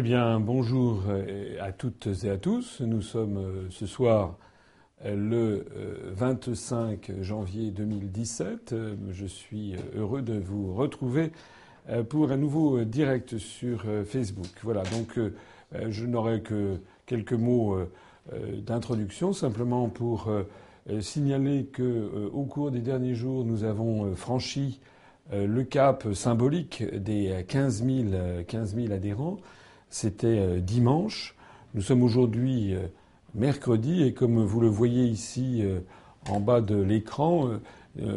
Eh bien, bonjour euh, à toutes et à tous. Nous sommes euh, ce soir euh, le 25 janvier 2017. Je suis heureux de vous retrouver pour un nouveau direct sur Facebook. Voilà, donc je n'aurai que quelques mots d'introduction, simplement pour signaler que au cours des derniers jours, nous avons franchi le cap symbolique des 15 000 adhérents. C'était euh, dimanche. Nous sommes aujourd'hui euh, mercredi et comme vous le voyez ici euh, en bas de l'écran,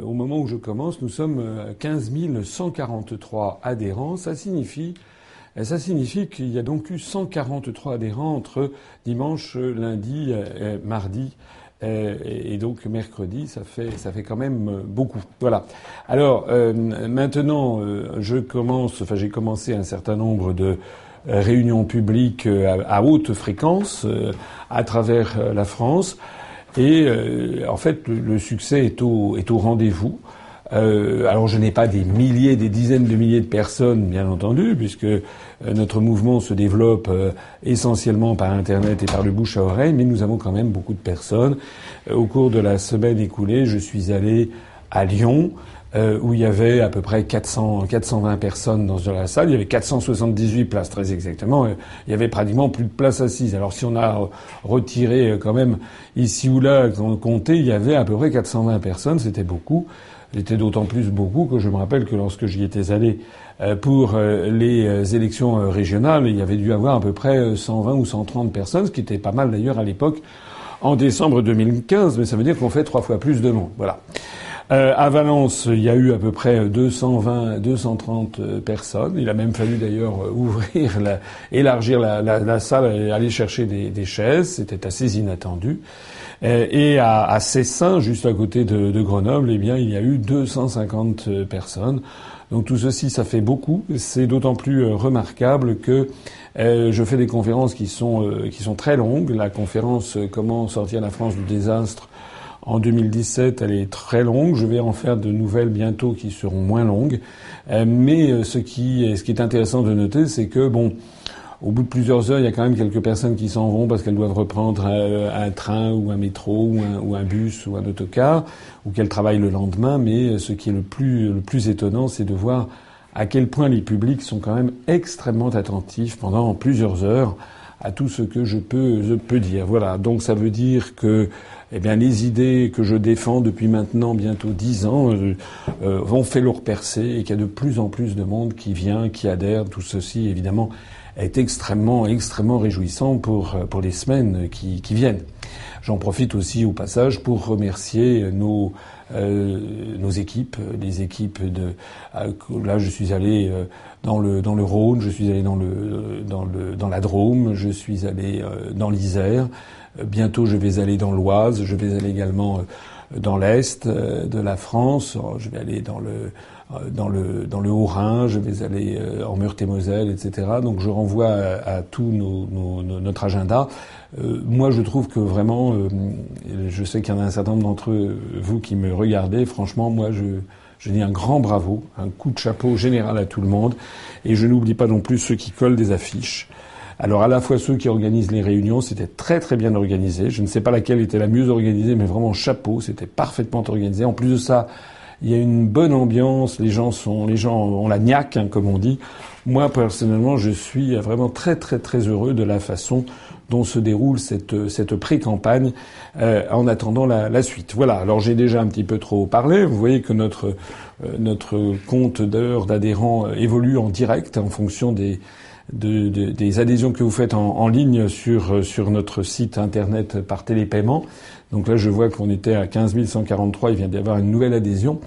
au moment où je commence, nous sommes à 15 143 adhérents. Ça signifie, ça signifie qu'il y a donc eu 143 adhérents entre dimanche, lundi, mardi et donc mercredi, ça fait quand même beaucoup. Voilà. Alors maintenant, je commence. Enfin, j'ai commencé un certain nombre de réunions publiques euh, à, haute fréquence euh, à travers la France. Et en fait, le, succès est au, est au rendez-vous. Euh, alors je n'ai pas des milliers, des dizaines de milliers de personnes, bien entendu, puisque notre mouvement se développe essentiellement par Internet et par le bouche à oreille, mais nous avons quand même beaucoup de personnes. au cours de la semaine écoulée, je suis allé à Lyon, euh, où il y avait à peu près 400, 420 personnes dans la salle. Il y avait 478 places, très exactement. Il y avait pratiquement plus de places assises. Alors si on a retiré euh, quand même ici ou là, on comptait, il y avait à peu près 420 personnes. C'était beaucoup. C'était d'autant plus beaucoup que je me rappelle que lorsque j'y étais allé euh, pour les élections régionales, il y avait dû avoir à peu près 120 ou 130 personnes, ce qui était pas mal d'ailleurs à l'époque en décembre 2015, mais ça veut dire qu'on fait trois fois plus de monde. Voilà. Euh, à Valence, il y a eu à peu près 220, 230 euh, personnes. Il a même fallu d'ailleurs euh, ouvrir, la, élargir la, la, la, salle et aller chercher des, des chaises. C'était assez inattendu. Et à, à Cessin, juste à côté de, de, Grenoble, eh bien, il y a eu 250 personnes. Donc tout ceci, ça fait beaucoup. C'est d'autant plus remarquable que je fais des conférences qui sont qui sont très longues. La conférence Comment sortir la France du désastre en 2017, elle est très longue. Je vais en faire de nouvelles bientôt qui seront moins longues. Euh, mais euh, ce qui, est, intéressant de noter, c'est que bon, au bout de plusieurs heures, il y a quand même quelques personnes qui s'en vont parce qu'elles doivent reprendre euh, un, train ou un métro ou un, ou un, bus ou un autocar ou qu'elles travaillent le lendemain. Mais ce qui est le plus, le plus étonnant, c'est de voir à quel point les publics sont quand même extrêmement attentifs pendant plusieurs heures à tout ce que je peux, je peux dire. Voilà. Donc ça veut dire que eh bien, les idées que je défends depuis maintenant bientôt dix ans euh, euh, vont faire leur percée et qu'il y a de plus en plus de monde qui vient, qui adhère. Tout ceci, évidemment, est extrêmement, extrêmement réjouissant pour, euh, pour les semaines qui, qui viennent. J'en profite aussi au passage pour remercier nos, euh, nos équipes, les équipes de. là, je suis allé dans le dans le Rhône, je suis allé dans le dans le dans la Drôme, je suis allé dans l'Isère. Bientôt, je vais aller dans l'Oise. Je vais aller également euh, dans l'est euh, de la France. Je vais aller dans le euh, dans le dans le Haut-Rhin. Je vais aller en Meurthe-et-Moselle, etc. Donc, je renvoie à, tout notre agenda. moi, je trouve que vraiment, je sais qu'il y en a un certain nombre d'entre vous qui me regardez. Franchement, moi, je je dis un grand bravo, un coup de chapeau général à tout le monde. Et je n'oublie pas non plus ceux qui collent des affiches. Alors à la fois ceux qui organisent les réunions, c'était très très bien organisé. Je ne sais pas laquelle était la mieux organisée, mais vraiment chapeau, c'était parfaitement organisé. En plus de ça, il y a une bonne ambiance, les gens sont, les gens ont la niaque, hein, comme on dit. Moi personnellement, je suis vraiment très très très heureux de la façon dont se déroule cette, cette pré-campagne euh, en attendant la, la, suite. Voilà, alors j'ai déjà un petit peu trop parlé. Vous voyez que notre, euh, notre compte d'heures d'adhérents évolue en direct en fonction des, de, des adhésions que vous faites en, ligne sur, sur notre site internet par télépaiement. Donc là, je vois qu'on était à 15 143. Il vient d'y avoir une nouvelle adhésion.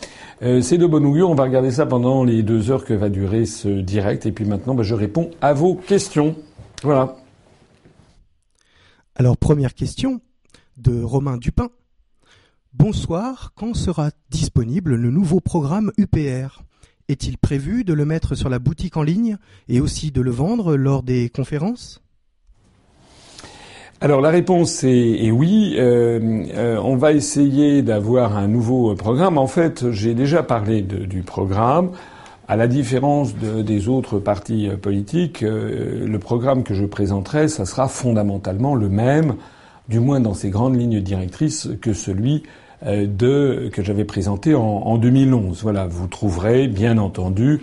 Euh, c'est de bon augure. On va regarder ça pendant les deux heures que va durer ce direct. Et puis maintenant, bah, je réponds à vos questions. Voilà. Alors, première question de Romain Dupin. Bonsoir. Quand sera disponible le nouveau programme UPR est-il prévu de le mettre sur la boutique en ligne et aussi de le vendre lors des conférences? Alors la réponse est, oui. Euh, euh, on va essayer d'avoir un nouveau programme. En fait, j'ai déjà parlé du programme. À la différence des autres partis politiques, le programme que je présenterai, ça sera fondamentalement le même, du moins dans ses grandes lignes directrices, que celui de, que j'avais présenté en, en 2011. Voilà, vous trouverez bien entendu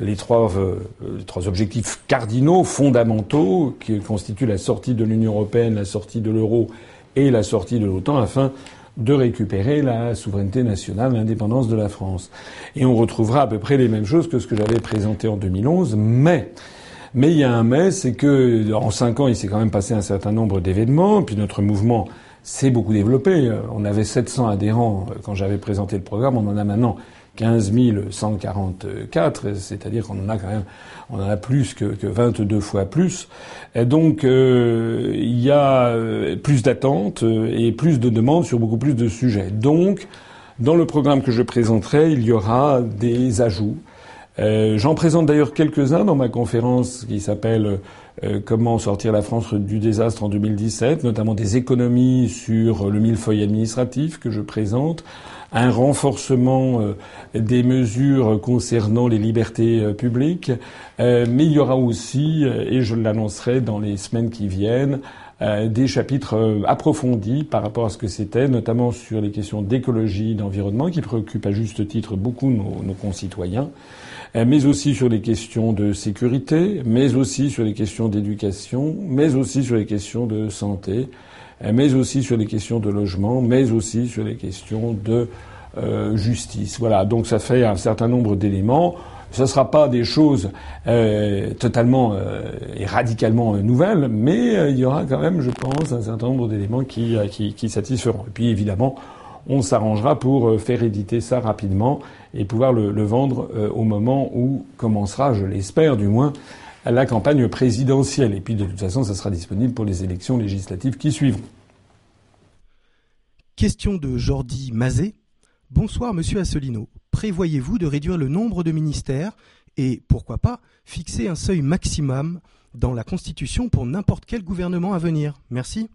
les trois, euh, les trois objectifs cardinaux, fondamentaux, qui constituent la sortie de l'Union européenne, la sortie de l'euro et la sortie de l'OTAN, afin de récupérer la souveraineté nationale, l'indépendance de la France. Et on retrouvera à peu près les mêmes choses que ce que j'avais présenté en 2011, mais mais il y a un mais, c'est que en cinq ans, il s'est quand même passé un certain nombre d'événements, puis notre mouvement s'est beaucoup développé. On avait 700 adhérents quand j'avais présenté le programme, on en a maintenant 15 144, c'est-à-dire qu'on en a quand même, on en a plus que, que 22 fois plus. Et donc euh, il y a euh, plus d'attentes euh, et plus de demandes sur beaucoup plus de sujets. Donc, dans le programme que je présenterai, il y aura des ajouts. J'en présente d'ailleurs quelques-uns dans ma conférence qui s'appelle Comment sortir la France du désastre en 2017, notamment des économies sur le millefeuille administratif que je présente un renforcement euh, des mesures concernant les libertés euh, publiques, euh, mais il y aura aussi, et je l'annoncerai dans les semaines qui viennent, des chapitres approfondis par rapport à ce que c'était, notamment sur les questions d'écologie, d'environnement, qui préoccupent à juste titre beaucoup nos concitoyens, mais aussi sur les questions de sécurité, mais aussi sur les questions d'éducation, mais aussi sur les questions de santé, euh, mais aussi sur les questions de logement, mais aussi sur les questions de euh, justice. Voilà, donc ça fait un certain nombre d'éléments. Ce ne sera pas des choses euh, totalement euh, et radicalement nouvelles, mais euh, il y aura quand même, je pense, un certain nombre d'éléments qui, qui, qui, satisferont. Et puis évidemment, on s'arrangera pour faire éditer ça rapidement et pouvoir le, vendre au moment où commencera, je l'espère du moins, la campagne présidentielle. Et puis de toute façon, ça sera disponible pour les élections législatives qui suivront. Question de Jordi Mazet. Bonsoir Monsieur Asselineau. Prévoyez-vous de réduire le nombre de ministères et, pourquoi pas, fixer un seuil maximum dans la Constitution pour n'importe quel gouvernement à venir? Merci.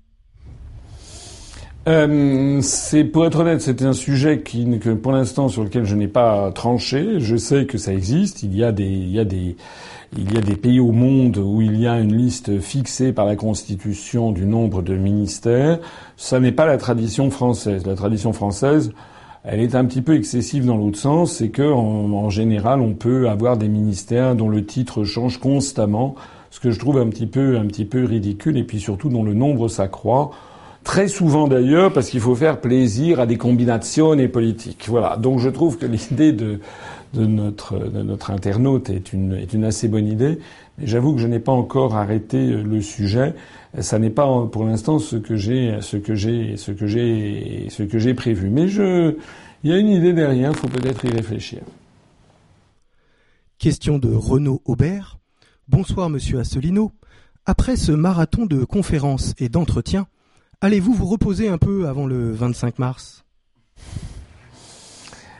Euh, c'est pour être honnête, c'est un sujet qui, pour l'instant sur lequel je n'ai pas tranché. Je sais que ça existe. Il y a des, il y a des, il y a des pays au monde où il y a une liste fixée par la Constitution du nombre de ministères. Ça n'est pas la tradition française. La tradition française, elle est un petit peu excessive dans l'autre sens, c'est que en, général, on peut avoir des ministères dont le titre change constamment, ce que je trouve un petit peu, un petit peu ridicule, et puis surtout dont le nombre s'accroît. Très souvent d'ailleurs, parce qu'il faut faire plaisir à des combinations politiques. Voilà. Donc je trouve que l'idée de, de, notre, de notre internaute est une, est une assez bonne idée. Mais j'avoue que je n'ai pas encore arrêté le sujet. Ça n'est pas pour l'instant ce que j'ai, ce que j'ai, ce que j'ai, ce que j'ai prévu. Mais je, il y a une idée derrière. Il faut peut-être y réfléchir. Question de Renaud Aubert. Bonsoir, monsieur Asselineau. Après ce marathon de conférences et d'entretiens, Allez-vous vous reposer un peu avant le 25 mars?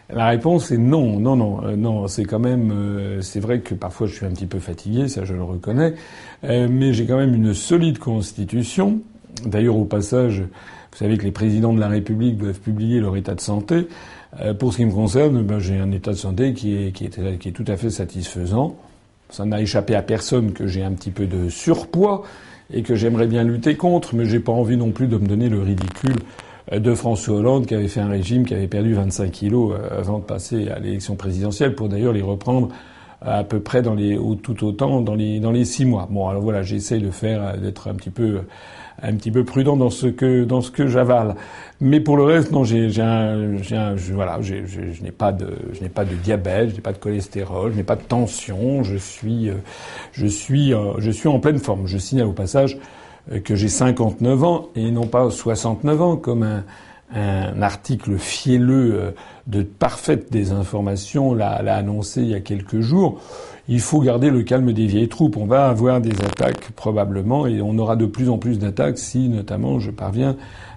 La réponse est non, non, non, euh, non. C'est quand même, euh, c'est vrai que parfois je suis un petit peu fatigué, ça je le reconnais, euh, mais j'ai quand même une solide constitution. D'ailleurs, au passage, vous savez que les présidents de la République doivent publier leur état de santé. pour ce qui me concerne, ben, j'ai un état de santé qui est, qui est, qui est tout à fait satisfaisant. Ça n'a échappé à personne que j'ai un petit peu de surpoids et que j'aimerais bien lutter contre, mais j'ai pas envie non plus de me donner le ridicule euh, de François Hollande qui avait fait un régime qui avait perdu 25 kilos euh, avant de passer à l'élection présidentielle pour d'ailleurs les reprendre à peu près dans les tout autant dans les dans les six mois. Bon alors voilà, j'essaie de faire euh, d'être un petit peu un petit peu prudent dans ce que dans ce que j'avale. Mais pour le reste, non, j'ai, un, un, je, voilà, je, n'ai pas de, je n'ai pas de diabète, je n'ai pas de cholestérol, je n'ai pas de tension. Je suis, euh, je suis, euh, je suis en pleine forme. Je signale au passage euh, que j'ai 59 ans et non pas 69 ans comme un, un article fielleux de parfaite désinformation l'a annoncé il y a quelques jours il faut garder le calme des vieilles troupes. On va avoir des attaques probablement et on aura de plus en plus d'attaques si notamment je parviens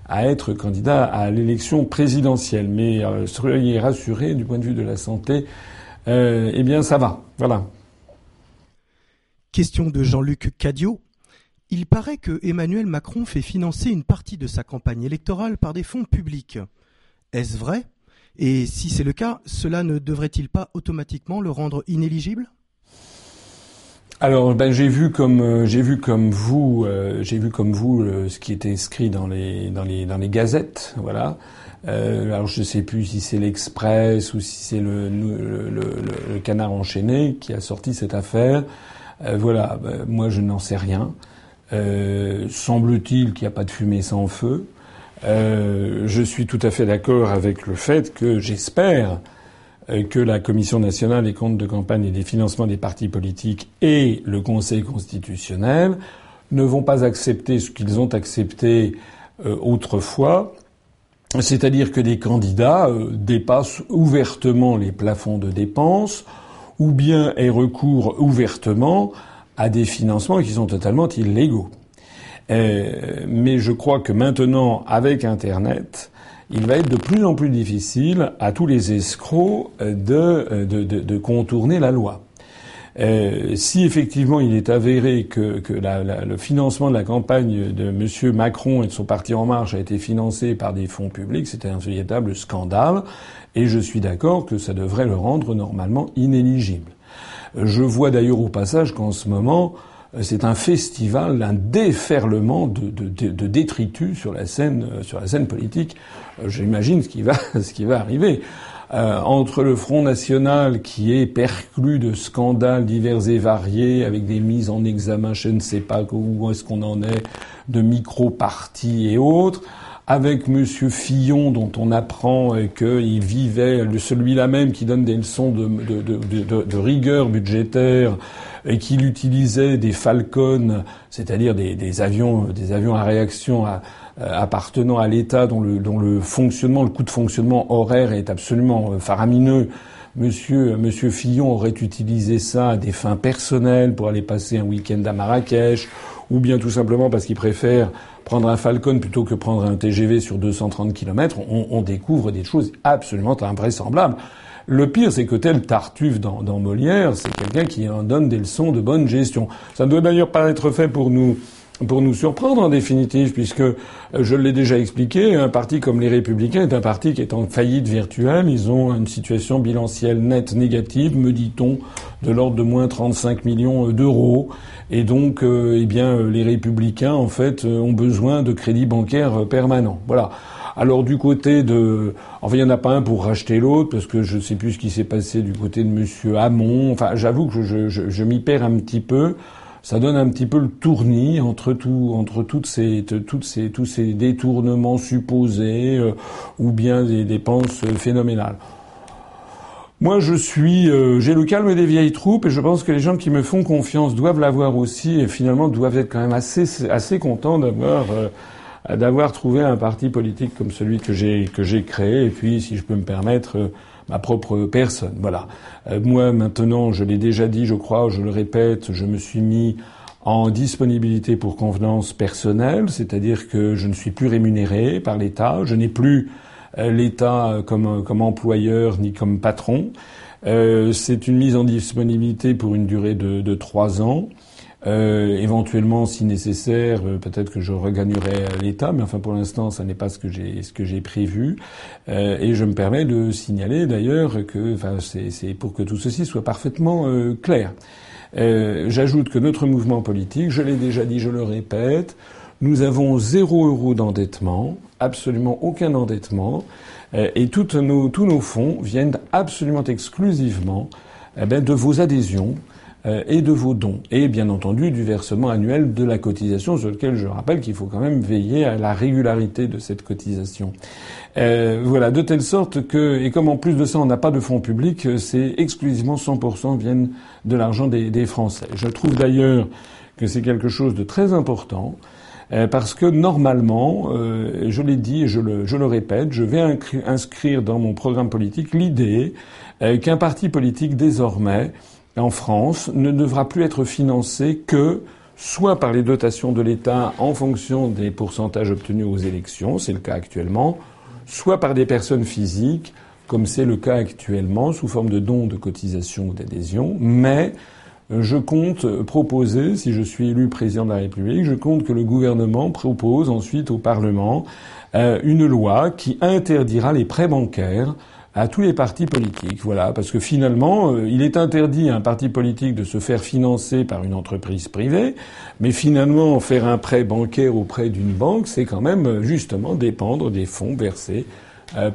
à être candidat à l'élection présidentielle. Mais euh, soyez rassurés du point de vue de la santé, euh, eh bien ça va. Voilà. Question de Jean-Luc Cadio. Il paraît que Emmanuel Macron fait financer une partie de sa campagne électorale par des fonds publics. Est-ce vrai? Et si c'est le cas, cela ne devrait-il pas automatiquement le rendre inéligible? Alors, ben, j'ai vu comme euh, j'ai vu comme vous, euh, j'ai vu comme vous euh, ce qui était écrit dans les dans les dans les gazettes, voilà. alors je sais plus si c'est l'Express ou si c'est le le, le, le, Canard enchaîné qui a sorti cette affaire. voilà, ben, moi je n'en sais rien. Semble-t-il qu'il n'y a pas de fumée sans feu. je suis tout à fait d'accord avec le fait que j'espère que la Commission nationale des comptes de campagne et des financements des partis politiques et le Conseil constitutionnel ne vont pas accepter ce qu'ils ont accepté euh, autrefois, c'est-à-dire que des candidats euh, dépassent ouvertement les plafonds de dépenses ou bien aient recours ouvertement à des financements qui sont totalement illégaux. mais je crois que maintenant, avec Internet, il va être de plus en plus difficile à tous les escrocs euh, de, de, de, de contourner la loi. Euh, si effectivement il est avéré que, que la, la, le financement de la campagne de M. Macron et de son parti En Marche a été financé par des fonds publics, c'était un véritable scandale, et je suis d'accord que ça devrait le rendre normalement inéligible. Je vois d'ailleurs au passage qu'en ce moment, c'est un festival, un déferlement de, de, de, détritus sur la scène, sur la scène politique. Euh, j'imagine ce qui va, ce qui va arriver. Euh, entre le Front National qui est perclus de scandales divers et variés, avec des mises en examen, je ne sais pas où est-ce qu'on en est, de micro-partis et autres, avec Monsieur Fillon, dont on apprend qu'il vivait, celui-là même qui donne des leçons de, de, de rigueur budgétaire et qu'il utilisait des Falcons, c'est-à-dire des, avions, des avions à réaction euh, appartenant à l'État dont le, dont le fonctionnement, le coût de fonctionnement horaire est absolument euh, faramineux. Monsieur, Monsieur Fillon aurait utilisé ça à des fins personnelles pour aller passer un week-end à Marrakech, ou bien tout simplement parce qu'il préfère prendre un Falcon plutôt que prendre un TGV sur 230 km. On, on découvre des choses absolument invraisemblables. Le pire, c'est que tel Tartuffe dans, dans Molière, c'est quelqu'un qui en donne des leçons de bonne gestion. Ça ne doit d'ailleurs pas être fait pour nous pour nous surprendre en définitive, puisque euh, je l'ai déjà expliqué, un parti comme les Républicains est un parti qui est en faillite virtuelle. Ils ont une situation bilancielle nette négative, me dit-on, de l'ordre de moins 35 millions d'euros. Et donc, euh, eh bien, les Républicains, en fait, euh, ont besoin de crédits bancaires permanents. Voilà. Alors du côté de, enfin il n'y en a pas un pour racheter l'autre parce que je ne sais plus ce qui s'est passé du côté de Monsieur Hamon. Enfin, j'avoue que je, je, je m'y perds un petit peu ça donne un petit peu le tournis entre tout, entre toutes ces, toutes ces, tous ces détournements supposés euh, ou bien des dépenses phénoménales. Moi, je suis, euh, j'ai le calme des vieilles troupes et je pense que les gens qui me font confiance doivent l'avoir aussi et finalement doivent être quand même assez, assez contents d'avoir, euh, d'avoir trouvé un parti politique comme celui que j'ai, que j'ai créé. Et puis, si je peux me permettre, ma propre personne. Voilà. Euh, moi, maintenant, je l'ai déjà dit, je crois, je le répète, je me suis mis en disponibilité pour convenance personnelle, c'est-à-dire que je ne suis plus rémunéré par l'État, je n'ai plus euh, l'État comme, comme employeur ni comme patron. Euh, c'est une mise en disponibilité pour une durée de, de trois ans. Euh, éventuellement, si nécessaire, euh, peut-être que je regagnerai l'État, mais enfin pour l'instant, ça n'est pas ce que j'ai prévu. Euh, et je me permets de signaler d'ailleurs que, enfin, c'est pour que tout ceci soit parfaitement euh, clair. J'ajoute que notre mouvement politique, je l'ai déjà dit, je le répète, nous avons zéro euro d'endettement, absolument aucun endettement, et tous nos fonds viennent absolument exclusivement eh ben, de vos adhésions euh, et de vos dons, et bien entendu du versement annuel de la cotisation, sur lequel je rappelle qu'il faut quand même veiller à la régularité de cette cotisation. Euh, voilà, de telle sorte que, et comme en plus de ça on n'a pas de fonds publics, c'est exclusivement 100% viennent de l'argent des, des, Français. Je trouve d'ailleurs que c'est quelque chose de très important. Euh, parce que normalement, euh, je l'ai dit et je le, je le, répète, je vais inscrire dans mon programme politique l'idée euh, qu'un parti politique désormais en France ne devra plus être financé que soit par les dotations de l'État en fonction des pourcentages obtenus aux élections, c'est le cas actuellement, soit par des personnes physiques, comme c'est le cas actuellement, sous forme de dons, de cotisations ou d'adhésion, mais je compte proposer, si je suis élu président de la République, je compte que le gouvernement propose ensuite au Parlement euh, une loi qui interdira les prêts bancaires à tous les partis politiques. Voilà, parce que finalement, euh, il est interdit à un parti politique de se faire financer par une entreprise privée, mais finalement, faire un prêt bancaire auprès d'une banque, c'est quand même euh, justement dépendre des fonds versés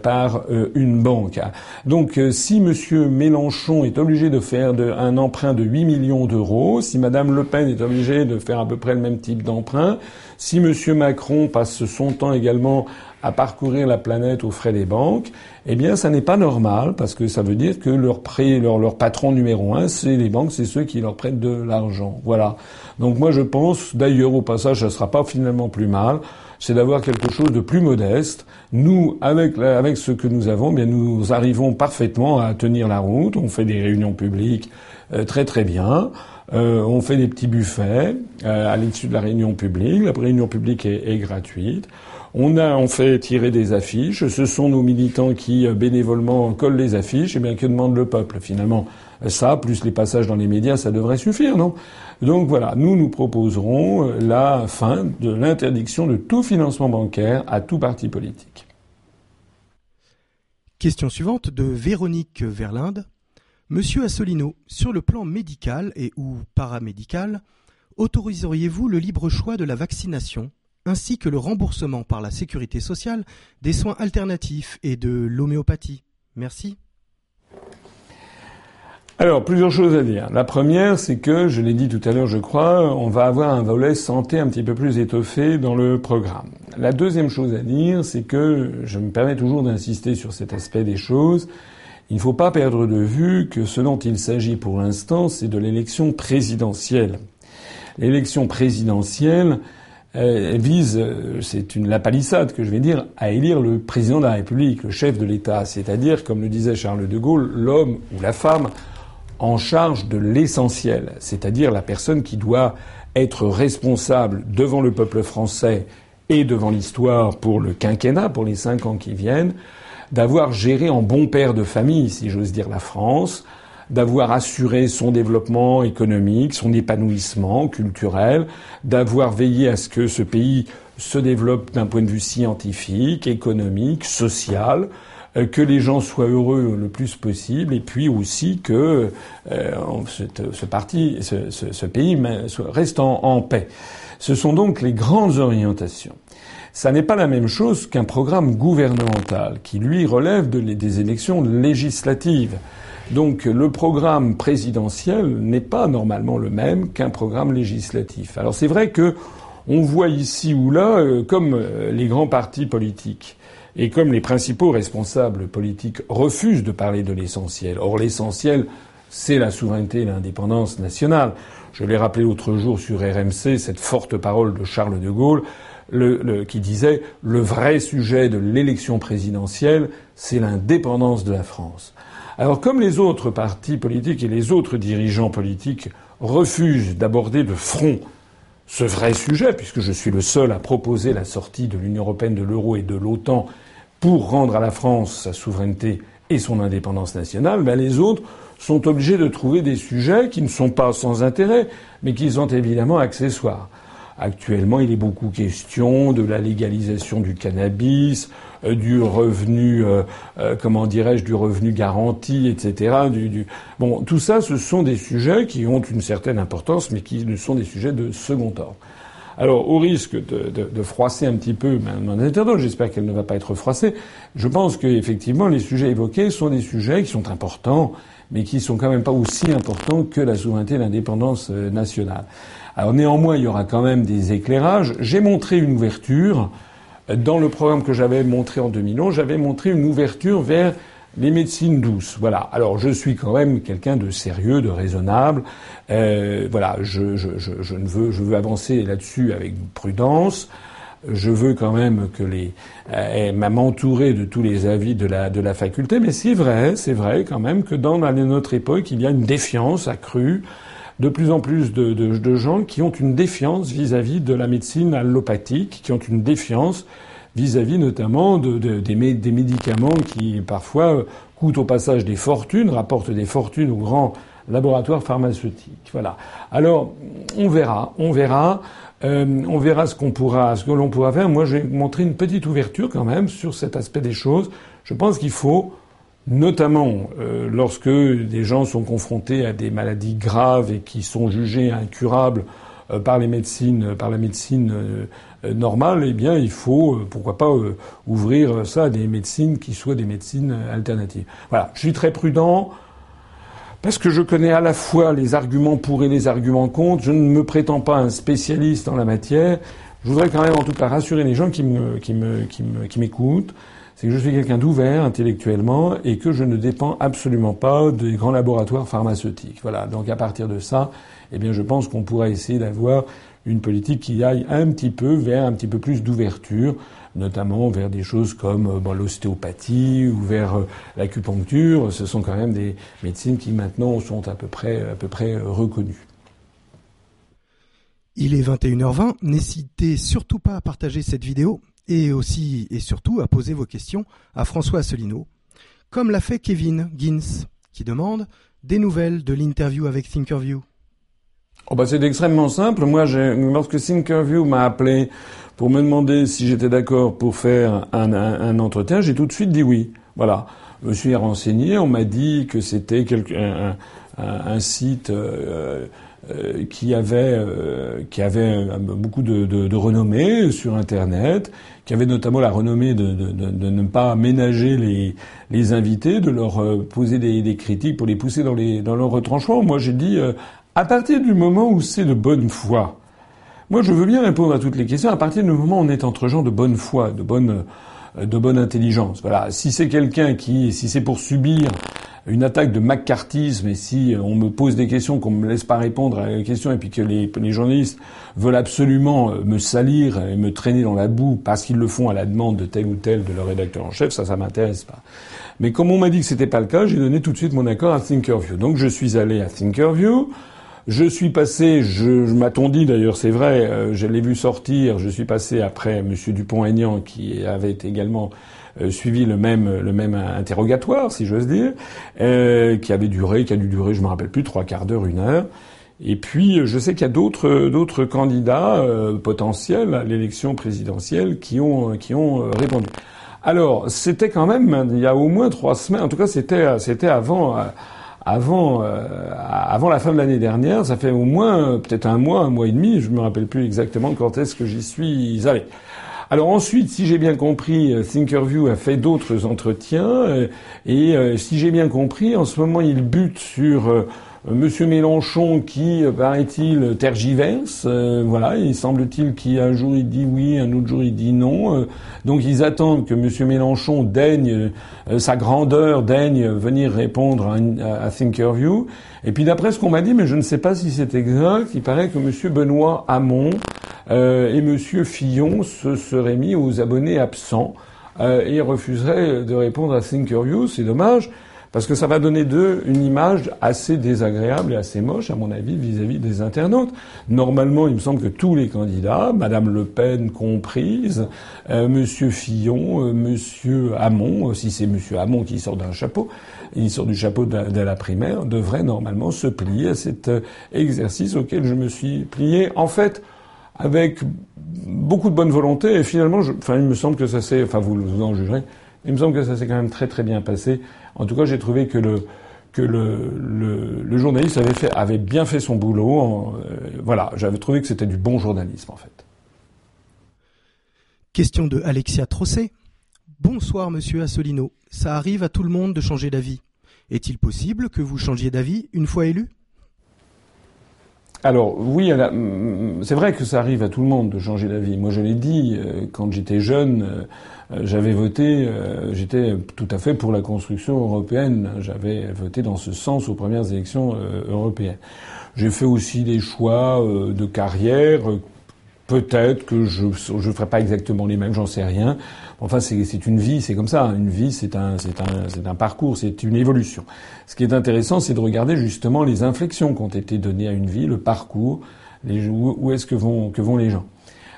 par une banque. Donc si M. Mélenchon est obligé de faire un emprunt de 8 millions d'euros, si Mme Le Pen est obligée de faire à peu près le même type d'emprunt, si M. Macron passe son temps également à parcourir la planète aux frais des banques, eh bien, ça n'est pas normal parce que ça veut dire que leur prêt, leur, leur patron numéro un, c'est les banques, c'est ceux qui leur prêtent de l'argent. Voilà. Donc moi, je pense, d'ailleurs, au passage, ça sera pas finalement plus mal, c'est d'avoir quelque chose de plus modeste. Nous, avec, avec ce que nous avons, bien, nous arrivons parfaitement à tenir la route. On fait des réunions publiques euh, très très bien. Euh, on fait des petits buffets euh, à l'issue de la réunion publique. La réunion publique est, est gratuite. On a en fait tiré des affiches. Ce sont nos militants qui euh, bénévolement collent les affiches. Et bien que demande le peuple finalement? Ça, plus les passages dans les médias, ça devrait suffire, non? Donc voilà, nous nous proposerons euh, la fin de l'interdiction de tout financement bancaire à tout parti politique. Question suivante de Véronique Verlinde. Monsieur Assolino, sur le plan médical et ou paramédical, autoriseriez-vous le libre choix de la vaccination ainsi que le remboursement par la sécurité sociale des soins alternatifs et de l'homéopathie? Merci. Alors, plusieurs choses à dire. La première, c'est que, je l'ai dit tout à l'heure, je crois, on va avoir un volet santé un petit peu plus étoffé dans le programme. La deuxième chose à dire, c'est que je me permets toujours d'insister sur cet aspect des choses. Il ne faut pas perdre de vue que ce dont il s'agit pour l'instant, c'est de l'élection présidentielle. L'élection présidentielle, euh, vise, euh, c'est une la palissade que je vais dire, à élire le président de la République, le chef de l'État, c'est-à-dire, comme le disait Charles de Gaulle, l'homme ou la femme en charge de l'essentiel, c'est-à-dire la personne qui doit être responsable devant le peuple français et devant l'histoire pour le quinquennat, pour les cinq ans qui viennent, d'avoir géré en bon père de famille, si j'ose dire, la France, d'avoir assuré son développement économique, son épanouissement culturel, d'avoir veillé à ce que ce pays se développe d'un point de vue scientifique, économique, social, que les gens soient heureux le plus possible, et puis aussi que euh, ce, parti, ce, pays reste en, paix. Ce sont donc les grandes orientations. Ça n'est pas la même chose qu'un programme gouvernemental qui, lui, relève des élections législatives. Donc le programme présidentiel n'est pas normalement le même qu'un programme législatif. Alors c'est vrai que on voit ici ou là, euh, comme euh, les grands partis politiques et comme les principaux responsables politiques refusent de parler de l'essentiel. Or l'essentiel, c'est la souveraineté et l'indépendance nationale. Je l'ai rappelé l'autre jour sur RMC, cette forte parole de Charles de Gaulle, qui disait le vrai sujet de l'élection présidentielle, c'est l'indépendance de la France. Alors comme les autres partis politiques et les autres dirigeants politiques refusent d'aborder de front ce vrai sujet, puisque je suis le seul à proposer la sortie de l'Union européenne, de l'euro et de l'OTAN pour rendre à la France sa souveraineté et son indépendance nationale, ben les autres sont obligés de trouver des sujets qui ne sont pas sans intérêt, mais qui sont évidemment accessoires. Actuellement, il est beaucoup question de la légalisation du cannabis, du revenu, euh, euh, comment dirais-je, du revenu garanti, etc. Du, Bon, tout ça, ce sont des sujets qui ont une certaine importance, mais qui ne sont des sujets de second ordre. Alors, au risque de, de, de froisser un petit peu mon internaute, j'espère qu'elle ne va pas être froissée, je pense qu'effectivement, les sujets évoqués sont des sujets qui sont importants, mais qui sont quand même pas aussi importants que la souveraineté et l'indépendance nationale. Alors néanmoins, il y aura quand même des éclairages. J'ai montré une ouverture dans le programme que j'avais montré en 2011. J'avais montré une ouverture vers les médecines douces. Voilà. Alors je suis quand même quelqu'un de sérieux, de raisonnable. Euh, voilà. Je, je, je, je, ne veux, je veux avancer là-dessus avec prudence. Je veux quand même que les euh, m'entourer de tous les avis de la de la faculté. Mais c'est vrai, c'est vrai quand même que dans notre époque, il y a une défiance accrue de plus en plus de, gens qui ont une défiance vis-à-vis de la médecine allopathique, qui ont une défiance vis-à-vis notamment de, des, médicaments qui parfois coûtent au passage des fortunes, rapportent des fortunes aux grands laboratoires pharmaceutiques. Voilà. Alors on verra, on verra. Euh, on verra ce qu'on pourra, ce que l'on pourra faire. Moi, j'ai montré une petite ouverture quand même sur cet aspect des choses. Je pense qu'il faut notamment lorsque des gens sont confrontés à des maladies graves et qui sont jugés incurables par les médecines, par la médecine normale, eh bien, il faut, pourquoi pas, ouvrir ça à des médecines qui soient des médecines alternatives. Voilà, je suis très prudent parce que je connais à la fois les arguments pour et les arguments contre. Je ne me prétends pas un spécialiste en la matière. Je voudrais quand même en tout cas rassurer les gens qui me, qui me, qui m'écoutent. C'est que je suis quelqu'un d'ouvert intellectuellement et que je ne dépends absolument pas des grands laboratoires pharmaceutiques. Voilà. Donc à partir de ça, eh bien, je pense qu'on pourra essayer d'avoir une politique qui aille un petit peu vers un petit peu plus d'ouverture notamment vers des choses comme euh, l'ostéopathie ou vers euh, l'acupuncture. Ce sont quand même des médecines qui maintenant sont à peu près, à peu près euh, reconnues. Il est 21h20. N'hésitez surtout pas à partager cette vidéo et aussi et surtout à poser vos questions à François Asselineau, comme l'a fait Kevin Gins, qui demande des nouvelles de l'interview avec Thinkerview. Oh bah c'est extrêmement simple. Moi, lorsque Thinkerview m'a appelé pour me demander si j'étais d'accord pour faire un, entretien, j'ai tout de suite dit oui. Voilà. Je me suis renseigné, on m'a dit que c'était un, site euh, euh, qui avait, euh, beaucoup de, renommée sur Internet, qui avait notamment la renommée de, de ne pas ménager les, les, invités, de leur poser des, critiques pour les pousser dans, les, dans leur retranchement. Moi, j'ai dit, à partir du moment où c'est de bonne foi, moi, je veux bien répondre à toutes les questions à partir du moment où on est entre gens de bonne foi, de bonne, euh, de bonne intelligence. Voilà. Si c'est quelqu'un qui, si c'est pour subir une attaque de macartisme et si on me pose des questions qu'on me laisse pas répondre à la question et puis que les, les journalistes veulent absolument me salir et me traîner dans la boue parce qu'ils le font à la demande de tel ou tel de leur rédacteur en chef, ça, ça m'intéresse pas. Mais comme on m'a dit que c'était pas le cas, j'ai donné tout de suite mon accord à Thinkerview. Donc je suis allé à Thinkerview. Je suis passé, je, je m'attendis d'ailleurs, c'est vrai, euh, je l'ai vu sortir, je suis passé après M. Dupont-Aignan qui avait également euh, suivi le même, le même interrogatoire, si j'ose dire, euh, qui avait duré, qui a dû durer, je me rappelle plus, trois quarts d'heure, une heure. Et puis, je sais qu'il y a d'autres, d'autres candidats potentiels à l'élection présidentielle qui ont, qui ont répondu. Alors, c'était quand même, il y a au moins trois semaines, en tout cas, c'était, c'était avant, avant, euh, avant la fin de l'année dernière, ça fait au moins peut-être un mois, un mois et demi, je me rappelle plus exactement quand est-ce que j'y suis allé. Alors ensuite, si j'ai bien compris, euh, Thinkerview a fait d'autres entretiens euh, et si j'ai bien compris, en ce moment, il bute sur euh, Monsieur Mélenchon qui, euh, paraît-il, tergiverse. Euh, voilà, il semble-t-il qu'un jour il dit oui, un autre jour il dit non. donc ils attendent que Monsieur Mélenchon daigne, sa grandeur daigne venir répondre à, Thinkerview. Et puis d'après ce qu'on m'a dit, mais je ne sais pas si c'est exact, il paraît que Monsieur Benoît Hamon et Monsieur Fillon se seraient mis aux abonnés absents et refuseraient de répondre à Thinkerview. C'est dommage. Parce que ça va donner d'eux une image assez désagréable et assez moche, à mon avis, vis-à-vis des internautes. Normalement, il me semble que tous les candidats, Madame Le Pen comprise, euh, Monsieur Fillon, euh, Monsieur Hamon, euh, si c'est Monsieur Hamon qui sort d'un chapeau, il sort du chapeau de, la primaire, devraient normalement se plier à cet euh, exercice auquel je me suis plié. En fait, avec beaucoup de bonne volonté, et finalement, je, enfin, il me semble que ça s'est, enfin, vous, vous en jugerez, il me semble que ça s'est quand même très très bien passé. En tout cas, j'ai trouvé que le que le, le, le, journaliste avait, fait, avait bien fait son boulot. Euh, voilà, j'avais trouvé que c'était du bon journalisme en fait. Question de Alexia Trosset. Bonsoir Monsieur Assolino. Ça arrive à tout le monde de changer d'avis. Est-il possible que vous changiez d'avis une fois élu? Alors oui, c'est vrai que ça arrive à tout le monde de changer d'avis. Moi, je l'ai dit euh, quand j'étais jeune. Euh, j'avais voté, euh, j'étais tout à fait pour la construction européenne. J'avais voté dans ce sens aux premières élections euh, européennes. J'ai fait aussi des choix de carrière. Peut-être que je ne ferai pas exactement les mêmes, j'en sais rien. Enfin, c'est une vie, c'est comme ça. Une vie, c'est un, un, un parcours, c'est une évolution. Ce qui est intéressant, c'est de regarder justement les inflexions qui ont été données à une vie, le parcours, les, où, où est-ce que vont, que vont les gens.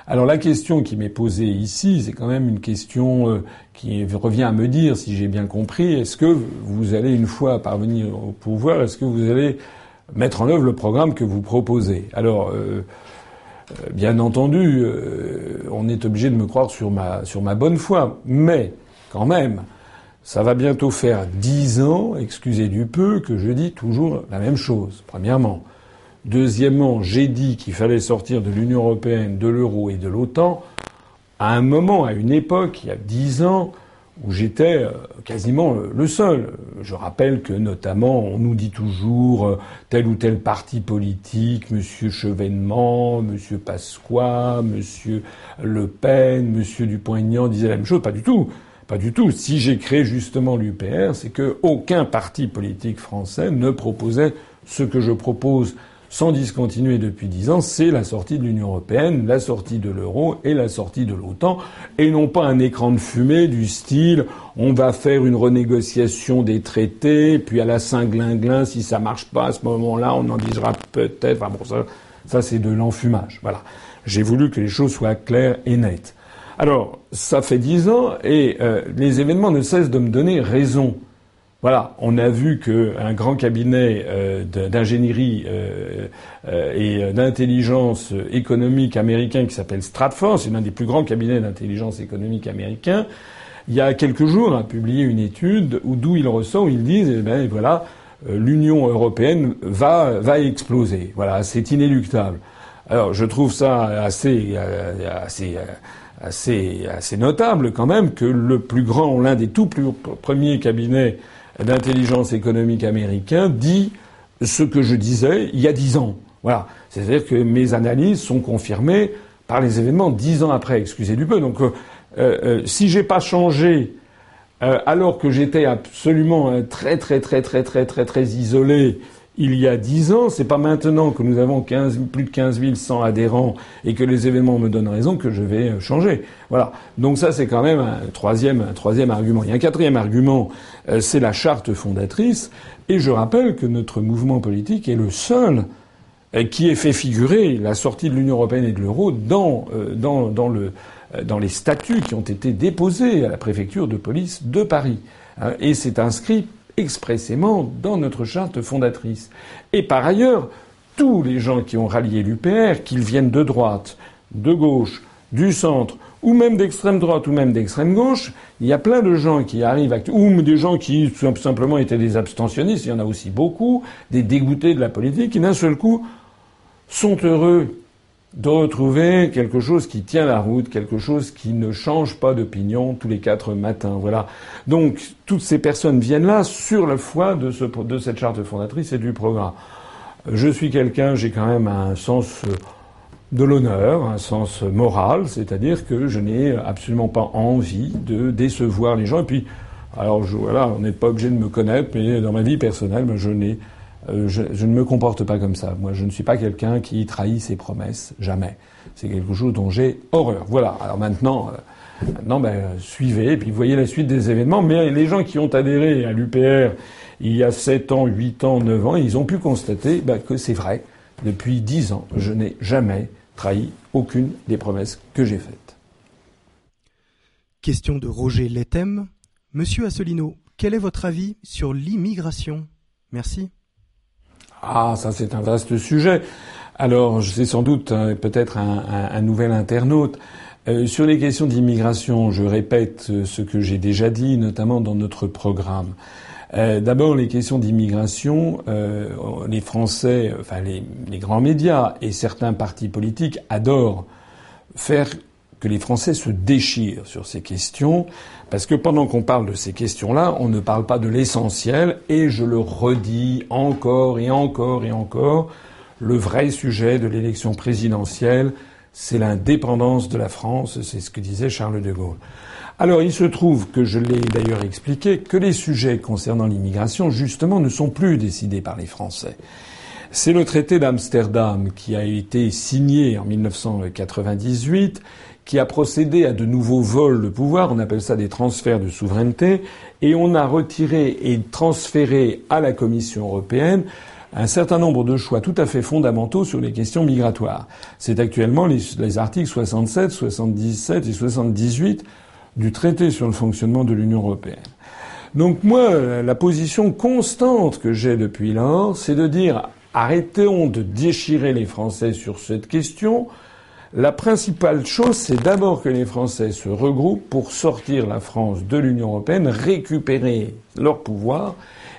Alors la question qui m'est posée ici, c'est quand même une question euh, qui revient à me dire, si j'ai bien compris, est-ce que vous allez, une fois parvenir au pouvoir, est-ce que vous allez mettre en œuvre le programme que vous proposez? Alors, euh, euh, bien entendu, on est obligé de me croire sur ma, sur ma bonne foi, mais quand même, Ça va bientôt faire dix ans, excusez du peu, que je dis toujours la même chose, premièrement. Deuxièmement, j'ai dit qu'il fallait sortir de l'Union européenne, de l'euro et de l'OTAN à un moment, à une époque, il y a dix ans, où j'étais euh, quasiment le seul. Je rappelle que notamment on nous dit toujours euh, tel ou tel parti politique, Monsieur Chevènement, Monsieur Pasqua, Monsieur Le Pen, Monsieur Dupont-Aignan disaient la même chose. Pas du tout. Pas du tout. Si j'ai créé justement l'UPR, c'est que aucun parti politique français ne proposait ce que je propose sans discontinuer depuis dix ans, c'est la sortie de l'Union européenne, la sortie de l'euro et la sortie de l'OTAN, et non pas un écran de fumée du style on va faire une renégociation des traités, puis à la Saint-Glinglin, si ça marche pas à ce moment-là, on en disera peut-être. Enfin bon, ça, ça c'est de l'enfumage. Voilà. J'ai voulu que les choses soient claires et nettes. Alors, ça fait dix ans et euh, les événements ne cessent de me donner raison. Voilà, on a vu qu'un grand cabinet euh, d'ingénierie euh, euh, et d'intelligence économique américain qui s'appelle Stratfor, c'est l'un des plus grands cabinets d'intelligence économique américain, il y a quelques jours a publié une étude où d'où il ressort, où ils disent, eh ben voilà, l'Union européenne va va exploser. Voilà, c'est inéluctable. Alors je trouve ça assez assez assez assez notable quand même que le plus grand, l'un des tout plus premiers cabinets d'intelligence économique américain dit ce que je disais il y a dix ans. Voilà. C'est-à-dire que mes analyses sont confirmées par les événements dix ans après, excusez du peu. Donc, euh, euh, si j'ai pas changé euh, alors que j'étais absolument très très très très très très très isolé il y a dix ans, c'est pas maintenant que nous avons 15, plus de 15 100 adhérents et que les événements me donnent raison que je vais euh, changer. Voilà. Donc ça, c'est quand même un troisième, un troisième argument. Il y a un quatrième argument, euh, c'est la charte fondatrice. Et je rappelle que notre mouvement politique est le seul euh, qui ait fait figurer la sortie de l'Union européenne et de l'euro dans, dans les statuts qui ont été déposés à la préfecture de police de Paris. Hein, et c'est inscrit expressément dans notre charte fondatrice. Et par ailleurs, tous les gens qui ont rallié l'UPR, qu'ils viennent de droite, de gauche, du centre, ou même d'extrême droite, ou même d'extrême gauche, il y a plein de gens qui arrivent, ou des gens qui simplement étaient des abstentionnistes, il y en a aussi beaucoup, des dégoûtés de la politique, qui d'un seul coup sont heureux de retrouver quelque chose qui tient la route, quelque chose qui ne change pas d'opinion tous les quatre matins. Voilà. Donc toutes ces personnes viennent là sur la foi de, ce, de cette charte fondatrice et du programme. Je suis quelqu'un, j'ai quand même un sens de l'honneur, un sens moral, c'est-à-dire que je n'ai absolument pas envie de décevoir les gens. Et puis, alors je, voilà, on n'est pas obligé de me connaître, mais dans ma vie personnelle, je n'ai euh, je, ne me comporte pas comme ça. Moi, je ne suis pas quelqu'un qui trahit ses promesses, jamais. C'est quelque chose dont j'ai horreur. Voilà. Alors maintenant, euh, maintenant, ben, suivez et puis voyez la suite des événements. Mais les gens qui ont adhéré à l'UPR il y a 7 ans, 8 ans, 9 ans, ils ont pu constater ben, que c'est vrai. Depuis 10 ans, je n'ai jamais trahi aucune des promesses que j'ai faites. Question de Roger Letem. Monsieur Asselineau, quel est votre avis sur l'immigration? Merci. Ah, ça c'est un vaste sujet. Alors, c'est sans doute hein, peut-être un, nouvel internaute. Euh, sur les questions d'immigration, je répète euh, ce que j'ai déjà dit, notamment dans notre programme. Euh, d'abord, les questions d'immigration, les Français, enfin les, grands médias et certains partis politiques adorent faire que les Français se déchirent sur ces questions, parce que pendant qu'on parle de ces questions-là, on ne parle pas de l'essentiel, et je le redis encore et encore et encore, le vrai sujet de l'élection présidentielle, c'est l'indépendance de la France, c'est ce que disait Charles de Gaulle. Alors il se trouve que je l'ai d'ailleurs expliqué, que les sujets concernant l'immigration, justement, ne sont plus décidés par les Français. C'est le traité d'Amsterdam qui a été signé en 1998 qui a procédé à de nouveaux vols de pouvoir, on appelle ça des transferts de souveraineté, et on a retiré et transféré à la Commission européenne un certain nombre de choix tout à fait fondamentaux sur les questions migratoires. C'est actuellement les, articles 67, 77 et 78 du traité sur le fonctionnement de l'Union européenne. Donc moi, la position constante que j'ai depuis lors, c'est de dire arrêtons de déchirer les Français sur cette question, La principale chose, c'est d'abord que les Français se regroupent pour sortir la France de l'Union européenne, récupérer leur pouvoir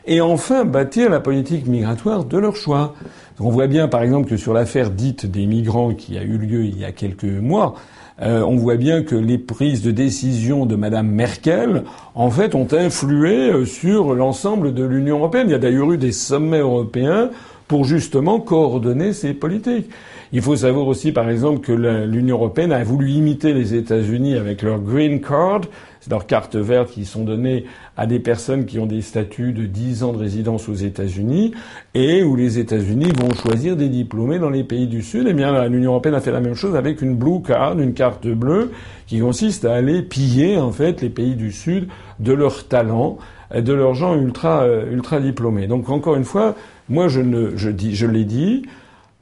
et enfin bâtir la politique migratoire de leur choix. On voit bien, par exemple, que sur l'affaire dite des migrants qui a eu lieu il y a quelques mois, euh, on voit bien que les prises de décision de Madame Merkel, en fait, ont influé euh, sur l'ensemble de l'Union européenne. Il y a d'ailleurs eu des sommets européens pour justement coordonner ces politiques. Il faut savoir aussi, par exemple, que l'Union européenne a voulu imiter les États-Unis avec leur green card, c'est leurs cartes vertes qui sont données à des personnes qui ont des statuts de 10 ans de résidence aux États-Unis et où les États-Unis vont choisir des diplômés dans les pays du Sud. Eh bien, l'Union européenne a fait la même chose avec une blue card, une carte bleue, qui consiste à aller piller en fait les pays du Sud de leurs talents, de leurs gens ultra euh, ultra diplômés. Donc encore une fois, moi je ne je dis je l'ai dit,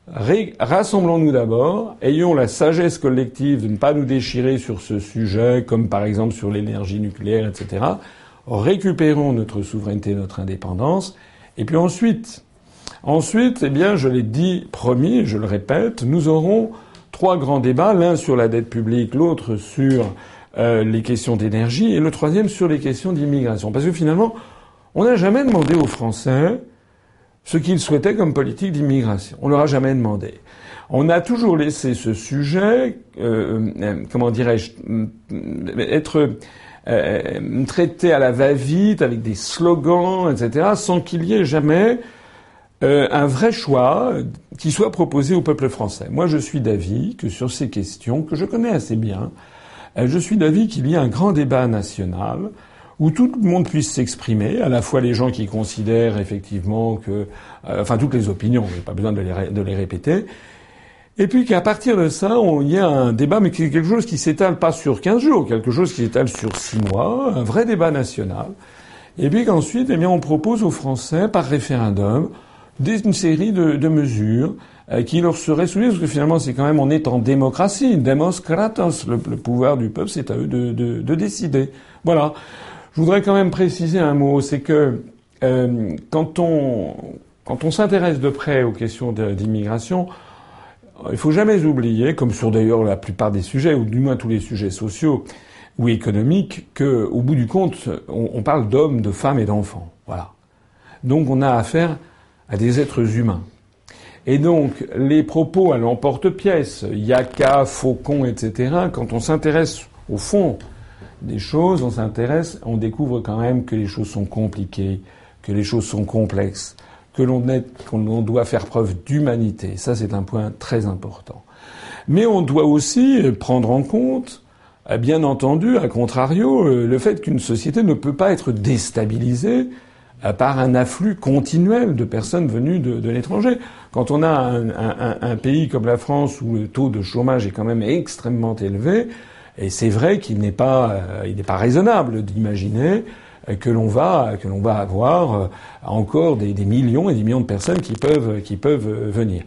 Rassemblons-nous d'abord, ayons la sagesse collective de ne pas nous déchirer sur ce sujet, comme par exemple sur l'énergie nucléaire, etc. Récupérons notre souveraineté, notre indépendance, et puis ensuite, ensuite, eh bien, je l'ai dit, promis, je le répète, nous aurons trois grands débats, l'un sur la dette publique, l'autre sur euh, les questions d'énergie, et le troisième sur les questions d'immigration. Parce que finalement, on n'a jamais demandé aux Français ce qu'ils souhaitaient comme politique d'immigration. On leur a jamais demandé. On a toujours laissé ce sujet, euh, euh, comment dirais-je, euh, être traité à la va-vite avec des slogans, etc., sans qu'il y ait jamais un vrai choix qui soit proposé au peuple français. Moi, je suis d'avis que sur ces questions, que je connais assez bien, je suis d'avis qu'il y a un grand débat national où tout le monde puisse s'exprimer, à la fois les gens qui considèrent effectivement que, euh, enfin toutes les opinions, a pas besoin de les, de les répéter, et puis qu'à partir de ça, il y a un débat, mais qui est quelque chose qui s'étale pas sur 15 jours, quelque chose qui s'étale sur 6 mois, un vrai débat national, et puis qu'ensuite, eh bien, on propose aux Français, par référendum, une série de, de mesures euh, qui leur seraient soumises, parce que finalement, c'est quand même, on est en démocratie, demos kratos, le, pouvoir du peuple, c'est à eux de, de, de décider. Voilà. Je voudrais quand même préciser un mot, c'est que euh, quand on quand on s'intéresse de près aux questions d'immigration, il faut jamais oublier, comme sur d'ailleurs la plupart des sujets, ou du moins tous les sujets sociaux ou économiques, que au bout du compte, on, on parle d'hommes, de femmes et d'enfants. Voilà. Donc on a affaire à des êtres humains. Et donc les propos à l'emporte-pièce, yaka, faucon, etc. Quand on s'intéresse au fond des choses, on s'intéresse, on découvre quand même que les choses sont compliquées, que les choses sont complexes, que l'on doit faire preuve d'humanité. Ça, c'est un point très important. Mais on doit aussi prendre en compte, euh, bien entendu, à contrario, euh, le fait qu'une société ne peut pas être déstabilisée euh, par un afflux continuel de personnes venues de, l'étranger. Quand on a un, pays comme la France où le taux de chômage est quand même extrêmement élevé, et c'est vrai qu'il n'est pas, euh, il n'est pas raisonnable d'imaginer que l'on va, que l'on va avoir euh, encore des, millions et des millions de personnes qui peuvent, qui peuvent venir.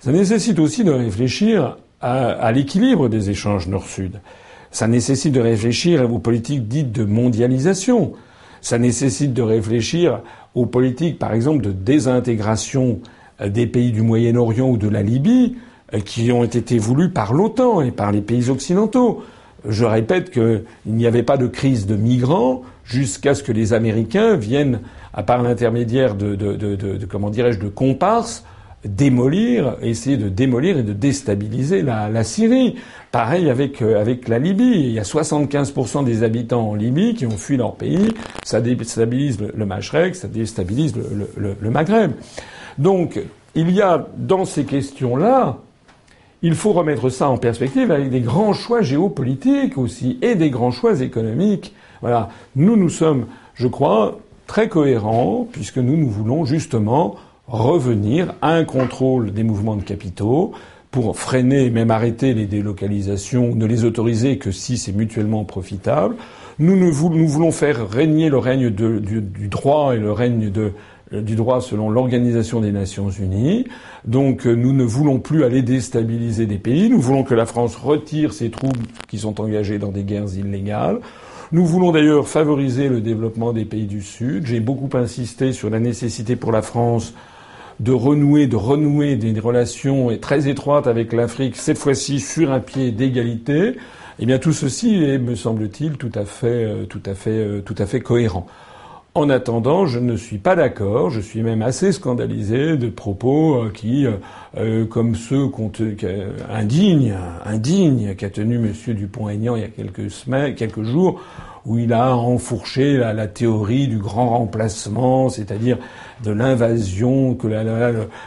Ça nécessite aussi de réfléchir à, à l'équilibre des échanges nord-sud. Ça nécessite de réfléchir aux politiques dites de mondialisation. Ça nécessite de réfléchir aux politiques, par exemple, de désintégration euh, des pays du Moyen-Orient ou de la Libye, qui ont été voulus par l'OTAN et par les pays occidentaux. Je répète qu'il n'y avait pas de crise de migrants jusqu'à ce que les Américains viennent, à part l'intermédiaire de, de, de, de, comment dirais-je, de comparses, démolir, essayer de démolir et de déstabiliser la, la Syrie. Pareil avec, euh, avec la Libye. Il y a 75% des habitants en Libye qui ont fui leur pays. Ça déstabilise le, le Machrek, ça déstabilise le, le, le Maghreb. Donc, il y a dans ces questions-là il faut remettre ça en perspective avec des grands choix géopolitiques aussi et des grands choix économiques. Voilà. Nous, nous sommes, je crois, très cohérents puisque nous, nous voulons justement revenir à un contrôle des mouvements de capitaux pour freiner, même arrêter les délocalisations, ne les autoriser que si c'est mutuellement profitable. Nous, nous, voulons faire régner le règne du, droit et le règne de, du droit selon l'Organisation des Nations Unies. Donc euh, nous ne voulons plus aller déstabiliser des pays. Nous voulons que la France retire ses troupes qui sont engagées dans des guerres illégales. Nous voulons d'ailleurs favoriser le développement des pays du Sud. J'ai beaucoup insisté sur la nécessité pour la France de renouer, de renouer des relations très étroites avec l'Afrique, cette fois-ci sur un pied d'égalité, eh bien tout ceci est, me semble-t-il, tout à fait, euh, tout à fait, euh, tout à fait cohérent. En attendant, je ne suis pas d'accord. Je suis même assez scandalisé de propos euh, qui, comme ceux indignes, indignes qu'a tenu M. Dupont-Aignan il y a quelques semaines, quelques jours, où il a enfourché la, théorie du grand remplacement, c'est-à-dire de l'invasion, que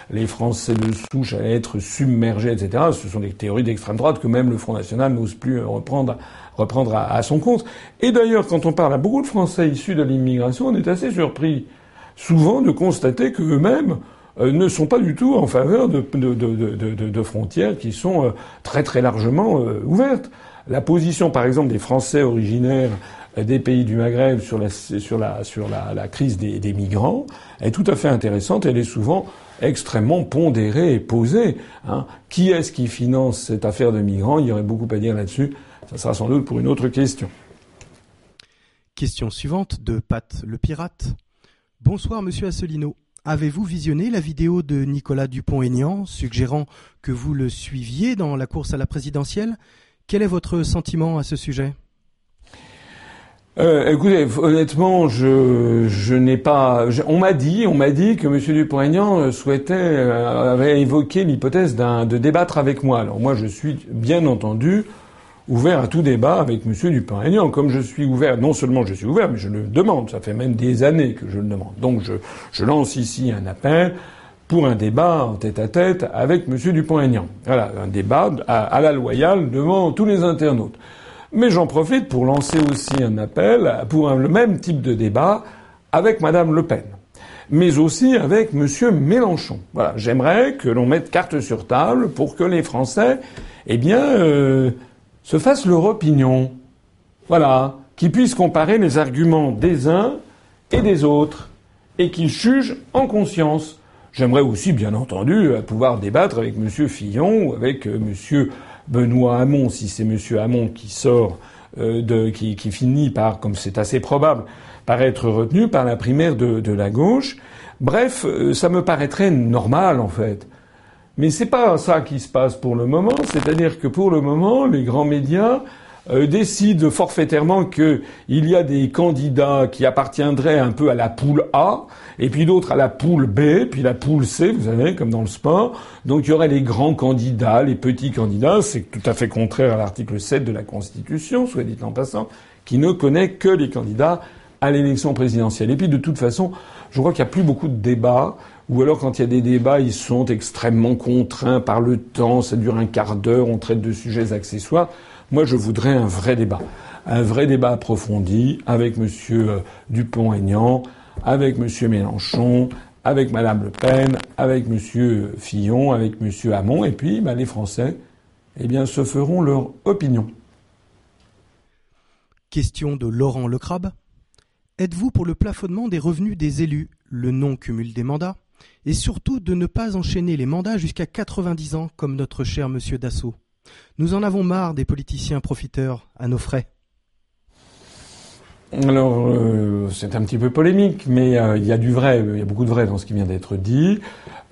les Français de souche allaient être submergés, etc. Ce sont des théories d'extrême droite que même le Front National n'ose plus reprendre, reprendre à, son compte. Et d'ailleurs, quand on parle à beaucoup de Français issus de l'immigration, on est assez surpris souvent de constater qu'eux-mêmes euh, ne sont pas du tout en faveur de, de, de, de frontières qui sont euh, très très largement euh, ouvertes. La position, par exemple, des Français originaires des pays du Maghreb sur la, sur la, sur la, la crise des, des, migrants est tout à fait intéressante. Elle est souvent extrêmement pondérée et posée. Hein. Qui est-ce qui finance cette affaire de migrants? Il y aurait beaucoup à dire là-dessus. Ça sera sans doute pour une autre question. Question suivante de Pat le Pirate. Bonsoir Monsieur Asselineau. Avez-vous visionné la vidéo de Nicolas Dupont-Aignan suggérant que vous le suiviez dans la course à la présidentielle? Quel est votre sentiment à ce sujet? Euh, écoutez, honnêtement, je, je n'ai pas. on m'a dit, on m'a dit que M. Dupont-Aignan euh, souhaitait, euh, avait évoqué l'hypothèse d'un, de débattre avec moi. Alors moi, je suis bien entendu ouvert à tout débat avec M. Dupont-Aignan, comme je suis ouvert. Non seulement je suis ouvert, mais je le demande. Ça fait même des années que je le demande. Donc je, je lance ici un appel pour un débat en tête-à-tête avec M. Dupont-Aignan. Voilà, un débat à, la loyale devant tous les internautes. Mais j'en profite pour lancer aussi un appel pour le même type de débat avec Madame Le Pen, mais aussi avec Monsieur Mélenchon. Voilà, j'aimerais que l'on mette carte sur table pour que les Français, eh bien, euh, se fassent leur opinion. Voilà, qu'ils puissent comparer les arguments des uns et des autres et qu'ils jugent en conscience. J'aimerais aussi, bien entendu, pouvoir débattre avec Monsieur Fillon ou avec euh, Monsieur Benoît Hamon, si c'est Monsieur Hamon qui sort euh, de, qui, qui, finit par, comme c'est assez probable, par être retenu par la primaire de, la gauche. Bref, euh, ça me paraîtrait normal en fait. Mais c'est pas ça qui se passe pour le moment. C'est-à-dire que pour le moment, les grands médias euh, décide forfaitairement qu'il y a des candidats qui appartiendraient un peu à la poule A, et puis d'autres à la poule B, puis la poule C, vous savez, comme dans le sport. Donc il y aurait les grands candidats, les petits candidats, c'est tout à fait contraire à l'article 7 de la Constitution, soit dit en passant, qui ne connaît que les candidats à l'élection présidentielle. Et puis de toute façon, je crois qu'il n'y a plus beaucoup de débats, ou alors quand il y a des débats, ils sont extrêmement contraints par le temps, ça dure un quart d'heure, on traite de sujets accessoires. Moi, je voudrais un vrai débat, un vrai débat approfondi avec M. Euh, Dupont-Aignan, avec M. Mélenchon, avec Mme Le Pen, avec M. Fillon, avec M. Hamon, et puis bah, les Français, eh bien, se feront leur opinion. Question de Laurent Lecrabe. Êtes-vous pour le plafonnement des revenus des élus, le non-cumul des mandats, et surtout de ne pas enchaîner les mandats jusqu'à 90 ans comme notre cher monsieur Dassault nous en avons marre des politiciens profiteurs à nos frais. Alors, euh, c'est un petit peu polémique, mais euh, il y a du vrai, il y a beaucoup de vrai dans ce qui vient d'être dit.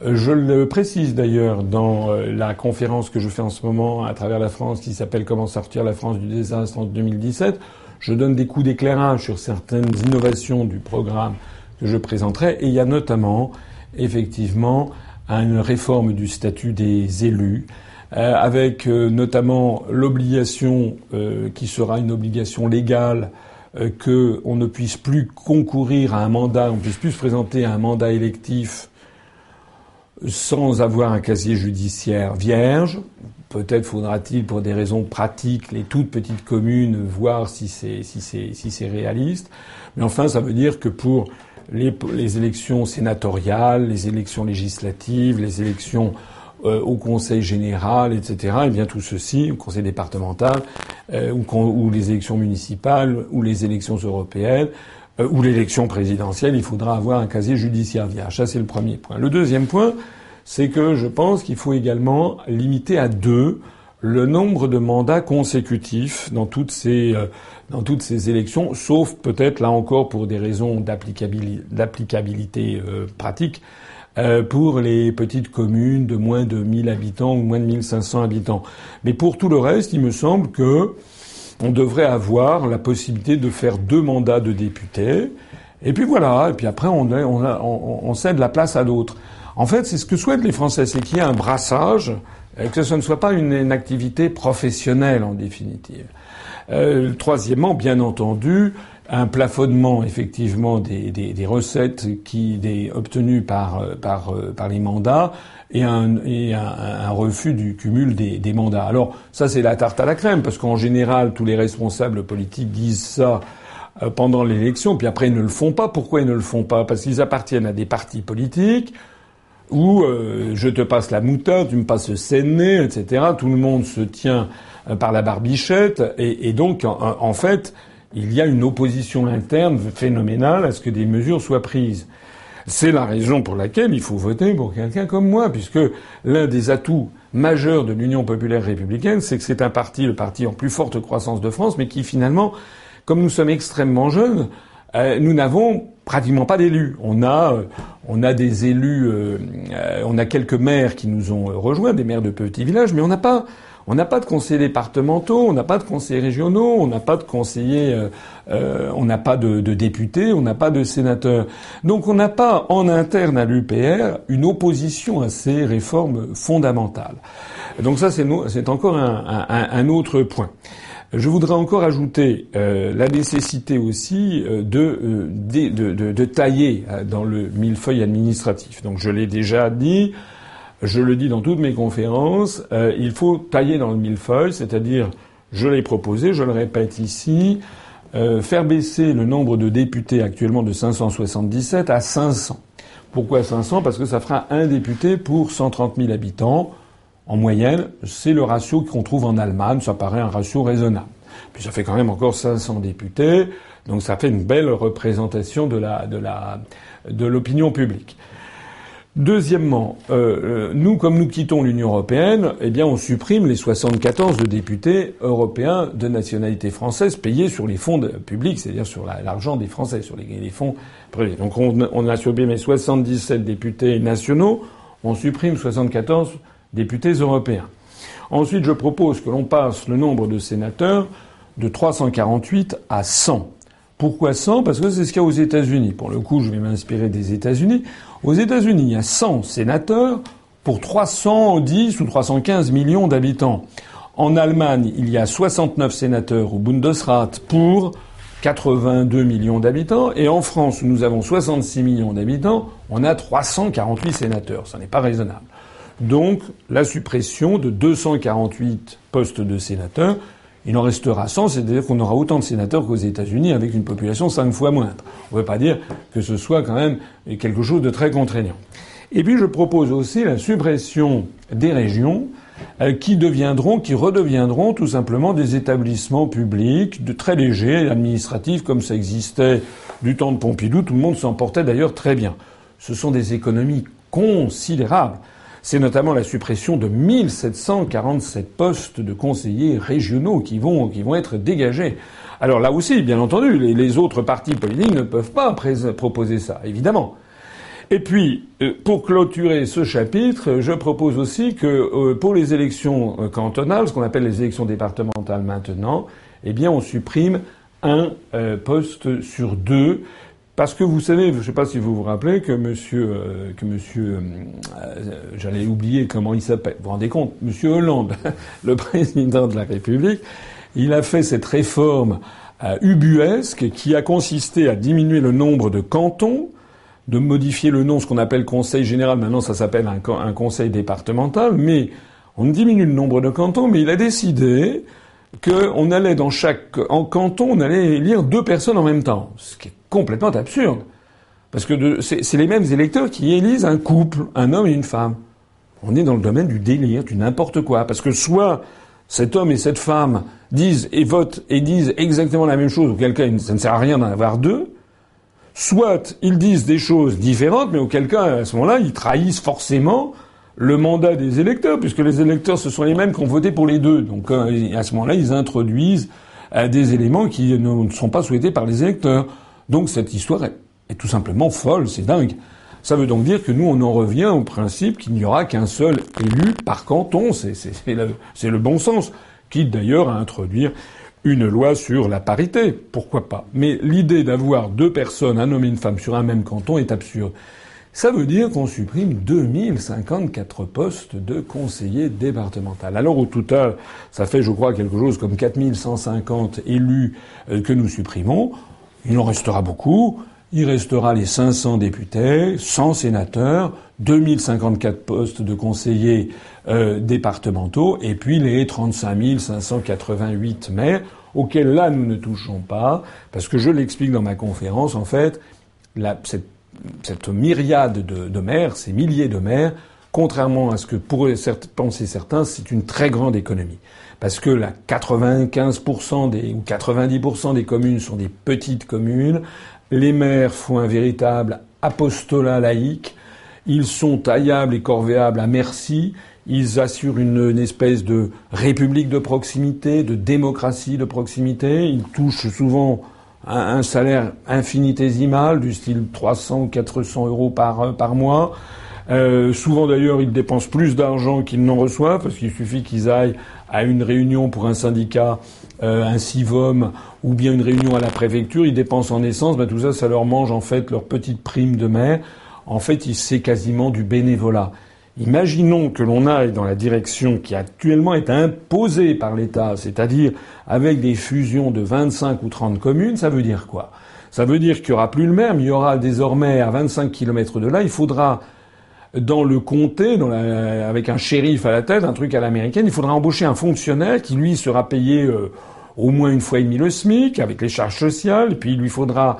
Euh, je le précise d'ailleurs dans la conférence que je fais en ce moment à travers la France qui s'appelle Comment sortir la France du désastre en 2017. Je donne des coups d'éclairage sur certaines innovations du programme que je présenterai et il y a notamment effectivement une réforme du statut des élus euh, avec euh, notamment l'obligation euh, qui sera une obligation légale qu'on ne puisse plus concourir à un mandat, on ne puisse plus se présenter à un mandat électif sans avoir un casier judiciaire vierge. Peut-être faudra-t-il, pour des raisons pratiques, les toutes petites communes voir si c'est si c'est si c'est réaliste. Mais enfin, ça veut dire que pour les, élections sénatoriales, les élections législatives, les élections euh, au Conseil général, etc. Et bien tout ceci, au Conseil départemental, euh, ou, les élections municipales, ou les élections européennes, euh, ou l'élection présidentielle, il faudra avoir un casier judiciaire vierge. Ça, c'est le premier point. Le deuxième point, c'est que je pense qu'il faut également limiter à deux le nombre de mandats consécutifs dans toutes ces dans toutes ces élections, sauf peut-être là encore pour des raisons d'applicabilité pratique, euh, pour les petites communes de moins de 1000 habitants ou moins de 1500 habitants. Mais pour tout le reste, il me semble que on devrait avoir la possibilité de faire deux mandats de députés. Et puis voilà. Et puis après, on, on, on cède la place à d'autres. En fait, c'est ce que souhaitent les Français, c'est qu'il y ait un brassage, que ce ne soit pas une, activité professionnelle en définitive. Euh, troisièmement, bien entendu, un plafonnement effectivement des, des, des recettes qui des, obtenues par, euh, par, euh, par les mandats et un, et un, un refus du cumul des, des, mandats. Alors ça c'est la tarte à la crème parce qu'en général tous les responsables politiques disent ça euh, pendant l'élection puis après ils ne le font pas. Pourquoi ils ne le font pas? Parce qu'ils appartiennent à des partis politiques où je te passe la moutarde, tu me passes le séné, etc. Tout le monde se tient par la barbichette et, donc en, fait il y a une opposition interne phénoménale à ce que des mesures soient prises. C'est la raison pour laquelle il faut voter pour quelqu'un comme moi, puisque l'un des atouts majeurs de l'Union populaire républicaine, c'est que c'est un parti, le parti en plus forte croissance de France, mais qui finalement, comme nous sommes extrêmement jeunes, euh, nous n'avons pratiquement pas d'élus. On a, euh, on a des élus, euh, on a quelques maires qui nous ont rejoints, des maires de petits villages, mais on n'a pas, on n'a pas de conseillers départementaux, on n'a pas de conseillers régionaux, on n'a pas de conseillers, euh, euh, on n'a pas de, députés, on n'a pas de sénateurs. Donc on n'a pas en interne à l'UPR une opposition à ces réformes fondamentales. Donc ça c'est encore un, autre point. Je voudrais encore ajouter euh, la nécessité aussi de, de, de, tailler dans le millefeuille administratif. Donc je l'ai déjà dit, je le dis dans toutes mes conférences, euh, il faut tailler dans le millefeuille, c'est-à-dire, je l'ai proposé, je le répète ici, euh, faire baisser le nombre de députés actuellement de 577 à 500. Pourquoi 500 Parce que ça fera un député pour 130 000 habitants. En moyenne, c'est le ratio qu'on trouve en Allemagne, ça paraît un ratio raisonnable. Puis ça fait quand même encore 500 députés, donc ça fait une belle représentation de l'opinion publique. Deuxièmement, euh, euh, nous, comme nous quittons l'Union européenne, eh bien, on supprime les 74 de députés européens de nationalité française payés sur les fonds publics, c'est-à-dire sur l'argent des Français, sur les, fonds privés. Donc, on, on, a supprimé 77 députés nationaux, on supprime 74 députés européens. Ensuite, je propose que l'on passe le nombre de sénateurs de 348 à 100. Pourquoi 100 Parce que c'est ce qu'il y a aux États-Unis. Pour le coup, je vais m'inspirer des États-Unis. Aux États-Unis, il y a 100 sénateurs pour 310 ou 315 millions d'habitants. En Allemagne, il y a 69 sénateurs au Bundesrat pour 82 millions d'habitants. Et en France, où nous avons 66 millions d'habitants, on a 348 sénateurs. Ce n'est pas raisonnable. Donc, la suppression de 248 postes de sénateurs, il en restera 100, c'est-à-dire qu'on aura autant de sénateurs qu'aux États-Unis avec une population cinq fois moindre. On ne veut pas dire que ce soit quand même quelque chose de très contraignant. Et puis je propose aussi la suppression des régions euh, qui deviendront, qui redeviendront tout simplement des établissements publics de très légers, administratifs, comme ça existait du temps de Pompidou. Tout le monde s'en portait d'ailleurs très bien. Ce sont des économies considérables c'est notamment la suppression de 1747 postes de conseillers régionaux qui vont, qui vont être dégagés. Alors là aussi, bien entendu, les, autres partis politiques ne peuvent pas proposer ça, évidemment. Et puis, euh, pour clôturer ce chapitre, je propose aussi que euh, pour les élections euh, cantonales, ce qu'on appelle les élections départementales maintenant, eh bien, on supprime un poste sur deux parce que vous savez, je ne sais pas si vous vous rappelez que Monsieur, euh, que Monsieur, euh, j'allais oublier comment il s'appelle. Vous vous rendez compte, Monsieur Hollande, le président de la République, il a fait cette réforme euh, ubuesque qui a consisté à diminuer le nombre de cantons, de modifier le nom, ce qu'on appelle Conseil général. Maintenant, ça s'appelle un, Conseil départemental, mais on diminue le nombre de cantons, mais il a décidé qu'on allait dans chaque en canton, on allait élire deux personnes en même temps, ce qui complètement absurde. Parce que c'est les mêmes électeurs qui élisent un couple, un homme et une femme. On est dans le domaine du délire, du n'importe quoi. Parce que soit cet homme et cette femme disent et votent et disent exactement la même chose, auquel cas ça ne sert à rien d'en avoir deux, soit ils disent des choses différentes, mais auquel cas, à ce moment-là, ils trahissent forcément le mandat des électeurs, puisque les électeurs, ce sont les mêmes qui ont voté pour les deux. Donc euh, à ce moment-là, ils introduisent euh, des éléments qui ne sont pas souhaités par les électeurs. Donc cette histoire est, tout simplement folle, c'est dingue. Ça veut donc dire que nous, on en revient au principe qu'il n'y aura qu'un seul élu par canton. C'est le, bon sens. Quitte d'ailleurs à introduire une loi sur la parité. Pourquoi pas? Mais l'idée d'avoir deux personnes, un homme et une femme, sur un même canton est absurde. Ça veut dire qu'on supprime 2054 postes de conseillers départementaux. Alors au total, ça fait je crois quelque chose comme 4150 élus euh, que nous supprimons. Il en restera beaucoup. Il restera les 500 députés, 100 sénateurs, 2054 postes de conseillers euh, départementaux et puis les 35 588 maires auxquels là nous ne touchons pas parce que je l'explique dans ma conférence en fait cette cette myriade de, maires, ces milliers de maires, contrairement à ce que pourraient penser certains, c'est une très grande économie. Parce que la 95% des, ou 90% des communes sont des petites communes. Les maires font un véritable apostolat laïque. Ils sont taillables et corvéables à merci. Ils assurent une, espèce de république de proximité, de démocratie de proximité. Ils touchent souvent un, salaire infinitésimal du style 300 ou 400 euros par, par mois. Euh, souvent d'ailleurs, ils dépensent plus d'argent qu'ils n'en reçoivent parce qu'il suffit qu'ils aillent à une réunion pour un syndicat, euh, un CIVOM ou bien une réunion à la préfecture, ils dépensent en essence, ben tout ça, ça leur mange en fait leur petite prime de mer. En fait, c'est quasiment du bénévolat. Imaginons que l'on aille dans la direction qui actuellement est imposée par l'État, c'est-à-dire avec des fusions de 25 ou 30 communes, ça veut dire quoi? Ça veut dire qu'il n'y aura plus le maire, mais il y aura désormais à 25 km de là, il faudra dans le comté, dans avec un shérif à la tête, un truc à l'américaine, il faudra embaucher un fonctionnaire qui lui sera payé euh, au moins une fois et demie le SMIC avec les charges sociales, puis il lui faudra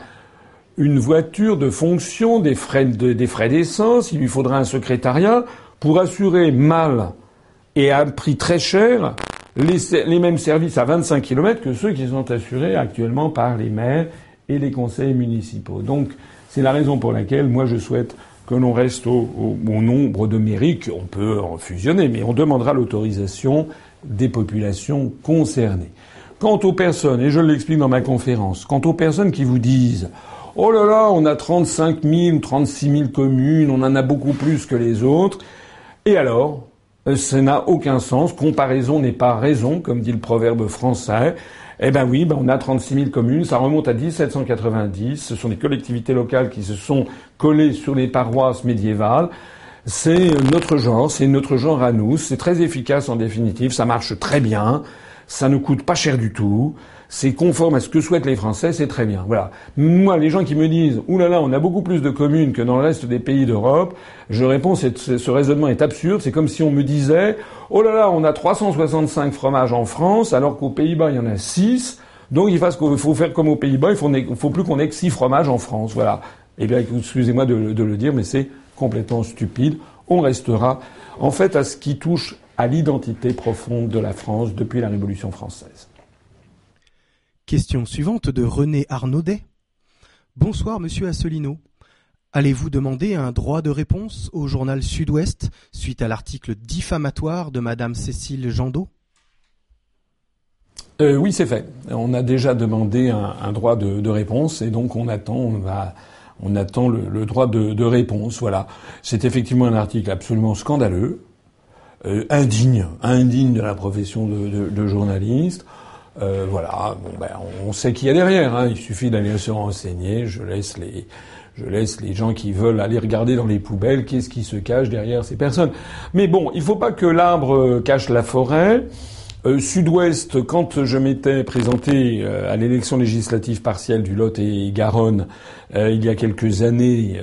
une voiture de fonction, des frais des frais d'essence, il lui faudra un secrétariat pour assurer mal et à un prix très cher les, mêmes services à 25 km que ceux qui sont assurés actuellement par les maires et les conseils municipaux. Donc c'est la raison pour laquelle moi je souhaite que l'on reste au, nombre de mairies, On peut en fusionner, mais on demandera l'autorisation des populations concernées. Quant aux personnes, et je l'explique dans ma conférence, quant aux personnes qui vous disent Oh là là, on a 35 000 ou 36 000 communes, on en a beaucoup plus que les autres, et alors, euh, ça n'a aucun sens. Comparaison n'est pas raison, comme dit le proverbe français. Eh ben oui, ben on a 36 000 communes, ça remonte à 1790. Ce sont des collectivités locales qui se sont collées sur les paroisses médiévales. C'est notre genre, c'est notre genre à nous. C'est très efficace en définitive, ça marche très bien, ça ne coûte pas cher du tout c'est conforme à ce que souhaitent les Français, c'est très bien. Voilà. Moi, les gens qui me disent « Ouh là là, on a beaucoup plus de communes que dans le reste des pays d'Europe », je réponds ce raisonnement est absurde. C'est comme si on me disait « Oh là là, on a 365 fromages en France, alors qu'aux Pays-Bas, il y en a 6. Donc il faut faire comme aux Pays-Bas, il faut, faut plus qu'on ait que 6 fromages en France. » Voilà. Eh bien, excusez-moi de, de le dire, mais c'est complètement stupide. On restera, en fait, à ce qui touche à l'identité profonde de la France depuis la Révolution française. Question suivante de René Arnaudet. Bonsoir, monsieur Asselineau. Allez-vous demander un droit de réponse au journal Sud-Ouest suite à l'article diffamatoire de madame Cécile Jandot? Euh, Oui, c'est fait. On a déjà demandé un, droit de, réponse et donc on attend, le, droit de, réponse. Voilà. C'est effectivement un article absolument scandaleux, euh, indigne, indigne de la profession de journaliste. Euh, voilà, bon, ben, on sait qu'il y a derrière. Hein. Il suffit d'aller se renseigner. Je laisse les, je laisse les gens qui veulent aller regarder dans les poubelles qu'est-ce qui se cache derrière ces personnes. Mais bon, il faut pas que l'arbre euh, cache la forêt. Euh, Sud-Ouest, quand je m'étais présenté euh, à l'élection législative partielle du Lot et Garonne il y a quelques années,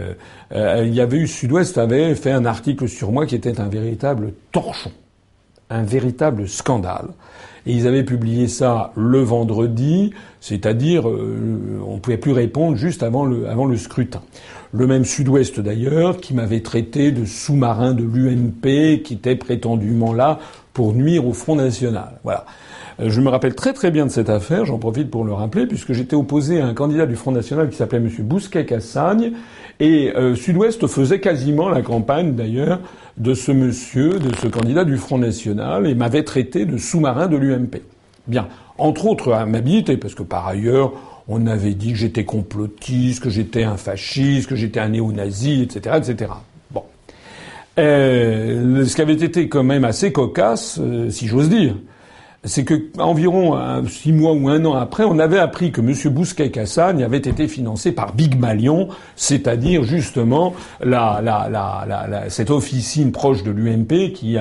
il y avait eu Sud-Ouest avait fait un article sur moi qui était un véritable torchon, un véritable scandale. Et ils avaient publié ça le vendredi, c'est-à-dire euh, on ne pouvait plus répondre juste avant le, avant le scrutin. Le même Sud-Ouest d'ailleurs, qui m'avait traité de sous-marin de l'UMP, qui était prétendument là pour nuire au Front National. Voilà. Euh, je me rappelle très très bien de cette affaire, j'en profite pour le rappeler, puisque j'étais opposé à un candidat du Front National qui s'appelait M. Bousquet-Cassagne, et euh, Sud-Ouest faisait quasiment la campagne d'ailleurs de ce monsieur, de ce candidat du Front National, et m'avait traité de sous-marin de l'UMP. Bien, entre autres à m'habiliter, parce que par ailleurs, On avait dit que j'étais complotiste, que j'étais un fasciste, que j'étais un néo-nazi, etc., etc. Bon. Euh, ce qui avait été quand même assez cocasse, si j'ose dire, c'est que environ six mois ou un an après, on avait appris que M. Bousquet Kassagne avait été financé par Big Malion, c'est-à-dire justement cette officine proche de l'UMP qui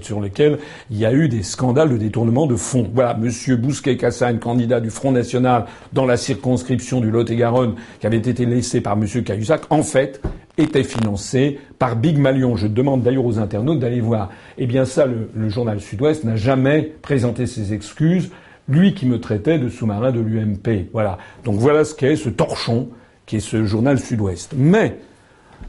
sur lequel il y a eu des scandales de détournement de fonds. Voilà, M. Bousquet Kassagne, candidat du Front National dans la circonscription du Lot-et-Garonne, qui avait été laissé par M. Cahuzac, en fait, était financé par Big Malion. Je demande d'ailleurs aux internautes d'aller voir. Eh bien ça, le, journal Sud-Ouest n'a jamais présenté ses excuses. Lui qui me traitait de sous-marin de l'UMP. Voilà. Donc voilà ce qu'est ce torchon qui est ce journal Sud-Ouest. Mais,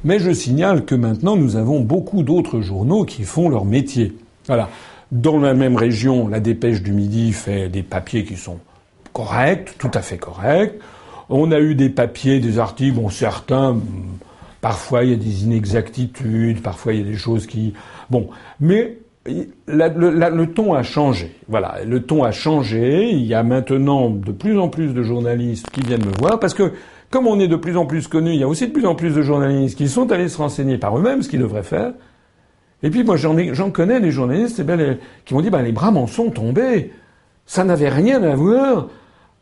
mais je signale que maintenant nous avons beaucoup d'autres journaux qui font leur métier. Voilà. Dans la même région, la Dépêche du Midi fait des papiers qui sont corrects, tout à fait corrects. On a eu des papiers, des articles, bon certains Parfois, il y a des inexactitudes, parfois, il y a des choses qui... Bon, mais le, ton a changé. Voilà, le ton a changé. Il y a maintenant de plus en plus de journalistes qui viennent me voir parce que comme on est de plus en plus connus, il y a aussi de plus en plus de journalistes qui sont allés se renseigner par eux-mêmes ce qu'ils devraient faire. Et puis moi j'en, j'en connais des journalistes eh bien, qui m'ont dit ben, les bras m'en sont tombés. Ça n'avait rien à voir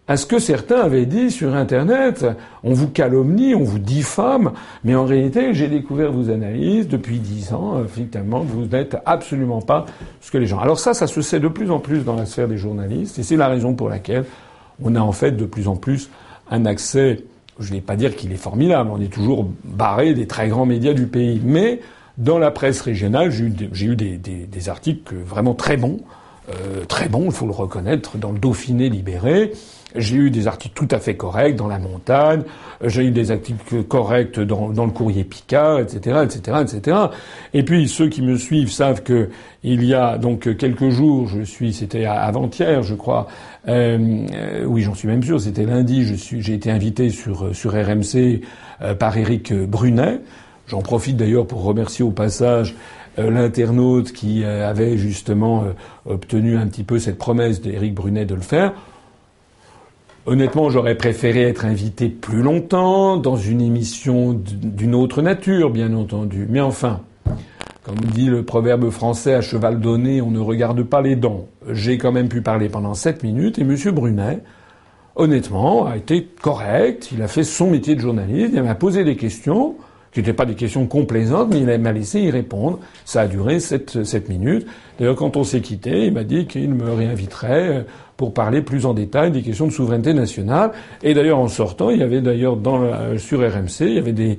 à ce que certains avaient dit sur Internet. On vous calomnie, on vous diffame, mais en réalité, j'ai découvert vos analyses depuis dix ans, effectivement, vous n'êtes absolument pas ce que les gens. Alors ça, ça se sait de plus en plus dans la sphère des journalistes, et c'est la raison pour laquelle on a en fait de plus en plus un accès, je ne vais pas dire qu'il est formidable, on est toujours barré des très grands médias du pays, mais dans la presse régionale, j'ai eu, des, des, articles vraiment très bons, euh, très bons, il faut le reconnaître, dans le Dauphiné libéré, j'ai eu des articles tout à fait corrects dans La Montagne, j'ai eu des articles corrects dans, dans, le Courrier Picard, etc., etc., etc. Et puis ceux qui me suivent savent que il y a donc quelques jours, je suis, c'était avant-hier, je crois, euh, euh, oui, j'en suis même sûr, c'était lundi, je suis, j'ai été invité sur sur RMC euh, par Éric Brunet. J'en profite d'ailleurs pour remercier au passage l'internaute qui avait justement obtenu un petit peu cette promesse d'Éric Brunet de le faire. Honnêtement, j'aurais préféré être invité plus longtemps, dans une émission d'une autre nature, bien entendu. Mais enfin, comme dit le proverbe français à cheval donné, on ne regarde pas les dents. J'ai quand même pu parler pendant sept minutes et M. Brunet, honnêtement, a été correct. Il a fait son métier de journaliste. Il m'a posé des questions qui n'étaient pas des questions complaisantes, mais il m'a laissé y répondre. Ça a duré sept, minutes. D'ailleurs, quand on s'est quitté, il m'a dit qu'il me réinviterait euh, pour parler plus en détail des questions de souveraineté nationale. Et d'ailleurs, en sortant, il y avait d'ailleurs dans sur RMC, il y avait des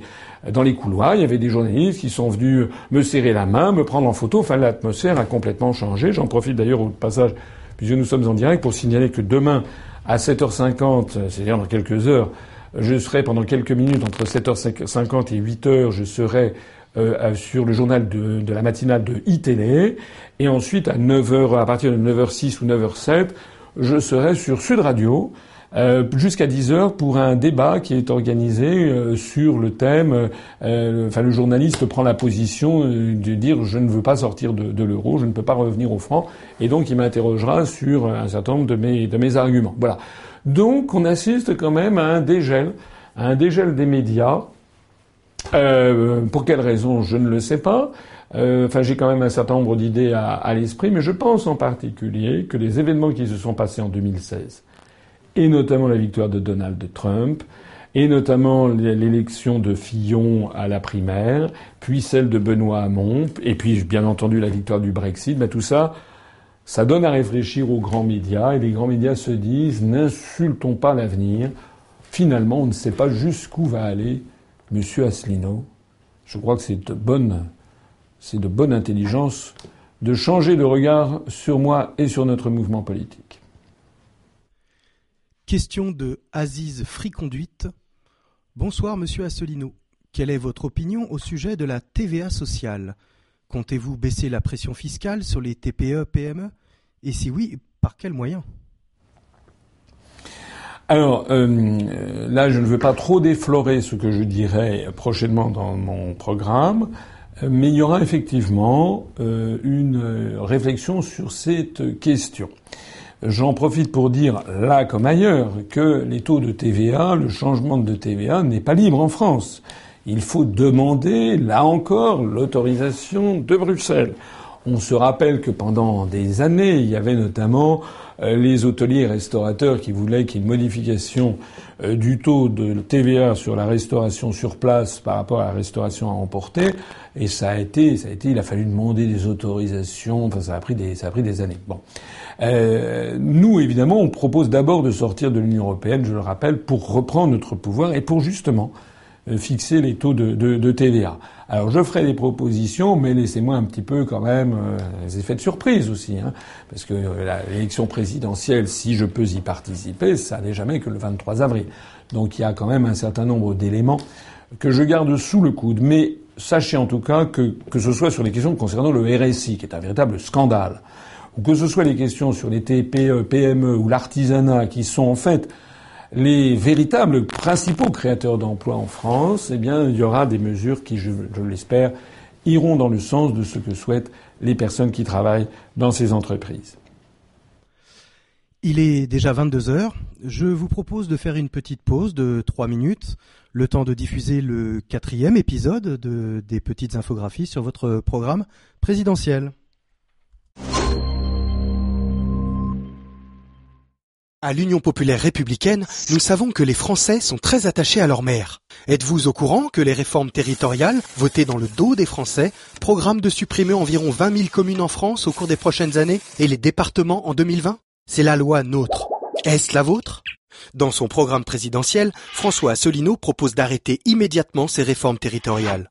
dans les couloirs, il y avait des journalistes qui sont venus me serrer la main, me prendre en photo. Enfin, l'atmosphère a complètement changé. J'en profite d'ailleurs au passage, puisque nous sommes en direct, pour signaler que demain à 7h50, c'est-à-dire dans quelques heures, je serai pendant quelques minutes, entre 7h50 et 8h, je serai euh, sur le journal de, de, la matinale de iTélé. Et ensuite, à 9h, à partir de 9h06 ou 9h07, je serai sur Sud Radio. Euh, jusqu'à 10 heures pour un débat qui est organisé euh, sur le thème. Euh, enfin, le journaliste prend la position de dire je ne veux pas sortir de, de l'euro, je ne peux pas revenir au franc, et donc il m'interrogera sur un certain nombre de mes, de mes arguments. Voilà. Donc on assiste quand même à un dégel, à un dégel des médias. Euh, pour quelle raison, je ne le sais pas. Euh, enfin, j'ai quand même un certain nombre d'idées à, l'esprit, mais je pense en particulier que les événements qui se sont passés en 2016, et notamment la victoire de Donald Trump, et notamment l'élection de Fillon à la primaire, puis celle de Benoît Hamon, et puis bien entendu la victoire du Brexit, ben tout ça, ça donne à réfléchir aux grands médias, et les grands médias se disent n'insultons pas l'avenir. Finalement, on ne sait pas jusqu'où va aller M. Asselineau. Je crois que c'est de bonne, c'est de bonne intelligence de changer de regard sur moi et sur notre mouvement politique. Question de Aziz Friconduite. Bonsoir, monsieur Asselineau. Quelle est votre opinion au sujet de la TVA sociale? Comptez-vous baisser la pression fiscale sur les TPE, PME Et si oui, par quels moyens? Alors euh, là, je ne veux pas trop déflorer ce que je dirai prochainement dans mon programme, mais il y aura effectivement euh, une réflexion sur cette question. J'en profite pour dire, là comme ailleurs, que les taux de TVA, le changement de TVA n'est pas libre en France. Il faut demander, là encore, l'autorisation de Bruxelles. On se rappelle que pendant des années, il y avait notamment euh, les hôteliers et restaurateurs qui voulaient qu'il y ait une modification euh, du taux de TVA sur la restauration sur place par rapport à la restauration à emporter. Et ça a été, ça a été, il a fallu demander des autorisations. Enfin, ça a pris des, ça a pris des années. Bon. Euh, nous, évidemment, on propose d'abord de sortir de l'Union européenne, je le rappelle, pour reprendre notre pouvoir et pour justement euh, fixer les taux de, de, de, TVA. Alors je ferai des propositions, mais laissez-moi un petit peu quand même euh, les effets de surprise aussi, hein, parce que euh, l'élection présidentielle, si je peux y participer, ça n'est jamais que le 23 avril. Donc il y a quand même un certain nombre d'éléments que je garde sous le coude. Mais sachez en tout cas que que ce soit sur les questions concernant le RSI, qui est un véritable scandale, ou que ce soit les questions sur les TPE, PME ou l'artisanat, qui sont en fait les véritables principaux créateurs d'emplois en France, eh bien, il y aura des mesures qui, je, l'espère, iront dans le sens de ce que souhaitent les personnes qui travaillent dans ces entreprises. Il est déjà 22 heures. Je vous propose de faire une petite pause de 3 minutes, le temps de diffuser le quatrième épisode de, des petites infographies sur votre programme présidentiel. À l'Union populaire républicaine, nous savons que les Français sont très attachés à leur maire. Êtes-vous au courant que les réformes territoriales, votées dans le dos des Français, programment de supprimer environ 20 000 communes en France au cours des prochaines années et les départements en 2020 C'est la loi NOTRe. Est-ce la vôtre? Dans son programme présidentiel, François Asselineau propose d'arrêter immédiatement ces réformes territoriales.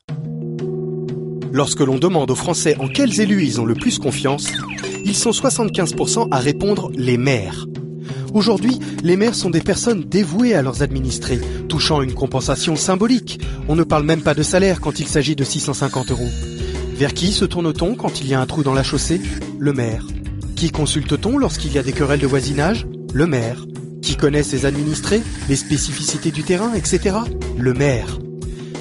Lorsque l'on demande aux Français en quels élus ils ont le plus confiance, ils sont 75% à répondre les maires. Aujourd'hui, les maires sont des personnes dévouées à leurs administrés, touchant une compensation symbolique. On ne parle même pas de salaire quand il s'agit de 650 euros. Vers qui se tourne-t-on quand il y a un trou dans la chaussée? Le maire. Qui consulte-t-on lorsqu'il y a des querelles de voisinage? Le maire. Qui connaît ses administrés, les spécificités du terrain, etc. Le maire.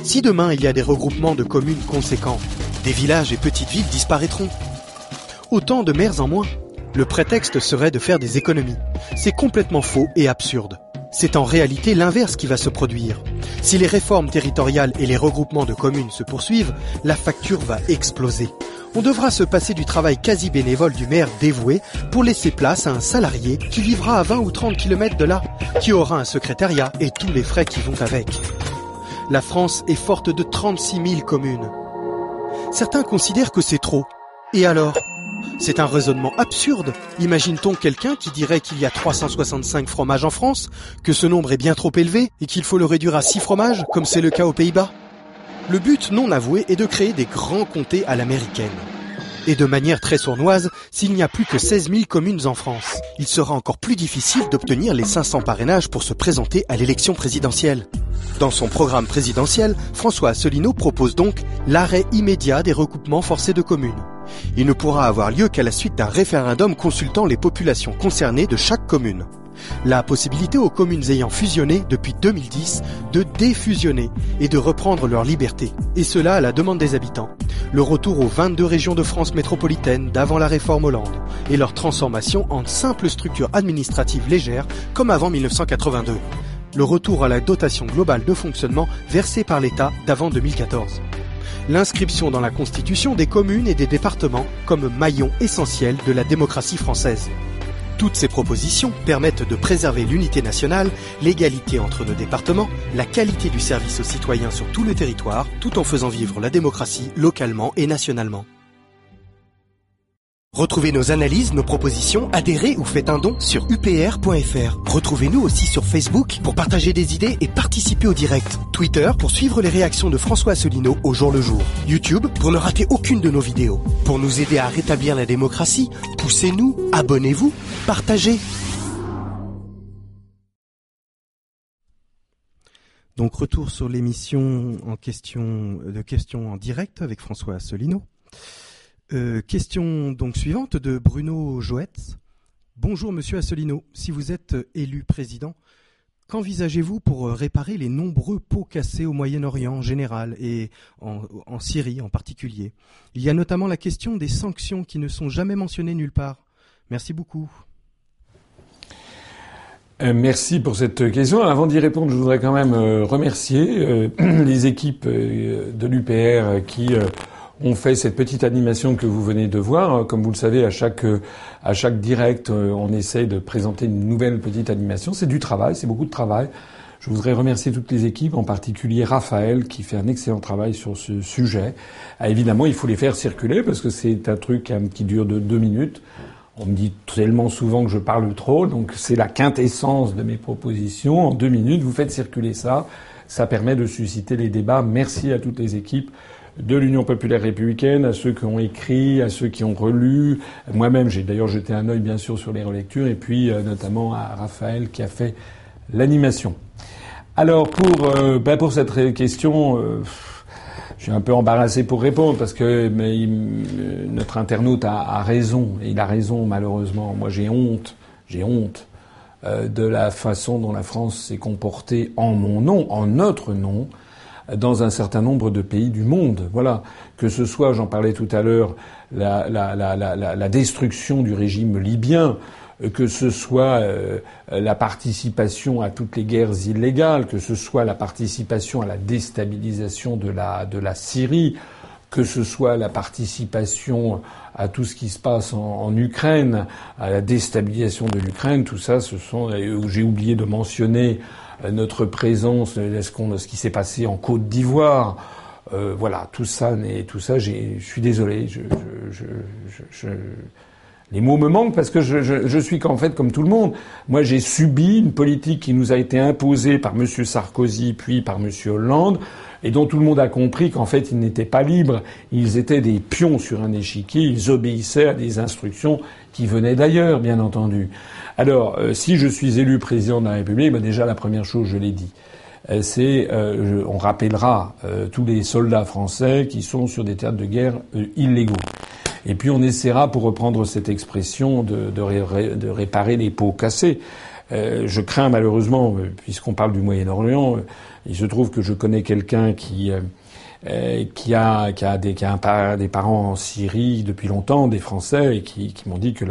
Si demain il y a des regroupements de communes conséquents, des villages et petites villes disparaîtront. Autant de maires en moins. Le prétexte serait de faire des économies. C'est complètement faux et absurde. C'est en réalité l'inverse qui va se produire. Si les réformes territoriales et les regroupements de communes se poursuivent, la facture va exploser. On devra se passer du travail quasi bénévole du maire dévoué pour laisser place à un salarié qui vivra à 20 ou 30 km de là, qui aura un secrétariat et tous les frais qui vont avec. La France est forte de 36 000 communes. Certains considèrent que c'est trop. Et alors? C'est un raisonnement absurde. Imagine-t-on quelqu'un qui dirait qu'il y a 365 fromages en France, que ce nombre est bien trop élevé et qu'il faut le réduire à 6 fromages, comme c'est le cas aux Pays-Bas? Le but non avoué est de créer des grands comtés à l'américaine. Et de manière très sournoise, s'il n'y a plus que 16 000 communes en France, il sera encore plus difficile d'obtenir les 500 parrainages pour se présenter à l'élection présidentielle. Dans son programme présidentiel, François Asselineau propose donc l'arrêt immédiat des recoupements forcés de communes. Il ne pourra avoir lieu qu'à la suite d'un référendum consultant les populations concernées de chaque commune. La possibilité aux communes ayant fusionné depuis 2010 de défusionner et de reprendre leur liberté. Et cela à la demande des habitants. Le retour aux 22 régions de France métropolitaine d'avant la réforme Hollande et leur transformation en simples structures administratives légères comme avant 1982. Le retour à la dotation globale de fonctionnement versée par l'État d'avant 2014 l'inscription dans la Constitution des communes et des départements comme maillon essentiel de la démocratie française. Toutes ces propositions permettent de préserver l'unité nationale, l'égalité entre nos départements, la qualité du service aux citoyens sur tout le territoire, tout en faisant vivre la démocratie localement et nationalement. Retrouvez nos analyses, nos propositions, adhérez ou faites un don sur upr.fr. Retrouvez-nous aussi sur Facebook pour partager des idées et participer au direct. Twitter pour suivre les réactions de François Asselineau au jour le jour. YouTube pour ne rater aucune de nos vidéos. Pour nous aider à rétablir la démocratie, poussez-nous, abonnez-vous, partagez. Donc retour sur l'émission en question de questions en direct avec François Asselineau. Euh, question donc suivante de Bruno Joetz. Bonjour Monsieur Asselineau, si vous êtes élu président, qu'envisagez-vous pour réparer les nombreux pots cassés au Moyen-Orient en général et en, Syrie en particulier? Il y a notamment la question des sanctions qui ne sont jamais mentionnées nulle part. Merci beaucoup. Euh, merci pour cette question. Avant d'y répondre, je voudrais quand même euh, remercier les équipes de l'UPR qui ont fait cette petite animation que vous venez de voir. Comme vous le savez, à chaque à chaque direct, on essaie de présenter une nouvelle petite animation. C'est du travail, c'est beaucoup de travail. Je voudrais remercier toutes les équipes, en particulier Raphaël, qui fait un excellent travail sur ce sujet. Ah, évidemment, il faut les faire circuler parce que c'est un truc qui dure de deux minutes. On me dit tellement souvent que je parle trop, donc c'est la quintessence de mes propositions. En deux minutes, vous faites circuler ça. Ça permet de susciter les débats. Merci à toutes les équipes de l'Union populaire républicaine, à ceux qui ont écrit, à ceux qui ont relu. Moi-même, j'ai d'ailleurs jeté un œil bien sûr sur les relectures, et puis euh, notamment à Raphaël qui a fait l'animation. Alors pour euh, ben pour cette question, euh, je suis un peu embarrassé pour répondre parce que notre internaute a, a, raison et il a raison malheureusement. Moi j'ai honte, j'ai honte de la façon dont la France s'est comportée en mon nom, en notre nom, dans un certain nombre de pays du monde. Voilà, que ce soit, j'en parlais tout à l'heure, la, la, la, la, destruction du régime libyen que ce soit euh, la participation à toutes les guerres illégales, que ce soit la participation à la déstabilisation de la, de la Syrie, que ce soit la participation à tout ce qui se passe en, Ukraine, à la déstabilisation de l'Ukraine, tout ça, ce sont. J'ai oublié de mentionner euh, notre présence, ce, ce qui s'est passé en Côte d'Ivoire. Euh, voilà, tout ça, tout ça, je suis désolé, je, les mots me manquent parce que je, suis qu'en fait comme tout le monde. Moi, j'ai subi une politique qui nous a été imposée par M. Sarkozy puis par M. Hollande et dont tout le monde a compris qu'en fait ils n'étaient pas libres, ils étaient des pions sur un échiquier, ils obéissaient à des instructions qui venaient d'ailleurs, bien entendu. Alors, euh, si je suis élu président de la République, ben déjà la première chose, je l'ai dit, c'est euh, on rappellera tous les soldats français qui sont sur des théâtres de guerre illégaux. Et puis on essaiera, pour reprendre cette expression, de, de, réparer les pots cassés. Euh, je crains malheureusement, euh, puisqu'on parle du Moyen-Orient, euh, il se trouve que je connais quelqu'un qui qui a qui a des qui a des parents en Syrie depuis longtemps, des Français, et qui, qui m'ont dit que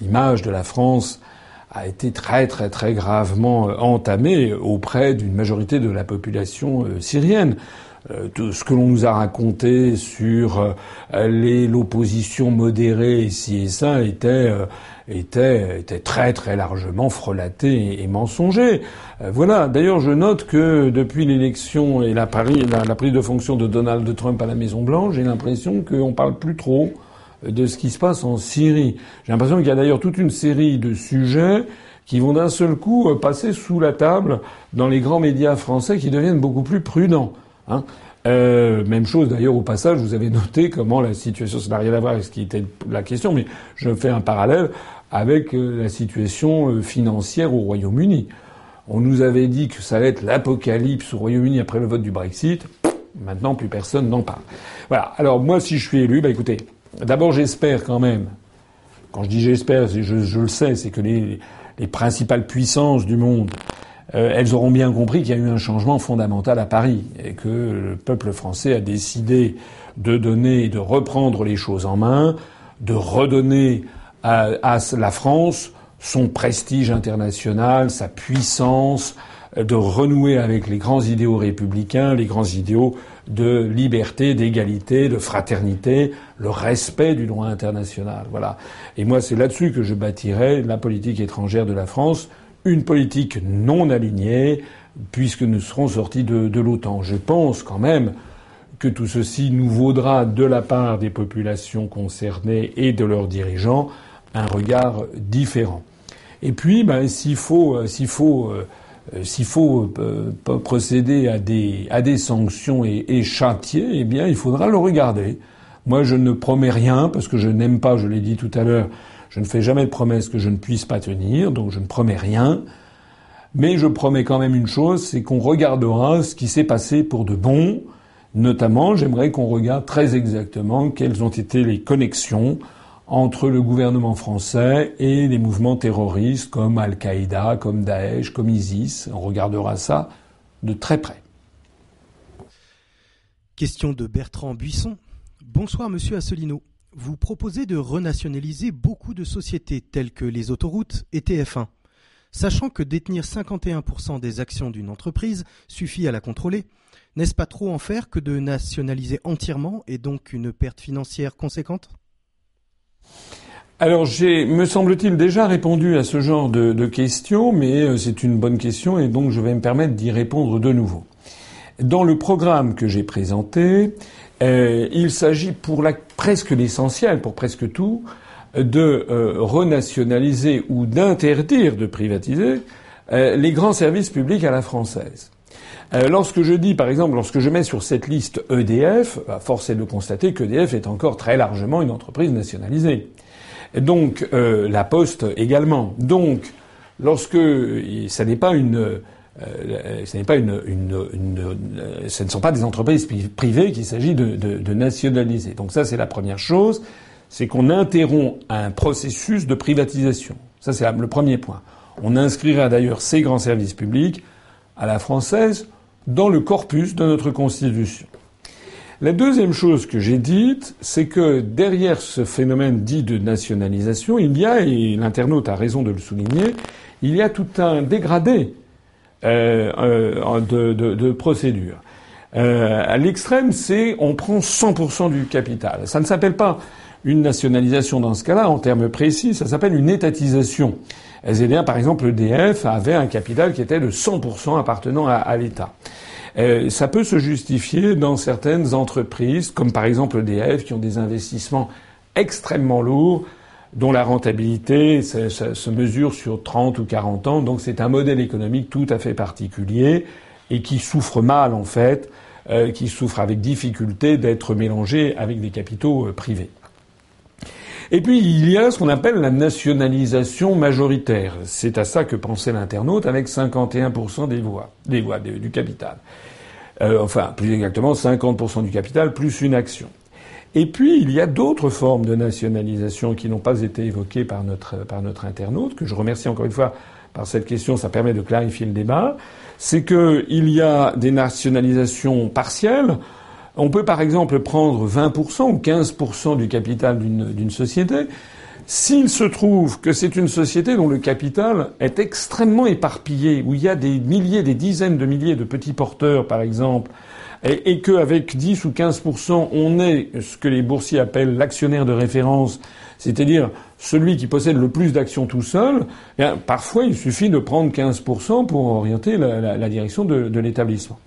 l'image de la France a été très très très gravement entamée auprès d'une majorité de la population syrienne. Euh, tout ce que l'on nous a raconté sur euh, l'opposition modérée ici et ça était, euh, était, était très très largement frelaté et, mensonger. voilà. D'ailleurs, je note que depuis l'élection et la, la, prise de fonction de Donald Trump à la Maison Blanche, j'ai l'impression qu'on parle plus trop de ce qui se passe en Syrie. J'ai l'impression qu'il y a d'ailleurs toute une série de sujets qui vont d'un seul coup passer sous la table dans les grands médias français qui deviennent beaucoup plus prudents. Hein. Euh, même chose d'ailleurs au passage, vous avez noté comment la situation, ça n'a rien à voir avec ce qui était la question, mais je fais un parallèle avec euh, la situation euh, financière au Royaume-Uni. On nous avait dit que ça allait être l'apocalypse au Royaume-Uni après le vote du Brexit. Maintenant, plus personne n'en parle. Voilà. Alors moi, si je suis élu, bah écoutez, d'abord j'espère quand même. Quand je dis j'espère, je, le sais, c'est que les, les principales puissances du monde euh, auront bien compris qu'il y a eu un changement fondamental à Paris et que le peuple français a décidé de donner, de reprendre les choses en main, de redonner à, la France son prestige international, sa puissance, de renouer avec les grands idéaux républicains, les grands idéaux de liberté, d'égalité, de fraternité, le respect du droit international. Voilà. Et moi, c'est là-dessus que je bâtirai la politique étrangère de la France une politique non alignée, puisque nous serons sortis de, l'OTAN. Je pense quand même que tout ceci nous vaudra de la part des populations concernées et de leurs dirigeants un regard différent. Et puis, ben, s'il faut, euh, s'il faut, euh, s'il faut euh, procéder à des, à des sanctions et, et eh bien, il faudra le regarder. Moi, je ne promets rien parce que je n'aime pas, je l'ai dit tout à l'heure, je ne fais jamais de promesses que je ne puisse pas tenir, donc je ne promets rien. Mais je promets quand même une chose, c'est qu'on regardera ce qui s'est passé pour de bon. Notamment, j'aimerais qu'on regarde très exactement quelles ont été les connexions entre le gouvernement français et les mouvements terroristes comme Al-Qaïda, comme Daesh, comme ISIS. On regardera ça de très près. Question de Bertrand Buisson. Bonsoir, monsieur Asselineau. Vous proposez de renationaliser beaucoup de sociétés telles que les autoroutes et TF1. Sachant que détenir 51% des actions d'une entreprise suffit à la contrôler, n'est-ce pas trop en faire que de nationaliser entièrement et donc une perte financière conséquente? Alors j'ai, me semble-t-il, déjà répondu à ce genre de, questions, mais euh, c'est une bonne question et donc je vais me permettre d'y répondre de nouveau. Dans le programme que j'ai présenté, euh, il s'agit pour presque l'essentiel, pour presque tout, de euh, renationaliser ou d'interdire de privatiser les grands services publics à la française. Lorsque je dis, par exemple, lorsque je mets sur cette liste EDF, bah, force est de constater qu'EDF est encore très largement une entreprise nationalisée. Donc euh, la Poste également. Donc lorsque ça n'est pas une euh, ce n'est pas une, une, une, ce ne sont pas des entreprises privées qu'il s'agit de, de, de, nationaliser. Donc ça, c'est la première chose, c'est qu'on interrompt un processus de privatisation. Ça, c'est le premier point. On inscrira d'ailleurs ces grands services publics à la française dans le corpus de notre Constitution. La deuxième chose que j'ai dite, c'est que derrière ce phénomène dit de nationalisation, il y a, et l'internaute a raison de le souligner, il y a tout un dégradé euh, euh, de, de, de, procédure. Euh, à l'extrême, c'est on prend 100% du capital. Ça ne s'appelle pas une nationalisation dans ce cas-là, en termes précis, ça s'appelle une étatisation. SDR, par exemple, EDF avait un capital qui était de 100% appartenant à, à l'État. Euh, ça peut se justifier dans certaines entreprises, comme par exemple EDF, qui ont des investissements extrêmement lourds, dont la rentabilité se mesure sur 30 ou 40 ans. Donc c'est un modèle économique tout à fait particulier et qui souffre mal en fait, euh, qui souffre avec difficulté d'être mélangé avec des capitaux euh, privés. Et puis il y a ce qu'on appelle la nationalisation majoritaire. C'est à ça que pensait l'internaute avec 51% des voix, des voix du capital. Euh, enfin, plus exactement 50% du capital plus une action. Et puis, il y a d'autres formes de nationalisation qui n'ont pas été évoquées par notre, par notre internaute, que je remercie encore une fois par cette question, ça permet de clarifier le débat. C'est qu'il y a des nationalisations partielles on peut par exemple prendre 20% ou 15% du capital d'une société. S'il se trouve que c'est une société dont le capital est extrêmement éparpillé, où il y a des milliers, des dizaines de milliers de petits porteurs, par exemple, et, et qu'avec 10 ou 15%, on est ce que les boursiers appellent l'actionnaire de référence, c'est-à-dire celui qui possède le plus d'actions tout seul, eh parfois il suffit de prendre 15% pour orienter la, direction de l'établissement.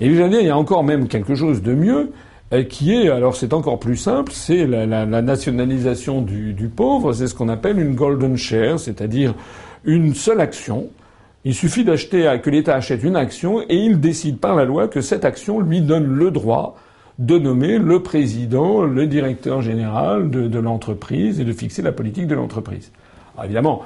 Et je veux dire, il y a encore même quelque chose de mieux, euh, qui est, alors c'est encore plus simple, c'est la, nationalisation du, du pauvre, c'est ce qu'on appelle une golden share, c'est-à-dire une seule action. Il suffit d'acheter, que l'État achète une action et il décide par la loi que cette action lui donne le droit de nommer le président, le directeur général de, de l'entreprise et de fixer la politique de l'entreprise. évidemment,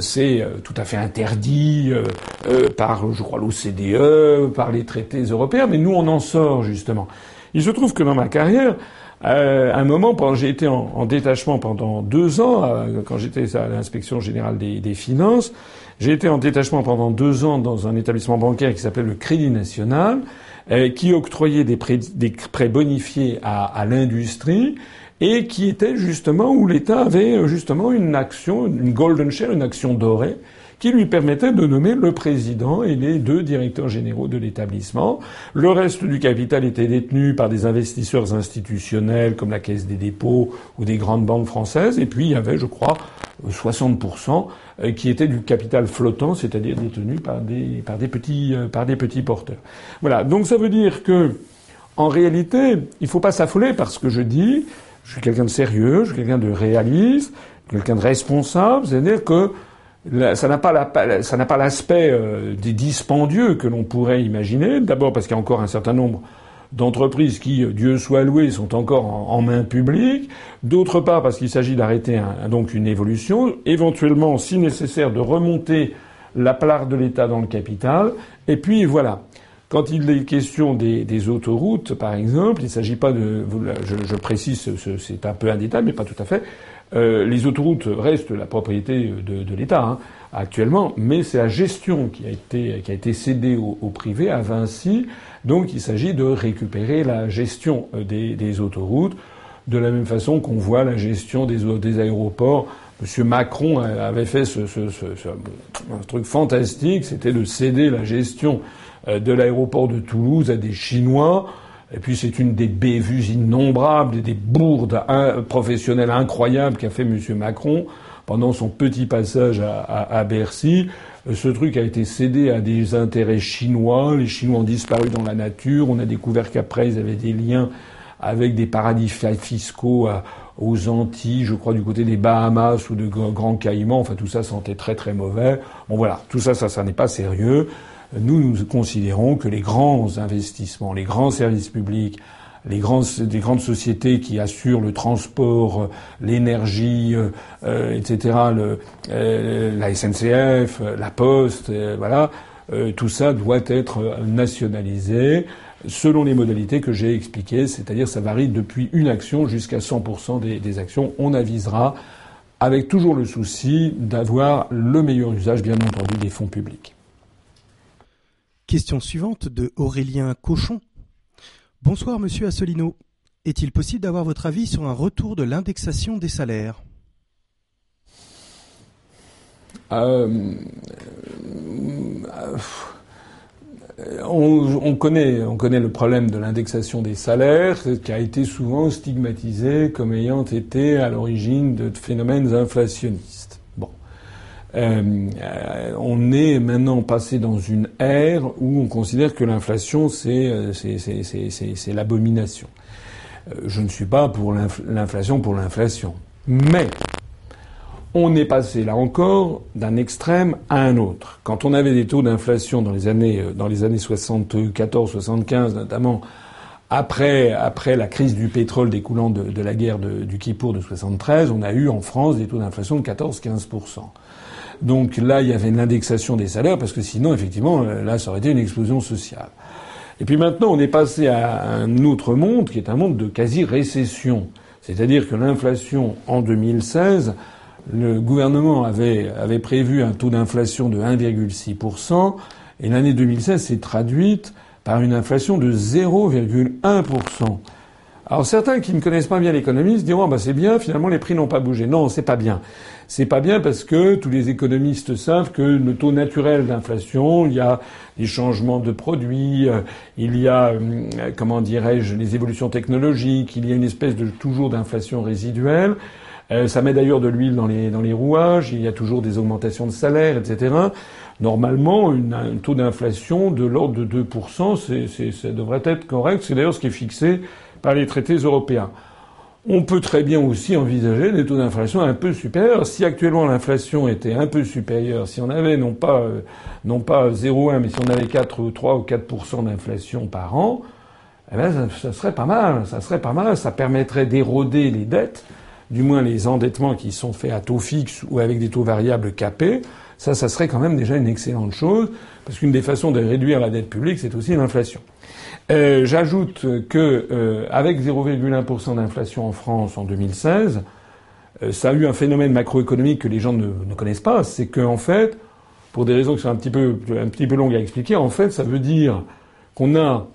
c'est euh, tout à fait interdit euh, euh, par, je crois, l'OCDE, par les traités européens, mais nous, on en sort justement. Il se trouve que dans ma carrière, à un moment, j'ai été en, détachement pendant deux ans, quand j'étais à l'inspection générale des, finances, j'ai été en détachement pendant deux ans dans un établissement bancaire qui s'appelle le Crédit National, qui octroyait des prêts, des prêts bonifiés à, à l'industrie et qui était justement où l'État avait euh, justement une action, une golden share, une action dorée, qui lui permettait de nommer le président et les deux directeurs généraux de l'établissement. Le reste du capital était détenu par des investisseurs institutionnels comme la Caisse des dépôts ou des grandes banques françaises. Et puis il y avait, je crois, 60% euh, qui était du capital flottant, c'est-à-dire détenu par des, par des petits, euh, par des petits porteurs. Voilà. Donc ça veut dire que, en réalité, il ne faut pas s'affoler par ce que je dis. Je suis quelqu'un de sérieux, je suis quelqu'un de réaliste, quelqu'un de responsable. C'est-à-dire que ça n'a pas l'aspect euh, des dispendieux que l'on pourrait imaginer. D'abord parce qu'il y a encore un certain nombre d'entreprises qui, euh, Dieu soit loué, sont encore en, main publique. D'autre part parce qu'il s'agit d'arrêter donc une évolution, éventuellement, si nécessaire, de remonter la part de l'État dans le capital. Et puis voilà. Quand il est question des, autoroutes, par exemple, il ne s'agit pas de. Je, précise, c'est un peu un détail, mais pas tout à fait. Euh, les autoroutes restent la propriété de, de l'État hein, actuellement, mais c'est la gestion qui a été, qui a été cédée au, au privé, à Vinci. Donc il s'agit de récupérer la gestion euh, des, autoroutes, de la même façon qu'on voit la gestion des, aéroports Monsieur Macron avait fait ce, truc fantastique, c'était de céder la gestion euh, de l'aéroport de Toulouse à des Chinois. Et puis c'est une des bévues innombrables et des bourdes professionnelles incroyables qu'a fait Monsieur Macron pendant son petit passage à Bercy. Euh, ce truc a été cédé à des intérêts chinois. Les Chinois ont disparu dans la nature. On a découvert qu'après, ils avaient des liens avec des paradis fiscaux aux Antilles, je crois du côté des Bahamas ou de Grand Caïman. Enfin, tout ça sentait très très mauvais. Bon voilà, tout ça, ça, ça n'est pas sérieux. Nous, nous considérons que les grands investissements, les grands services publics, les grandes, des grandes sociétés qui assurent le transport, l'énergie, euh, euh etc., le, euh, la SNCF, la Poste, euh, voilà, tout ça doit être nationalisé selon les modalités que j'ai expliquées, c'est-à-dire ça varie depuis une action jusqu'à 100% des, des, actions. On avisera avec toujours le souci d'avoir le meilleur usage, bien entendu, des fonds publics. Question suivante de Aurélien Cochon. Bonsoir Monsieur Assolino. Est-il possible d'avoir votre avis sur un retour de l'indexation des salaires? Euh, euh, on, connaît, on connaît le problème de l'indexation des salaires, qui a été souvent stigmatisé comme ayant été à l'origine de phénomènes inflationnistes. Bon, euh, on est maintenant passé dans une ère où on considère que l'inflation c'est euh, l'abomination. Euh, je ne suis pas pour l'inflation pour l'inflation, mais on est passé là encore d'un extrême à un autre. Quand on avait des taux d'inflation dans les années euh, dans les années 74-75 notamment après après la crise du pétrole découlant de, la guerre du Kippour de 73, on a eu en France des taux d'inflation de 14-15 Donc là, il y avait une indexation des salaires parce que sinon, effectivement, euh, là, ça aurait été une explosion sociale. Et puis maintenant, on est passé à un autre monde qui est un monde de quasi-récession. C'est-à-dire que l'inflation en 2016 le gouvernement avait, prévu un taux d'inflation de 1,6%, et l'année 2016 s'est traduite par une inflation de 0,1%. Alors certains qui ne connaissent pas bien l'économie se diront bah c'est bien, finalement les prix n'ont pas bougé. Non, c'est pas bien. C'est pas bien parce que tous les économistes savent que le taux naturel d'inflation, il y a des changements de produits, euh, il y a euh, comment dirais-je les évolutions technologiques, il y a une espèce de toujours d'inflation résiduelle. Euh, ça met d'ailleurs de l'huile dans les, rouages, il y a toujours des augmentations de salaire, etc. Normalement, un taux d'inflation de l'ordre de 2%, c'est, ça devrait être correct. C'est d'ailleurs ce qui est fixé par les traités européens. On peut très bien aussi envisager des taux d'inflation un peu supérieurs. Si actuellement l'inflation était un peu supérieure, si on avait non pas, euh, non pas 0,1, mais si on avait 4 ou 3 ou 4% d'inflation par an, eh ben, ça, ça, serait pas mal. Ça serait pas mal. Ça permettrait d'éroder les dettes du moins les endettements qui sont faits à taux fixe ou avec des taux variables capés, ça, ça serait quand même déjà une excellente chose, parce qu'une des façons de réduire la dette publique, c'est aussi l'inflation. Euh, J'ajoute que euh, avec 0,1% d'inflation en France en 2016, euh, ça a eu un phénomène macroéconomique que les gens ne, connaissent pas, c'est qu'en fait, pour des raisons qui sont un petit peu un petit peu longues à expliquer, en fait, ça veut dire qu'on a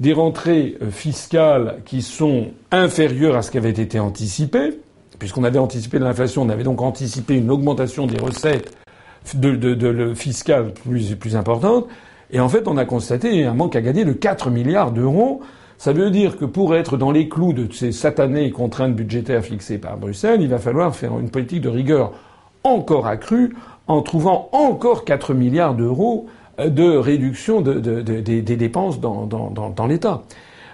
des rentrées euh, fiscales qui sont inférieures à ce qui avait été anticipé, puisqu'on avait anticipé l'inflation, on avait donc anticipé une augmentation des recettes de, de, de, fiscales plus, plus importante, et en fait on a constaté un manque à gagner de 4 milliards d'euros. Ça veut dire que pour être dans les clous de ces satanées contraintes budgétaires fixées par Bruxelles, il va falloir faire une politique de rigueur encore accrue en trouvant encore 4 milliards d'euros de réduction de, de, des, dépenses dans, l'État.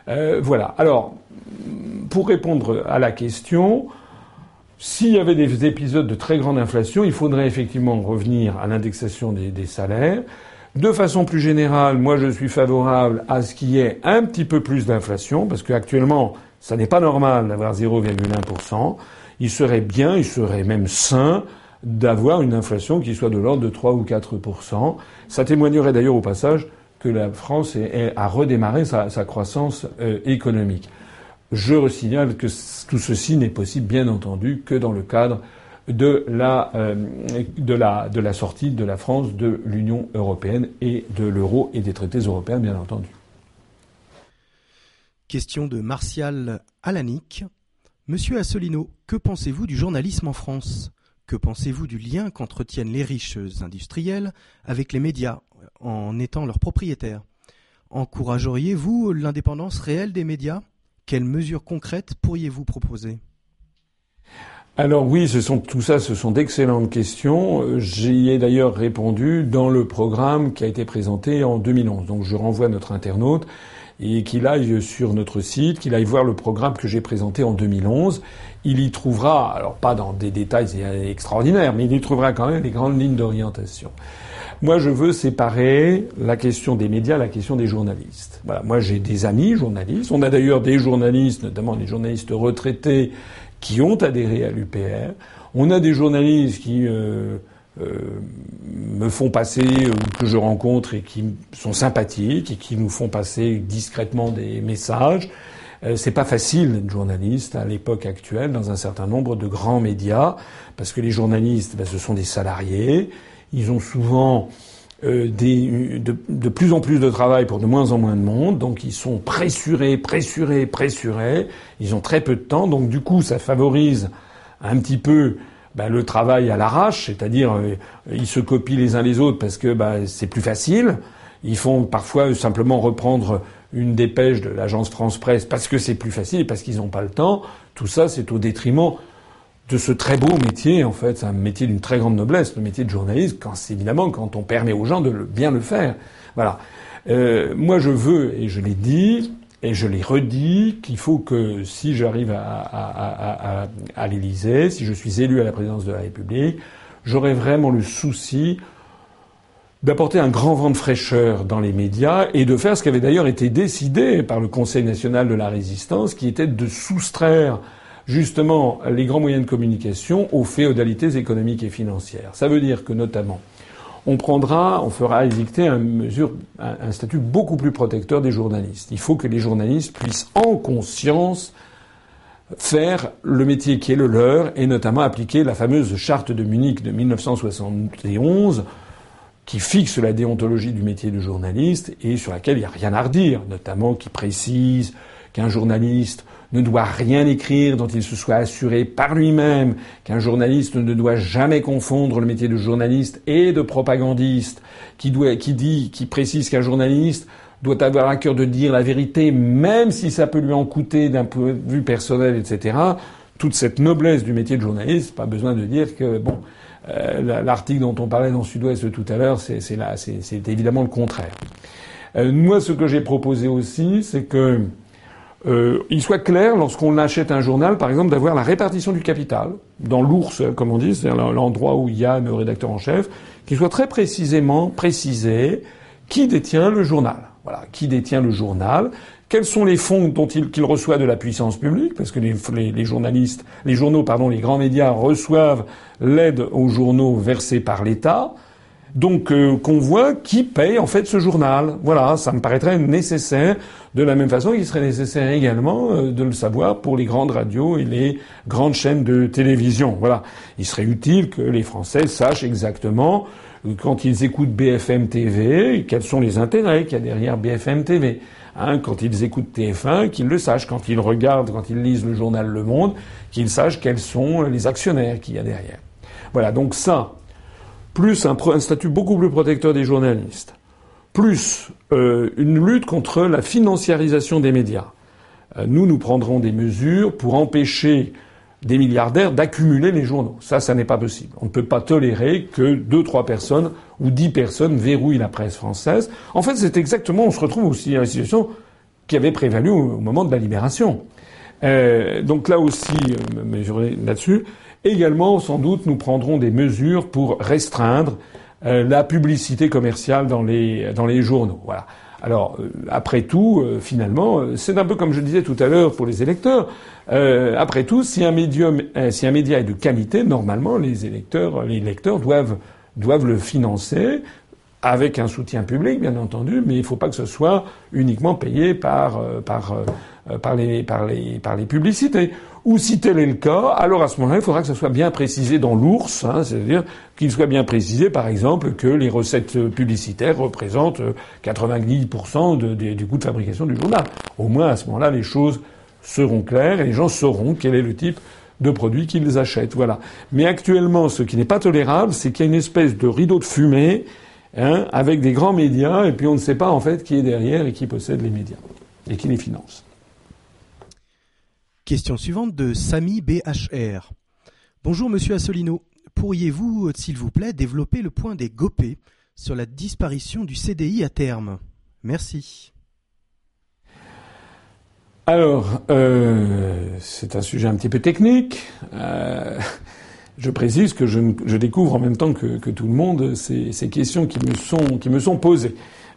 Euh, voilà. Alors, pour répondre à la question, s'il y avait des épisodes de très grande inflation, il faudrait effectivement revenir à l'indexation des, salaires. De façon plus générale, moi je suis favorable à ce qu'il y ait un petit peu plus d'inflation, parce qu'actuellement, ça n'est pas normal d'avoir 0,1%. Il serait bien, il serait même sain d'avoir une inflation qui soit de l'ordre de 3 ou 4% Ça témoignerait d'ailleurs au passage que la France a redémarré sa, croissance euh, économique. Je signale que tout ceci n'est possible, bien entendu, que dans le cadre de la, euh, de la, sortie de la France de l'Union européenne et de l'euro et des traités européens, bien entendu. Question de Martial Alanic. Monsieur Assolino, que pensez-vous du journalisme en France? Que pensez-vous du lien qu'entretiennent les riches industriels avec les médias en étant leurs propriétaires? Encourageriez-vous l'indépendance réelle des médias? Quelles mesures concrètes pourriez-vous proposer? Alors oui, ce sont, tout ça, ce sont d'excellentes questions. J'y ai d'ailleurs répondu dans le programme qui a été présenté en 2011. Donc je renvoie notre internaute et qu'il aille sur notre site, qu'il aille voir le programme que j'ai présenté en 2011. Il y trouvera, alors pas dans des détails extraordinaires, mais il y trouvera quand même les grandes lignes d'orientation. Moi, je veux séparer la question des médias, la question des journalistes. Voilà. Moi, j'ai des amis journalistes. On a d'ailleurs des journalistes, notamment des journalistes retraités, qui ont adhéré à l'UPR. On a des journalistes qui euh, euh, me font passer, ou que je rencontre et qui sont sympathiques et qui nous font passer discrètement des messages. Euh, c'est pas facile d'être journaliste à l'époque actuelle dans un certain nombre de grands médias, parce que les journalistes, ben, ce sont des salariés. Ils ont souvent euh, des, de, de, plus en plus de travail pour de moins en moins de monde, donc ils sont pressurés, pressurés, pressurés. Ils ont très peu de temps, donc du coup, ça favorise un petit peu bah, le travail à l'arrache, c'est-à-dire euh, ils se copient les uns les autres parce que bah, c'est plus facile. Ils font parfois simplement reprendre une dépêche de l'agence France Presse parce que c'est plus facile, parce qu'ils n'ont pas le temps. Tout ça, c'est au détriment de ce très beau métier, en fait, c'est un métier d'une très grande noblesse, le métier de journaliste, quand évidemment quand on permet aux gens de bien le faire. Voilà. Euh, moi, je veux, et je l'ai dit, et je l'ai redit, qu'il faut que si j'arrive à, à, à, à l'Élysée, si je suis élu à la présidence de la République, j'aurai vraiment le souci d'apporter un grand vent de fraîcheur dans les médias et de faire ce qui avait d'ailleurs été décidé par le Conseil national de la résistance, qui était de soustraire justement les grands moyens de communication aux féodalités économiques et financières. Ça veut dire que notamment on prendra, on fera édicter un, un, statut beaucoup plus protecteur des journalistes. Il faut que les journalistes puissent en conscience faire le métier qui est le leur et notamment appliquer la fameuse charte de Munich de 1971 qui fixe la déontologie du métier de journaliste et sur laquelle il n'y a rien à redire, notamment qui précise qu'un journaliste ne doit rien écrire dont il se soit assuré par lui-même qu'un journaliste ne doit jamais confondre le métier de journaliste et de propagandiste, qui, doit, qui dit, qui précise qu'un journaliste doit avoir à cœur de dire la vérité, même si ça peut lui en coûter d'un point de vue personnel, etc. Toute cette noblesse du métier de journaliste, pas besoin de dire que bon, euh, l'article dont on parlait dans Sud-Ouest tout à l'heure, c'est évidemment le contraire. Euh, moi, ce que j'ai proposé aussi, c'est que euh, il soit clair, lorsqu'on achète un journal, par exemple, d'avoir la répartition du capital, dans l'ours, comme on dit, c'est l'endroit où il y a le rédacteur en chef, qu'il soit très précisément précisé qui détient le journal. Voilà, qui détient le journal, quels sont les fonds dont il, qu'il reçoit de la puissance publique, parce que les, les, journalistes, les journaux, pardon, les grands médias reçoivent l'aide aux journaux versés par l'État. Donc euh, qu'on voit qui paye en fait ce journal. Voilà, ça me paraîtrait nécessaire, de la même façon qu'il serait nécessaire également euh, de le savoir pour les grandes radios et les grandes chaînes de télévision. Voilà, il serait utile que les Français sachent exactement euh, quand ils écoutent BFM TV quels sont les intérêts qu'il y a derrière BFM TV. Hein, quand ils écoutent TF1, qu'ils le sachent. Quand ils regardent, quand ils lisent le journal Le Monde, qu'ils sachent quels sont les actionnaires qu'il y a derrière. Voilà, donc ça, plus un, statut beaucoup plus protecteur des journalistes, plus euh, une lutte contre la financiarisation des médias. Euh, nous, nous prendrons des mesures pour empêcher des milliardaires d'accumuler les journaux. Ça, ça n'est pas possible. On ne peut pas tolérer que deux, trois personnes ou dix personnes verrouillent la presse française. En fait, c'est exactement, on se retrouve aussi dans la situation qui avait prévalu au, moment de la libération. Euh, donc là aussi, mesurer là-dessus. Également, sans doute, nous prendrons des mesures pour restreindre euh, la publicité commerciale dans les, dans les journaux. Voilà. Alors, euh, après tout, euh, finalement, c'est un peu comme je disais tout à l'heure pour les électeurs. après tout, si un, médium, si un média est de qualité, normalement, les électeurs, les lecteurs doivent, doivent le financer avec un soutien public, bien entendu, mais il ne faut pas que ce soit uniquement payé par, par, par, les, par, les, par les publicités. Ou si tel est le cas, alors à ce moment-là, il faudra que ça soit bien précisé dans l'ours, hein, c'est-à-dire qu'il soit bien précisé, par exemple, que les recettes publicitaires représentent 90% de, du coût de fabrication du journal. Au moins, à ce moment-là, les choses seront claires et les gens sauront quel est le type de produits qu'ils achètent. Voilà. Mais actuellement, ce qui n'est pas tolérable, c'est qu'il y a une espèce de rideau de fumée hein, avec des grands médias, et puis on ne sait pas en fait qui est derrière et qui possède les médias et qui les finance. Question suivante de Samy BHR. Bonjour Monsieur Assolino. Pourriez-vous, s'il vous plaît, développer le point des GOPÉ sur la disparition du CDI à terme? Merci. Alors, euh, c'est un sujet un petit peu technique. Euh, je précise que je, découvre en même temps que, tout le monde ces, questions qui me sont posées.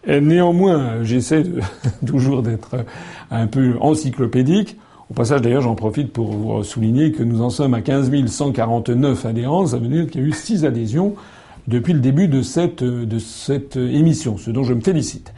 néanmoins, j'essaie toujours d'être un peu encyclopédique. Au passage, d'ailleurs, j'en profite pour vous souligner que nous en sommes à 15 149 adhérents. Ça veut dire qu'il y a eu 6 adhésions depuis le début de cette, de cette émission, ce dont je me félicite.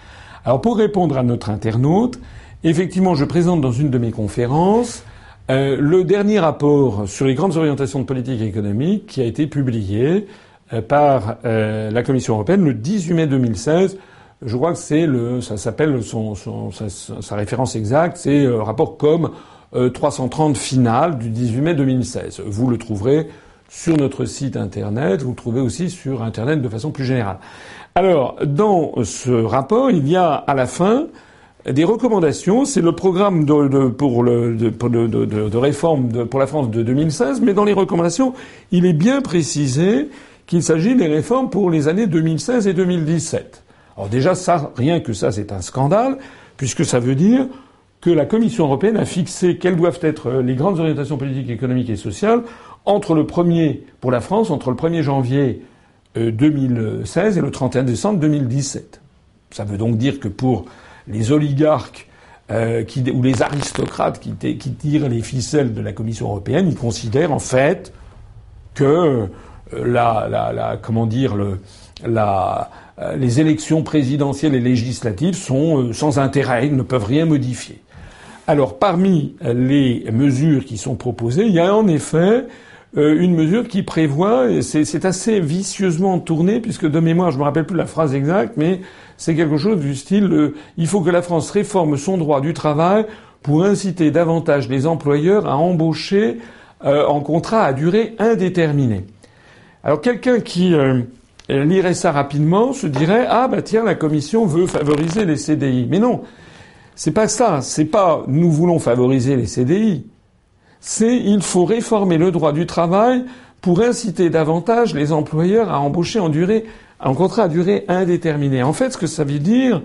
Alors, pour répondre à notre internaute, Effectivement, je présente dans une de mes conférences euh, le dernier rapport sur les grandes orientations de politique économique qui a été publié euh, par euh, la Commission européenne le 18 mai 2016. Je crois que c'est le, ça s'appelle son, son sa, référence exacte, c'est le rapport COM 330 final du 18 mai 2016. Vous le trouverez sur notre site internet, vous le trouvez aussi sur internet de façon plus générale. Alors, dans ce rapport, il y a à la fin des recommandations. C'est le programme de, pour le, de, de, réforme pour la France de 2016, mais dans les recommandations, il est bien précisé qu'il s'agit des réformes pour les années 2016 et 2017. Alors déjà, ça, rien que ça, c'est un scandale, puisque ça veut dire que la Commission européenne a fixé quelles doivent être les grandes orientations politiques, économiques et sociales entre le premier, pour la France, entre le 1er janvier 2016 euh, et le 31 décembre 2017. Ça veut donc dire que pour les oligarques euh, ou les aristocrates qui, tirent les ficelles de la Commission européenne, ils considèrent en fait que euh, euh, les élections présidentielles et législatives sont sans intérêt, ils ne peuvent rien modifier. Alors parmi les mesures qui sont proposées, il y a en effet une mesure qui prévoit, et c'est assez vicieusement tourné, puisque de mémoire, je me rappelle plus la phrase exacte, mais c'est quelque chose du style euh, il faut que la France réforme son droit du travail pour inciter davantage les employeurs à embaucher euh, en contrat à durée indéterminée. Alors quelqu'un qui euh, lirait ça rapidement se dirait ah bah tiens la Commission veut favoriser les CDI. Mais non, c'est pas ça. C'est pas nous voulons favoriser les CDI. C'est il faut réformer le droit du travail pour inciter davantage les employeurs à embaucher en durée un contrat à durée indéterminée. En fait, ce que ça veut dire,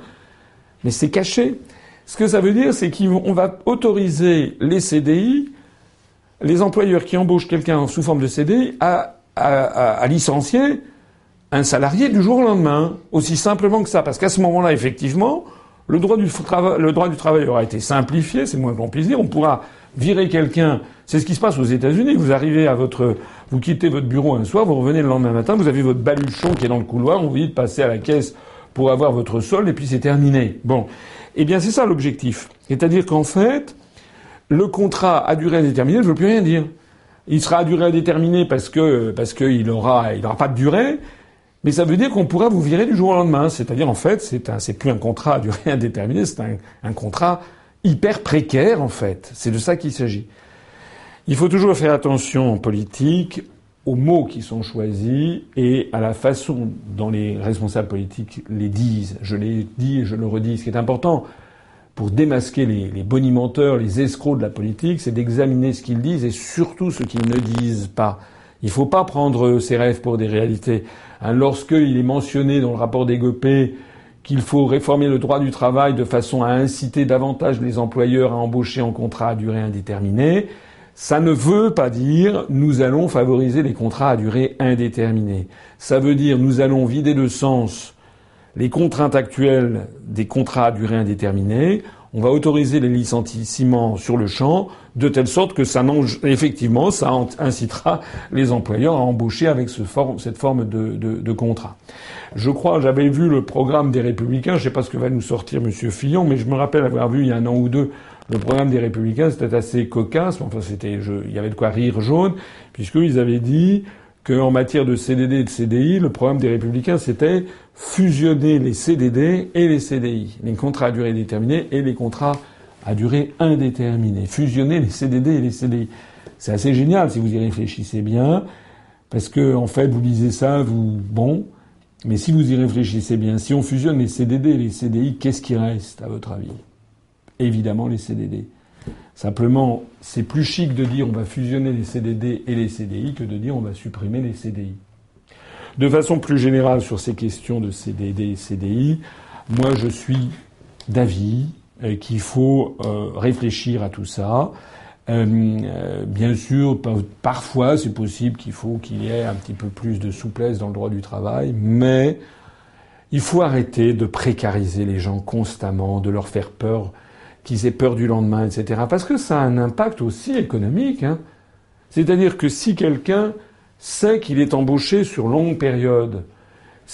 mais c'est caché, ce que ça veut dire, c'est qu'on va autoriser les CDI, les employeurs qui embauchent quelqu'un sous forme de CDI, à, à, licencier un salarié du jour au lendemain. Aussi simplement que ça. Parce qu'à ce moment-là, effectivement, le droit, du travail aura été simplifié, c'est moins qu'on puisse dire. On pourra virer quelqu'un. C'est ce qui se passe aux États-Unis. Vous arrivez à votre vous quittez votre bureau un soir, vous revenez le lendemain matin, vous avez votre baluchon qui est dans le couloir, on vous dit de passer à la caisse pour avoir votre solde et puis c'est terminé. Bon. Eh bien, c'est ça l'objectif. C'est-à-dire qu'en fait, le contrat à durée indéterminée ne veut plus rien dire. Il sera à durée indéterminée parce que, parce qu'il aura, il aura pas de durée. Mais ça veut dire qu'on pourra vous virer du jour au lendemain. C'est-à-dire, en fait, c'est plus un contrat à durée indéterminée, c'est un, contrat hyper précaire, en fait. C'est de ça qu'il s'agit. Il faut toujours faire attention en politique aux mots qui sont choisis et à la façon dont les responsables politiques les disent. Je l'ai dit et je le redis. Ce qui est important pour démasquer les, les bonimenteurs, les escrocs de la politique, c'est d'examiner ce qu'ils disent et surtout ce qu'ils ne disent pas. Il ne faut pas prendre ses rêves pour des réalités. Hein, Lorsqu'il est mentionné dans le rapport des GOPÉ qu'il faut réformer le droit du travail de façon à inciter davantage les employeurs à embaucher en contrat à durée indéterminée, ça ne veut pas dire nous allons favoriser les contrats à durée indéterminée. Ça veut dire nous allons vider de sens les contraintes actuelles des contrats à durée indéterminée. On va autoriser les licenciements sur le champ de telle sorte que ça effectivement ça incitera les employeurs à embaucher avec cette forme de, contrat. Je crois, j'avais vu le programme des Républicains. Je ne sais pas ce que va nous sortir Monsieur Fillon, mais je me rappelle avoir vu il y a un an ou deux le programme des Républicains, c'était assez cocasse, enfin, c'était, il y avait de quoi rire jaune, puisqu'ils avaient dit qu'en matière de CDD et de CDI, le programme des Républicains, c'était fusionner les CDD et les CDI, les contrats à durée déterminée et les contrats à durée indéterminée. Fusionner les CDD et les CDI. C'est assez génial si vous y réfléchissez bien, parce que en fait, vous lisez ça, vous bon, mais si vous y réfléchissez bien, si on fusionne les CDD et les CDI, qu'est-ce qui reste à votre avis? Évidemment les CDD. Simplement, c'est plus chic de dire on va fusionner les CDD et les CDI que de dire on va supprimer les CDI. De façon plus générale sur ces questions de CDD et CDI, moi je suis d'avis euh, qu'il faut euh, réfléchir à tout ça. Euh, bien sûr, parfois c'est possible qu'il faut qu'il y ait un petit peu plus de souplesse dans le droit du travail, mais il faut arrêter de précariser les gens constamment, de leur faire peur, qu'ils aient peur du lendemain, etc. Parce que ça a un impact aussi économique. Hein. C'est-à-dire que si quelqu'un sait qu'il est embauché sur longue période,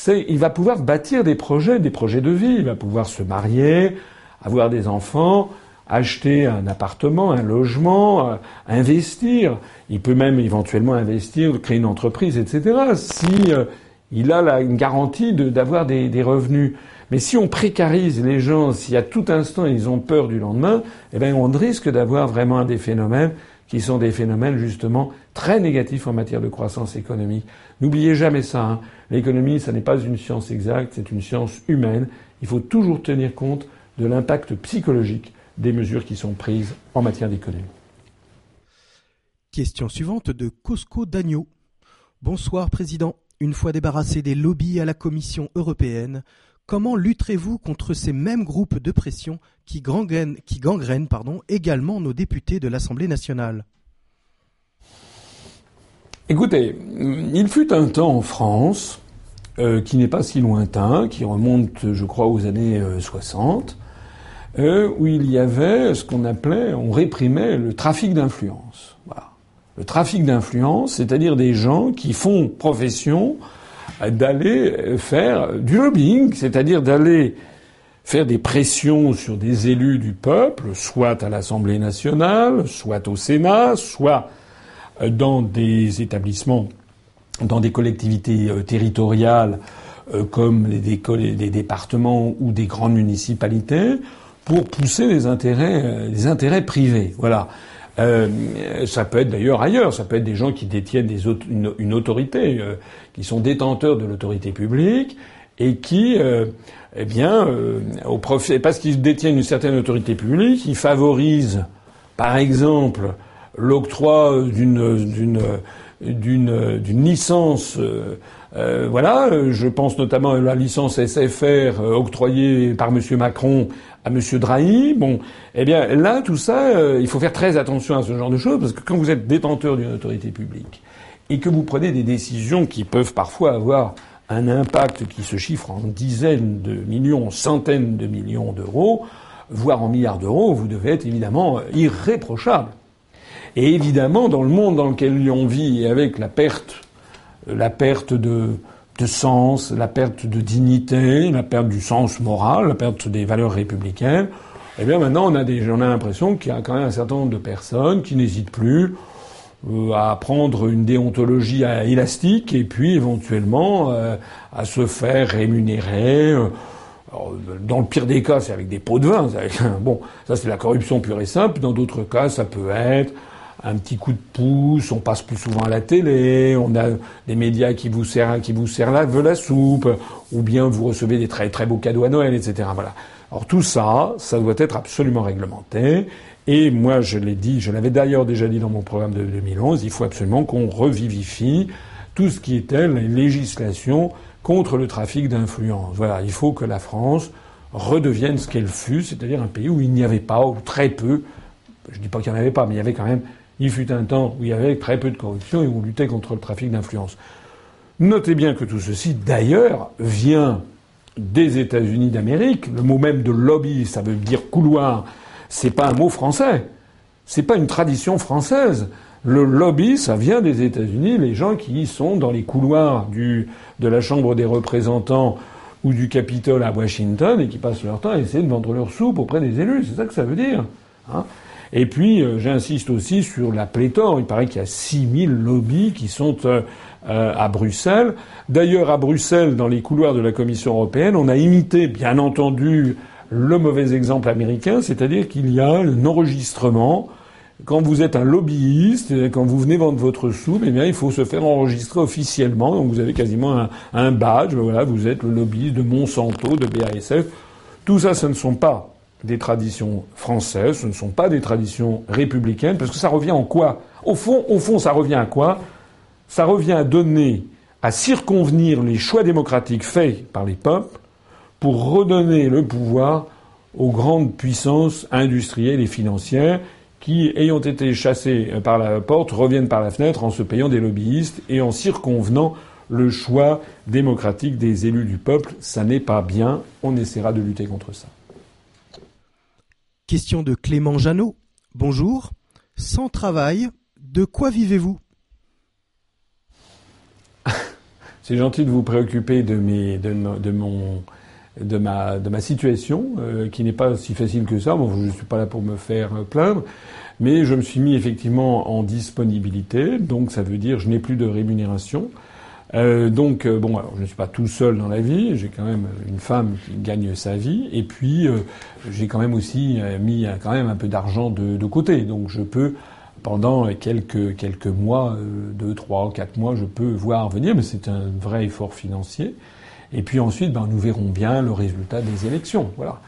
il va pouvoir bâtir des projets, des projets de vie, il va pouvoir se marier, avoir des enfants, acheter un appartement, un logement, euh, investir. Il peut même éventuellement investir, créer une entreprise, etc. Si euh, il a la, une garantie d'avoir des, revenus. Mais si on précarise les gens, si à tout instant ils ont peur du lendemain, eh bien on risque d'avoir vraiment des phénomènes qui sont des phénomènes justement très négatifs en matière de croissance économique. N'oubliez jamais ça. Hein. L'économie, ça n'est pas une science exacte, c'est une science humaine. Il faut toujours tenir compte de l'impact psychologique des mesures qui sont prises en matière d'économie. Question suivante de Cosco Dagno. Bonsoir Président. Une fois débarrassé des lobbies à la Commission européenne, comment lutterez-vous contre ces mêmes groupes de pression qui gangrènent, également nos députés de l'Assemblée nationale? Écoutez, il fut un temps en France, euh, qui n'est pas si lointain, qui remonte, je crois, aux années 60, euh, où il y avait ce qu'on appelait, on réprimait le trafic d'influence. Le trafic d'influence, c'est-à-dire des gens qui font profession d'aller faire du lobbying, c'est-à-dire d'aller faire des pressions sur des élus du peuple, soit à l'Assemblée nationale, soit au Sénat, soit dans des établissements, dans des collectivités euh, territoriales euh, comme des départements ou des grandes municipalités, pour pousser les intérêts, euh, les intérêts privés. Voilà. Euh, ça peut être d'ailleurs ailleurs, ça peut être des gens qui détiennent une, autorité, euh, qui sont détenteurs de l'autorité publique et qui, euh, eh bien, parce qu'ils détiennent une certaine autorité publique, ils favorisent, par exemple, l'octroi d'une d'une licence. voilà, je pense notamment à la licence SFR octroyée par M. Macron à Monsieur Drahi. Bon, eh bien là, tout ça, euh, il faut faire très attention à ce genre de choses parce que quand vous êtes détenteur d'une autorité publique et que vous prenez des décisions qui peuvent parfois avoir un impact qui se chiffre en dizaines de millions, centaines de millions d'euros, voire en milliards d'euros, vous devez être évidemment irréprochable. Et évidemment, dans le monde dans lequel on vit, et avec la perte, la perte de, de sens, la perte de dignité, la perte du sens moral, la perte des valeurs républicaines, eh bien maintenant on a, des, on a l'impression qu'il y a quand même un certain nombre de personnes qui n'hésitent plus euh, à prendre une déontologie élastique et puis éventuellement euh, à se faire rémunérer. Euh, dans le pire des cas, c'est avec des pots de vin. bon, ça c'est la corruption pure et simple. Dans d'autres cas, ça peut être un petit coup de pouce, on passe plus souvent à la télé, on a des médias qui vous servent, qui vous servent la soupe, ou bien vous recevez des très très beaux cadeaux à Noël, etc. Voilà. Alors tout ça, ça doit être absolument réglementé. Et moi, je l'ai dit, je l'avais d'ailleurs déjà dit dans mon programme de 2011, il faut absolument qu'on revivifie tout ce qui était la législation contre le trafic d'influence. Voilà, il faut que la France redevienne ce qu'elle fut, c'est-à-dire un pays où il n'y avait pas, ou très peu, je ne dis pas qu'il n'y en avait pas, mais il y avait quand même il fut un temps où il y avait très peu de corruption et où on luttait contre le trafic d'influence. Notez bien que tout ceci, d'ailleurs, vient des États-Unis d'Amérique. Le mot même de lobby, ça veut dire couloir. C'est pas un mot français. C'est pas une tradition française. Le lobby, ça vient des États-Unis. Les gens qui sont dans les couloirs de la Chambre des représentants ou du Capitole à Washington et qui passent leur temps à essayer de vendre leur soupe auprès des élus. C'est ça que ça veut dire. Hein et puis, euh, j'insiste aussi sur la pléthore. Il paraît qu'il y a 6000 lobbies qui sont euh, euh, à Bruxelles. D'ailleurs, à Bruxelles, dans les couloirs de la Commission européenne, on a imité, bien entendu, le mauvais exemple américain, c'est-à-dire qu'il y a un enregistrement. Quand vous êtes un lobbyiste, quand vous venez vendre votre soupe, eh bien, il faut se faire enregistrer officiellement. Donc, vous avez quasiment un, un badge. Voilà, vous êtes le lobbyiste de Monsanto, de BASF. Tout ça, ce ne sont pas des traditions françaises, ce ne sont pas des traditions républicaines, parce que ça revient en quoi? Au fond, au fond, ça revient à quoi? Ça revient à donner, à circonvenir les choix démocratiques faits par les peuples pour redonner le pouvoir aux grandes puissances industrielles et financières qui, ayant été chassées par la porte, reviennent par la fenêtre en se payant des lobbyistes et en circonvenant le choix démocratique des élus du peuple. Ça n'est pas bien. On essaiera de lutter contre ça. Question de Clément Janot. Bonjour. Sans travail, de quoi vivez-vous? C'est gentil de vous préoccuper de, ma, de ma situation, euh, qui n'est pas si facile que ça. Bon, je ne suis pas là pour me faire plaindre. Mais je me suis mis effectivement en disponibilité, donc ça veut dire je n'ai plus de rémunération. Euh, donc euh, bon, alors je ne suis pas tout seul dans la vie. J'ai quand même une femme qui gagne sa vie, et puis euh, j'ai quand même aussi euh, mis quand même un peu d'argent de, de, côté. Donc je peux pendant quelques quelques mois, deux, trois, quatre mois, je peux voir venir, mais c'est un vrai effort financier. Et puis ensuite, ben, nous verrons bien le résultat des élections. Voilà.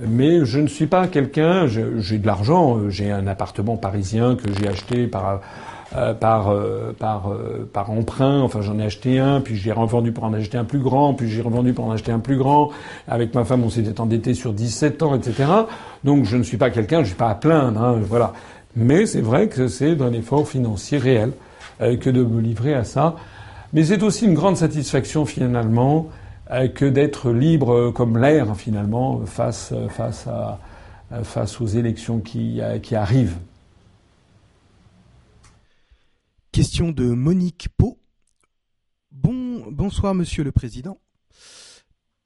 Mais je ne suis pas quelqu'un. J'ai de l'argent. J'ai un appartement parisien que j'ai acheté par euh, par euh, par euh, par emprunt. Enfin, j'en ai acheté un, puis j'ai revendu pour en acheter un plus grand, puis j'ai revendu pour en acheter un plus grand. Avec ma femme, on s'était endetté sur 17 ans, etc. Donc, je ne suis pas quelqu'un. Je suis pas à plaindre. Hein, voilà. Mais c'est vrai que c'est un effort financier réel que de me livrer à ça. Mais c'est aussi une grande satisfaction finalement que d'être libre comme l'air finalement face, face, à, face aux élections qui, qui arrivent. Question de Monique Pau. Bon, bonsoir Monsieur le Président.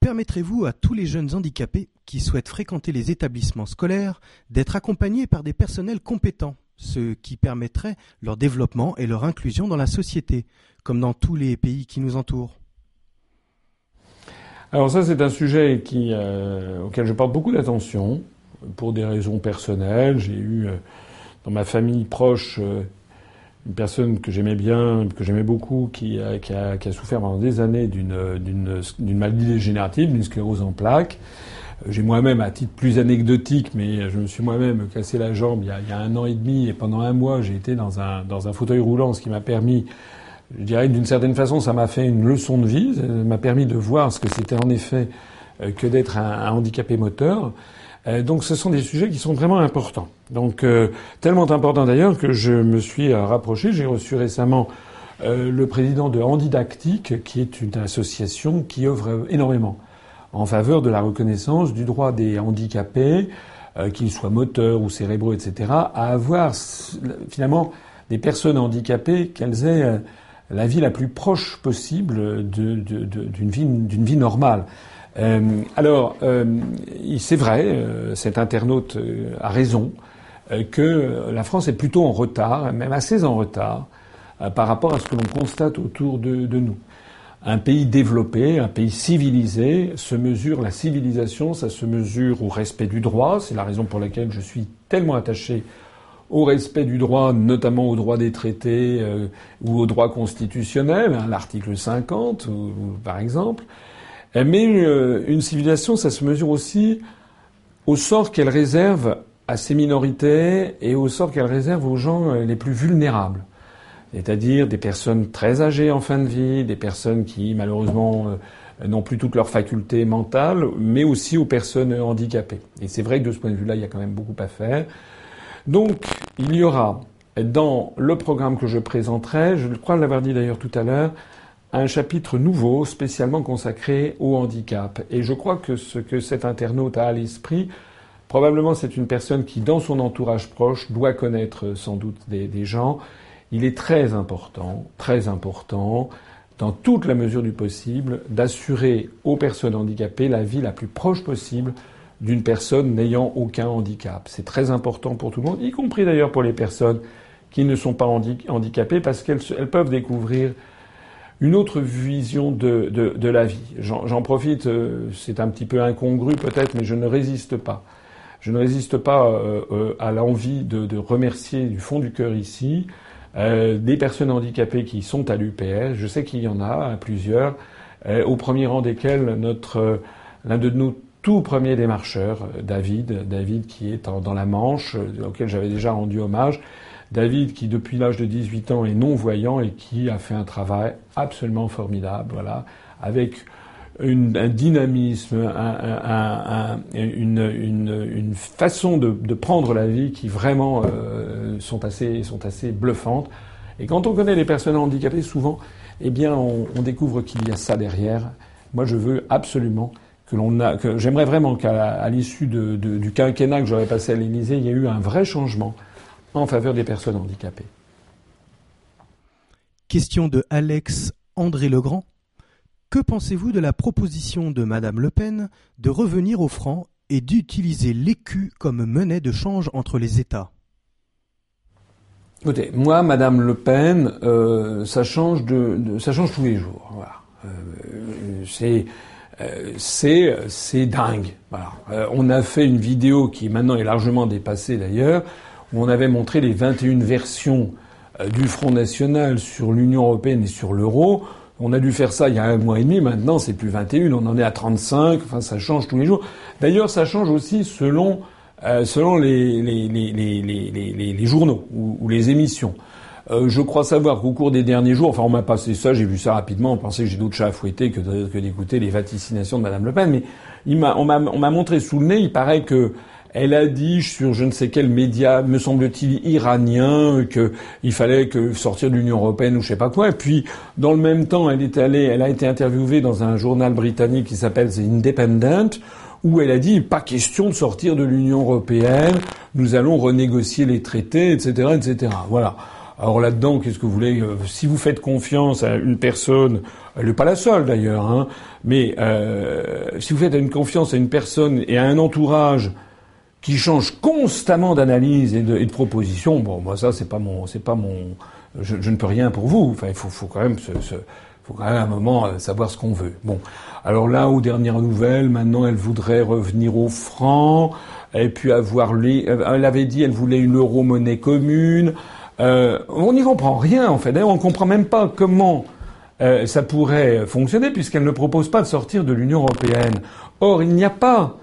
Permettrez-vous à tous les jeunes handicapés qui souhaitent fréquenter les établissements scolaires d'être accompagnés par des personnels compétents, ce qui permettrait leur développement et leur inclusion dans la société, comme dans tous les pays qui nous entourent? Alors ça, c'est un sujet euh, auquel je porte beaucoup d'attention pour des raisons personnelles. J'ai eu euh, dans ma famille proche euh, une personne que j'aimais bien, que j'aimais beaucoup, qui a, qui, a, qui a, souffert pendant des années d'une, maladie dégénérative, d'une sclérose en plaques. J'ai moi-même, à titre plus anecdotique, mais je me suis moi-même cassé la jambe il y, a, il un an et demi, et pendant un mois, j'ai été dans un, dans un fauteuil roulant, ce qui m'a permis je dirais d'une certaine façon, ça m'a fait une leçon de vie, ça m'a permis de voir ce que c'était en effet euh, que d'être un, handicapé moteur. Euh, donc ce sont des sujets qui sont vraiment importants. Donc euh, tellement importants d'ailleurs que je me suis rapproché, j'ai reçu récemment le président de Handidactique, qui est une association qui œuvre énormément en faveur de la reconnaissance du droit des handicapés, qu'ils soient moteurs ou cérébraux, etc., à avoir finalement des personnes handicapées qu'elles aient la vie la plus proche possible d'une vie, normale. Euh, alors, euh, c'est vrai, euh, cet internaute a raison, que la France est plutôt en retard, même assez en retard, par rapport à ce que l'on constate autour de, nous. Un pays développé, un pays civilisé, se mesure la civilisation, ça se mesure au respect du droit. C'est la raison pour laquelle je suis tellement attaché au respect du droit, notamment au droit des traités ou au droit constitutionnel, hein, l'article 50 ou, par exemple. Euh, mais euh, une civilisation, ça se mesure aussi au sort qu'elle réserve à ses minorités et au sort qu'elle réserve aux gens les plus vulnérables. C'est-à-dire des personnes très âgées en fin de vie, des personnes qui malheureusement n'ont plus toutes leurs facultés mentales, mais aussi aux personnes handicapées. Et c'est vrai que de ce point de vue-là, il y a quand même beaucoup à faire. Donc, il y aura dans le programme que je présenterai, je crois l'avoir dit d'ailleurs tout à l'heure, un chapitre nouveau spécialement consacré au handicap. Et je crois que ce que cet internaute a à l'esprit, probablement c'est une personne qui, dans son entourage proche, doit connaître sans doute des, gens. Il est très important, très important, dans toute la mesure du possible, d'assurer aux personnes handicapées la vie la plus proche possible d'une personne n'ayant aucun handicap. C'est très important pour tout le monde, y compris d'ailleurs pour les personnes qui ne sont pas handicapées, parce qu'elles peuvent découvrir une autre vision de, de, la vie. J'en profite, euh, c'est un petit peu incongru peut-être, mais je ne résiste pas. Je ne résiste pas euh, euh, à l'envie de, de, remercier du fond du cœur ici des personnes handicapées qui sont à l'UPS. Je sais qu'il y en a plusieurs, au premier rang desquels notre l'un de nos tout premiers démarcheurs, David, David qui est dans la Manche, auquel j'avais déjà rendu hommage, David, qui depuis l'âge de 18 ans est non-voyant et qui a fait un travail absolument formidable, voilà, avec une, un dynamisme, un, un, une, une, une, façon de, de, prendre la vie qui vraiment euh, sont, assez, sont assez bluffantes. Et quand on connaît les personnes handicapées, souvent, eh bien, on, on découvre qu'il y a ça derrière. Moi, je veux absolument que l'on a, que j'aimerais vraiment qu'à l'issue de, de, du quinquennat que j'aurais passé à l'Élysée, il y ait eu un vrai changement en faveur des personnes handicapées. Question de Alex André Legrand. Que pensez-vous de la proposition de Madame Le Pen de revenir au franc et d'utiliser l'écu comme monnaie de change entre les États? Écoutez, moi, Madame Le Pen, euh, ça change de, ça change tous les jours. Voilà. Euh, c'est euh, c'est c'est dingue. Voilà. on a fait une vidéo qui maintenant est largement dépassée d'ailleurs, où on avait montré les 21 versions euh, du Front National sur l'Union européenne et sur l'euro. On a dû faire ça il y a un mois et demi. Maintenant, c'est plus 21. On en est à 35. Enfin, ça change tous les jours. D'ailleurs, ça change aussi selon euh, les journaux ou, les émissions. Euh, je crois savoir qu'au cours des derniers jours, enfin, on m'a passé ça, j'ai vu ça rapidement. On pensait que j'ai d'autres chats à fouetter que, d'écouter les vaticinations de Madame Le Pen. Mais on m'a montré sous le nez. Il paraît que elle a dit sur je ne sais quel média, me semble-t-il iranien, qu'il fallait que sortir de l'Union européenne ou je sais pas quoi. Et puis, dans le même temps, elle est allée, elle a été interviewée dans un journal britannique qui s'appelle The Independent, où elle a dit pas question de sortir de l'Union européenne, nous allons renégocier les traités, etc., etc. Voilà. Alors là-dedans, qu'est-ce que vous voulez euh, Si vous faites confiance à une personne, elle n'est pas la seule d'ailleurs, hein, mais euh, si vous faites une confiance à une personne et à un entourage qui change constamment d'analyse et de, et de proposition, bon, moi ça c'est pas mon, c'est pas mon, je, je, ne peux rien pour vous. Enfin, il faut, faut quand même se, se faut quand même à un moment euh, savoir ce qu'on veut. Bon, alors là, aux dernières nouvelles, maintenant, elle voudrait revenir au franc, et puis avoir euh, elle avait dit, elle voulait une euro-monnaie commune. Euh, on n'y comprend rien en fait. D'ailleurs, on comprend même pas comment euh, ça pourrait fonctionner puisqu'elle ne propose pas de sortir de l'Union européenne. Or, il n'y a pas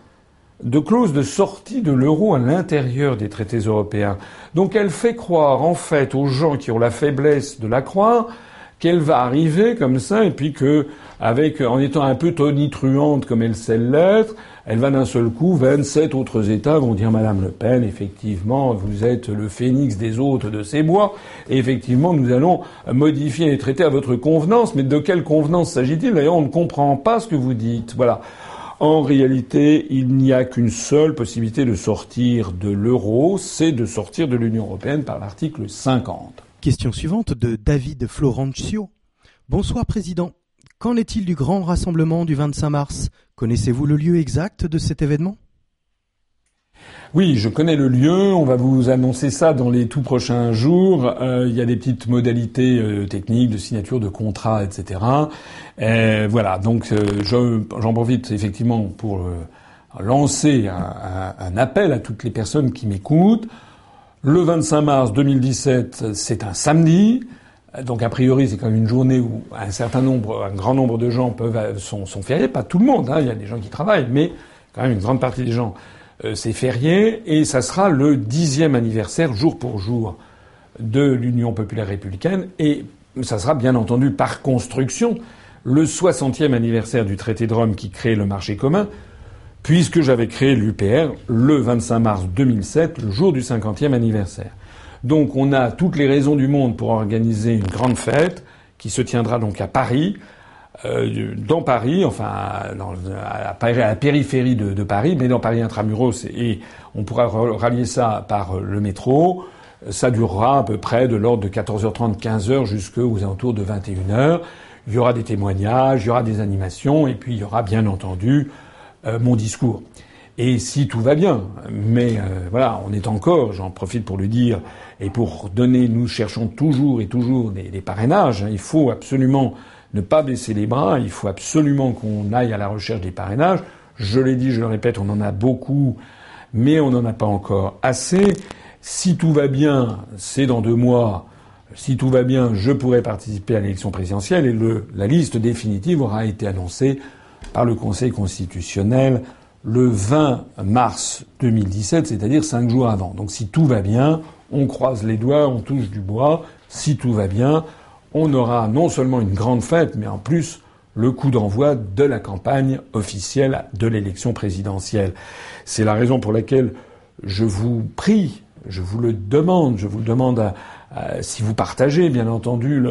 de clause de sortie de l'euro à l'intérieur des traités européens. Donc elle fait croire en fait aux gens qui ont la faiblesse de la croire qu'elle va arriver comme ça et puis que avec en étant un peu tonitruante comme elle sait l'être, elle va d'un seul coup 27 autres États vont dire Madame Le Pen effectivement vous êtes le phénix des hôtes de ces bois et effectivement nous allons modifier les traités à votre convenance mais de quelle convenance s'agit-il? D'ailleurs on ne comprend pas ce que vous dites. Voilà. En réalité, il n'y a qu'une seule possibilité de sortir de l'euro, c'est de sortir de l'Union européenne par l'article 50. Question suivante de David Florencio. Bonsoir Président. Qu'en est-il du grand rassemblement du 25 mars? Connaissez-vous le lieu exact de cet événement? Oui, je connais le lieu. On va vous annoncer ça dans les tout prochains jours. Euh, il y a des petites modalités euh, techniques de signature de contrat, etc. Et voilà. Donc, euh, j'en profite effectivement pour lancer un, appel à toutes les personnes qui m'écoutent. Le 25 mars 2017, c'est un samedi. Donc a priori, c'est quand même une journée où un certain nombre, un grand nombre de gens peuvent sont, sont fériés. Pas tout le monde. Hein, il y a des gens qui travaillent, mais quand même une grande partie des gens euh, c'est férié, et ça sera le dixième anniversaire, jour pour jour, de l'Union populaire républicaine, et ça sera bien entendu par construction le soixantième anniversaire du traité de Rome qui crée le marché commun, puisque j'avais créé l'UPR le 25 mars 2007, le jour du cinquantième anniversaire. Donc on a toutes les raisons du monde pour organiser une grande fête qui se tiendra donc à Paris, euh, dans Paris, enfin dans, à, la périphérie de, Paris, mais dans Paris intramuros, et on pourra rallier ça par le métro. Ça durera à peu près de l'ordre de 14h30, 15h jusqu'aux alentours de 21h. Il y aura des témoignages, il y aura des animations, et puis il y aura bien entendu euh, mon discours. Et si tout va bien, mais euh, voilà, on est encore, j'en profite pour le dire, et pour donner, nous cherchons toujours et toujours des, des parrainages. Hein, il faut absolument ne pas baisser les bras. Il faut absolument qu'on aille à la recherche des parrainages. Je l'ai dit, je le répète, on en a beaucoup, mais on n'en a pas encore assez. Si tout va bien, c'est dans deux mois. Si tout va bien, je pourrai participer à l'élection présidentielle et la liste définitive aura été annoncée par le Conseil constitutionnel le 20 mars 2017, c'est-à-dire cinq jours avant. Donc si tout va bien, on croise les doigts, on touche du bois. Si tout va bien, on aura non seulement une grande fête, mais en plus le coup d'envoi de la campagne officielle de l'élection présidentielle. C'est la raison pour laquelle je vous prie, je vous le demande, je vous demande si vous partagez, bien entendu,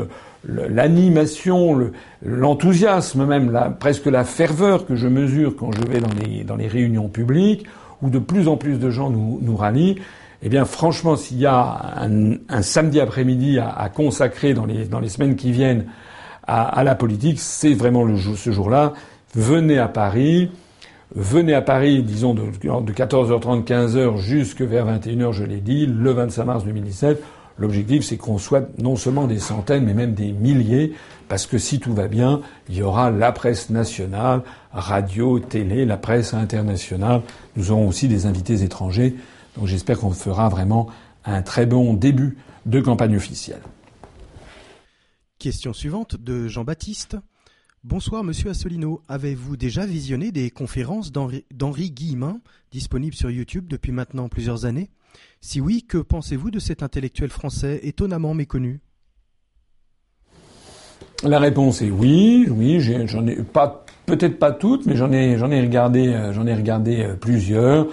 l'animation, l'enthousiasme même, presque la ferveur que je mesure quand je vais dans les, réunions publiques, où de plus en plus de gens nous rallient, eh bien franchement, s'il y a un, samedi après-midi à, consacrer dans les, dans les semaines qui viennent à, la politique, c'est vraiment le ce jour-là. Venez à Paris. Venez à Paris, disons, de, de 14h30, 15h jusque vers 21h, je l'ai dit, le 25 mars 2017. L'objectif, c'est qu'on soit non seulement des centaines, mais même des milliers, parce que si tout va bien, il y aura la presse nationale, radio, télé, la presse internationale. Nous aurons aussi des invités étrangers. Donc j'espère qu'on fera vraiment un très bon début de campagne officielle. Question suivante de Jean-Baptiste. Bonsoir Monsieur Assolino. Avez-vous déjà visionné des conférences d'Henri Guillemin disponibles sur YouTube depuis maintenant plusieurs années? Si oui, que pensez-vous de cet intellectuel français étonnamment méconnu? La réponse est oui, oui, j'en ai pas peut-être pas toutes, mais j'en ai j'en ai regardé euh, j'en ai regardé euh, plusieurs.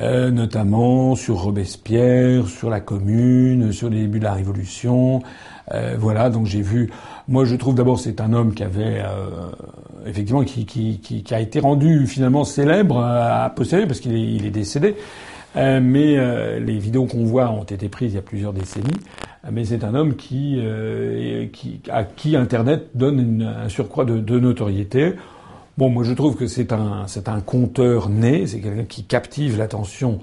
Euh, notamment sur Robespierre, sur la Commune, sur les débuts de la Révolution. voilà, donc j'ai vu. Moi, je trouve d'abord c'est un homme qui avait effectivement qui, qui, qui, a été rendu finalement célèbre à posséder parce qu'il est, il est décédé. Euh, mais euh, les vidéos qu'on voit ont été prises il y a plusieurs décennies. Mais c'est un homme qui, euh, qui, à qui Internet donne un surcroît de, de, notoriété. Bon, moi je trouve que c'est un, c'est un conteur né, c'est quelqu'un qui captive l'attention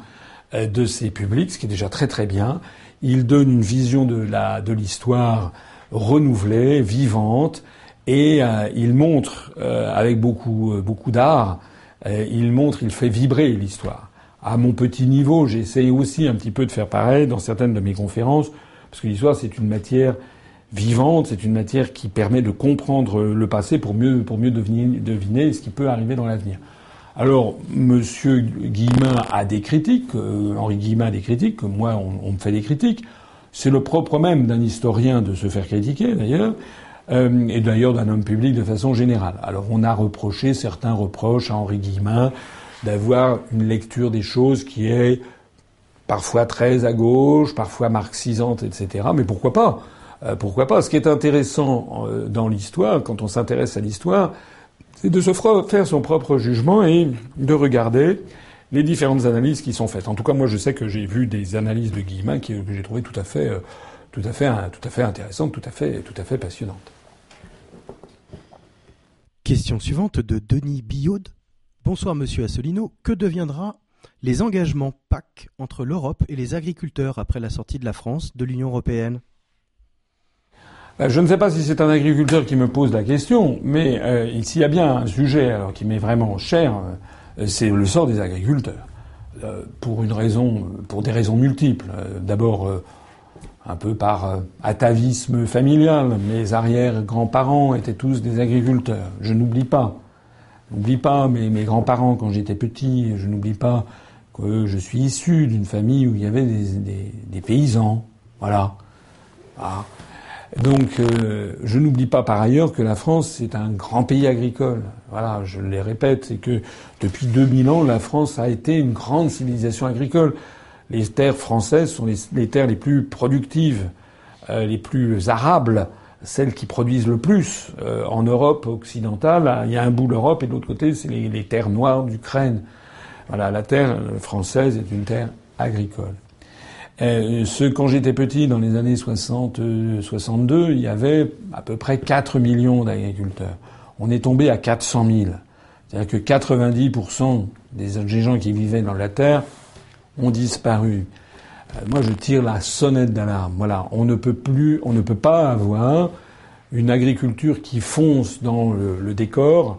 de ses publics, ce qui est déjà très très bien. Il donne une vision de la de l'histoire renouvelée, vivante, et il montre avec beaucoup beaucoup d'art, il montre, il fait vibrer l'histoire à mon petit niveau, j'essaye aussi un petit peu de faire pareil dans certaines de mes conférences, parce que l'histoire, c'est une matière vivante, c'est une matière qui permet de comprendre le passé pour mieux, pour mieux deviner, deviner ce qui peut arriver dans l'avenir. Alors, Monsieur Guillemin a des critiques, euh, Henri Guillemin a des critiques, moi, on, on me fait des critiques. C'est le propre même d'un historien de se faire critiquer, d'ailleurs, euh, et d'ailleurs d'un homme public de façon générale. Alors, on a reproché certains reproches à Henri Guillemin d'avoir une lecture des choses qui est parfois très à gauche, parfois marxisante, etc. Mais pourquoi pas? Euh, Pourquoi pas Ce qui est intéressant euh, dans l'histoire, quand on s'intéresse à l'histoire, c'est de se faire son propre jugement et de regarder les différentes analyses qui sont faites. En tout cas, moi, je sais que j'ai vu des analyses de Guillemin que j'ai trouvées tout à fait, euh, intéressantes, tout à fait, passionnantes. Question suivante de Denis Billaude. Bonsoir Monsieur Assolino. Que deviendra les engagements PAC entre l'Europe et les agriculteurs après la sortie de la France de l'Union européenne? Je ne sais pas si c'est un agriculteur qui me pose la question, mais euh, s'il y a bien un sujet qui m'est vraiment cher, euh, c'est le sort des agriculteurs. Euh, pour une raison, pour des raisons multiples. D'abord, un peu par atavisme familial. Mes arrière-grands-parents étaient tous des agriculteurs. Je n'oublie pas. N'oublie pas mes, mes grands-parents quand j'étais petit. Je n'oublie pas que je suis issu d'une famille où il y avait des, des, paysans. Voilà. Ah. Donc, euh, je n'oublie pas par ailleurs que la France c'est un grand pays agricole. Voilà, je le répète, c'est que depuis 2000 ans, la France a été une grande civilisation agricole. Les terres françaises sont les, les terres les plus productives, euh, les plus arables celles qui produisent le plus euh, en Europe occidentale. Il y a un bout l'Europe et de l'autre côté, c'est les, terres noires d'Ukraine. Voilà, la terre française est une terre agricole. Euh, ce, quand j'étais petit, dans les années 60, 62, euh, il y avait à peu près 4 millions d'agriculteurs. On est tombé à 400 000. C'est-à-dire que 90% des gens qui vivaient dans la terre ont disparu. Euh, moi, je tire la sonnette d'alarme. Voilà, on ne peut plus, on ne peut pas avoir une agriculture qui fonce dans le, décor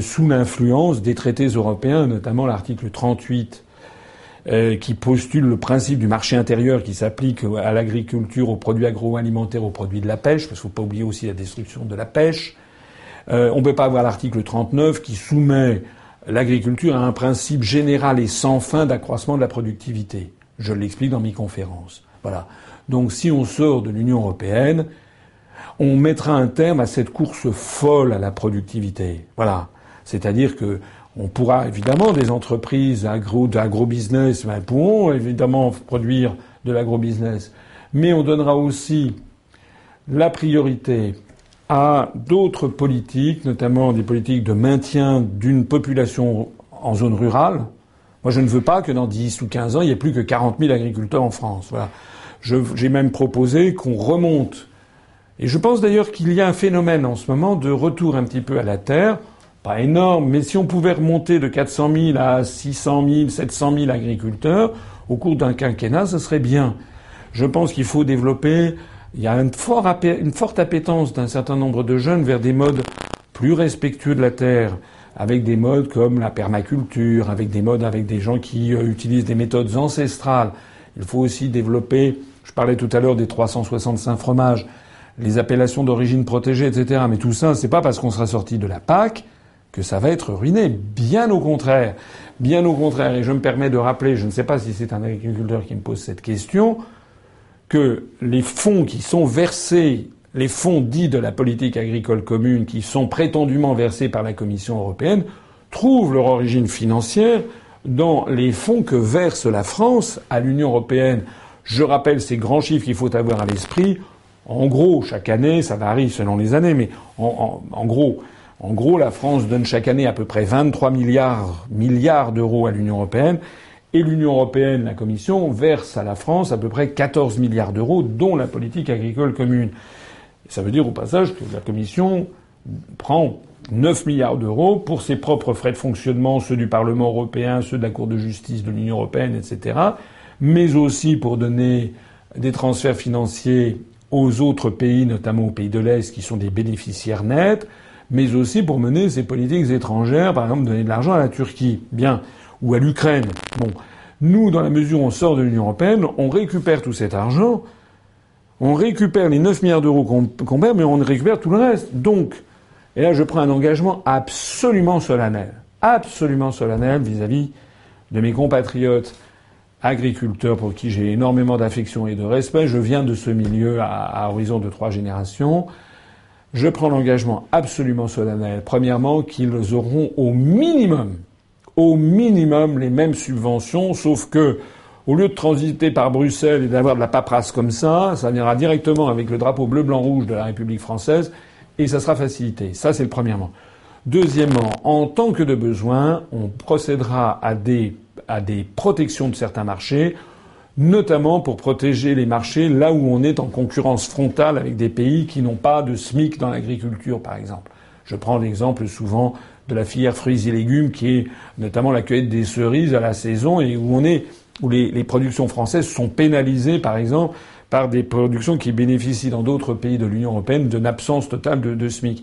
sous l'influence des traités européens, notamment l'article 38 euh, qui postule le principe du marché intérieur qui s'applique à l'agriculture, aux produits agroalimentaires, aux produits de la pêche, parce qu'il ne faut pas oublier aussi la destruction de la pêche. Euh, on ne peut pas avoir l'article 39 qui soumet l'agriculture a un principe général et sans fin d'accroissement de la productivité. Je l'explique dans mes conférences. Voilà. Donc si on sort de l'Union européenne, on mettra un terme à cette course folle à la productivité. Voilà. C'est-à-dire que on pourra évidemment des entreprises agro, d'agro-business ben, pourront évidemment produire de l'agro-business, mais on donnera aussi la priorité à d'autres politiques, notamment des politiques de maintien d'une population en zone rurale. Moi, je ne veux pas que dans 10 ou 15 ans, il n'y ait plus que 40 000 agriculteurs en France. J'ai même proposé qu'on remonte. Et je pense d'ailleurs qu'il y a un phénomène en ce moment de retour un petit peu à la terre. Pas énorme, mais si on pouvait remonter de 400 000 à 600 000, 700 000 agriculteurs au cours d'un quinquennat, ce serait bien. Je pense qu'il faut développer il y a une, forte appétence d'un certain nombre de jeunes vers des modes plus respectueux de la terre, avec des modes comme la permaculture, avec des modes avec des gens qui euh, utilisent des méthodes ancestrales. Il faut aussi développer, je parlais tout à l'heure des 365 fromages, les appellations d'origine protégée, etc. Mais tout ça, c'est pas parce qu'on sera sorti de la PAC que ça va être ruiné. Bien au contraire. Bien au contraire. Et je me permets de rappeler, je ne sais pas si c'est un agriculteur qui me pose cette question, que les fonds qui sont versés, les fonds dits de la politique agricole commune, qui sont prétendument versés par la Commission européenne, trouvent leur origine financière dans les fonds que verse la France à l'Union européenne. Je rappelle ces grands chiffres qu'il faut avoir à l'esprit. En gros, chaque année, ça varie selon les années, mais en, en gros, en gros, la France donne chaque année à peu près 23 milliards, milliards d'euros à l'Union européenne et l'Union européenne, la Commission, verse à la France à peu près 14 milliards d'euros, dont la politique agricole commune. Ça veut dire au passage que la Commission prend 9 milliards d'euros pour ses propres frais de fonctionnement, ceux du Parlement européen, ceux de la Cour de justice de l'Union européenne, etc., mais aussi pour donner des transferts financiers aux autres pays, notamment aux pays de l'Est, qui sont des bénéficiaires nets, mais aussi pour mener ces politiques étrangères, par exemple donner de l'argent à la Turquie. Bien ou à l'Ukraine. Bon, nous, dans la mesure où on sort de l'Union européenne, on récupère tout cet argent, on récupère les 9 milliards d'euros qu'on perd, mais on récupère tout le reste. Donc, et là, je prends un engagement absolument solennel, absolument solennel vis-à-vis de mes compatriotes agriculteurs pour qui j'ai énormément d'affection et de respect. Je viens de ce milieu à horizon de trois générations. Je prends l'engagement absolument solennel, premièrement, qu'ils auront au minimum au minimum les mêmes subventions, sauf que au lieu de transiter par Bruxelles et d'avoir de la paperasse comme ça, ça viendra directement avec le drapeau bleu, blanc, rouge de la République française et ça sera facilité. Ça, c'est le premièrement. Deuxièmement, en tant que de besoin, on procédera à des, à des protections de certains marchés, notamment pour protéger les marchés là où on est en concurrence frontale avec des pays qui n'ont pas de SMIC dans l'agriculture, par exemple. Je prends l'exemple souvent de la filière fruits et légumes, qui est notamment la cueillette des cerises à la saison et où on est où les, productions françaises sont pénalisées, par exemple, par des productions qui bénéficient dans d'autres pays de l'Union européenne d'une absence totale de, SMIC.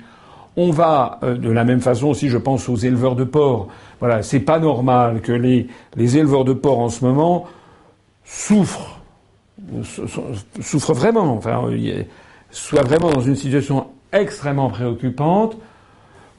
On va euh, de la même façon aussi, je pense, aux éleveurs de porc. Voilà, c'est pas normal que les, les éleveurs de porc en ce moment souffrent, souffrent vraiment, enfin, soient vraiment dans une situation extrêmement préoccupante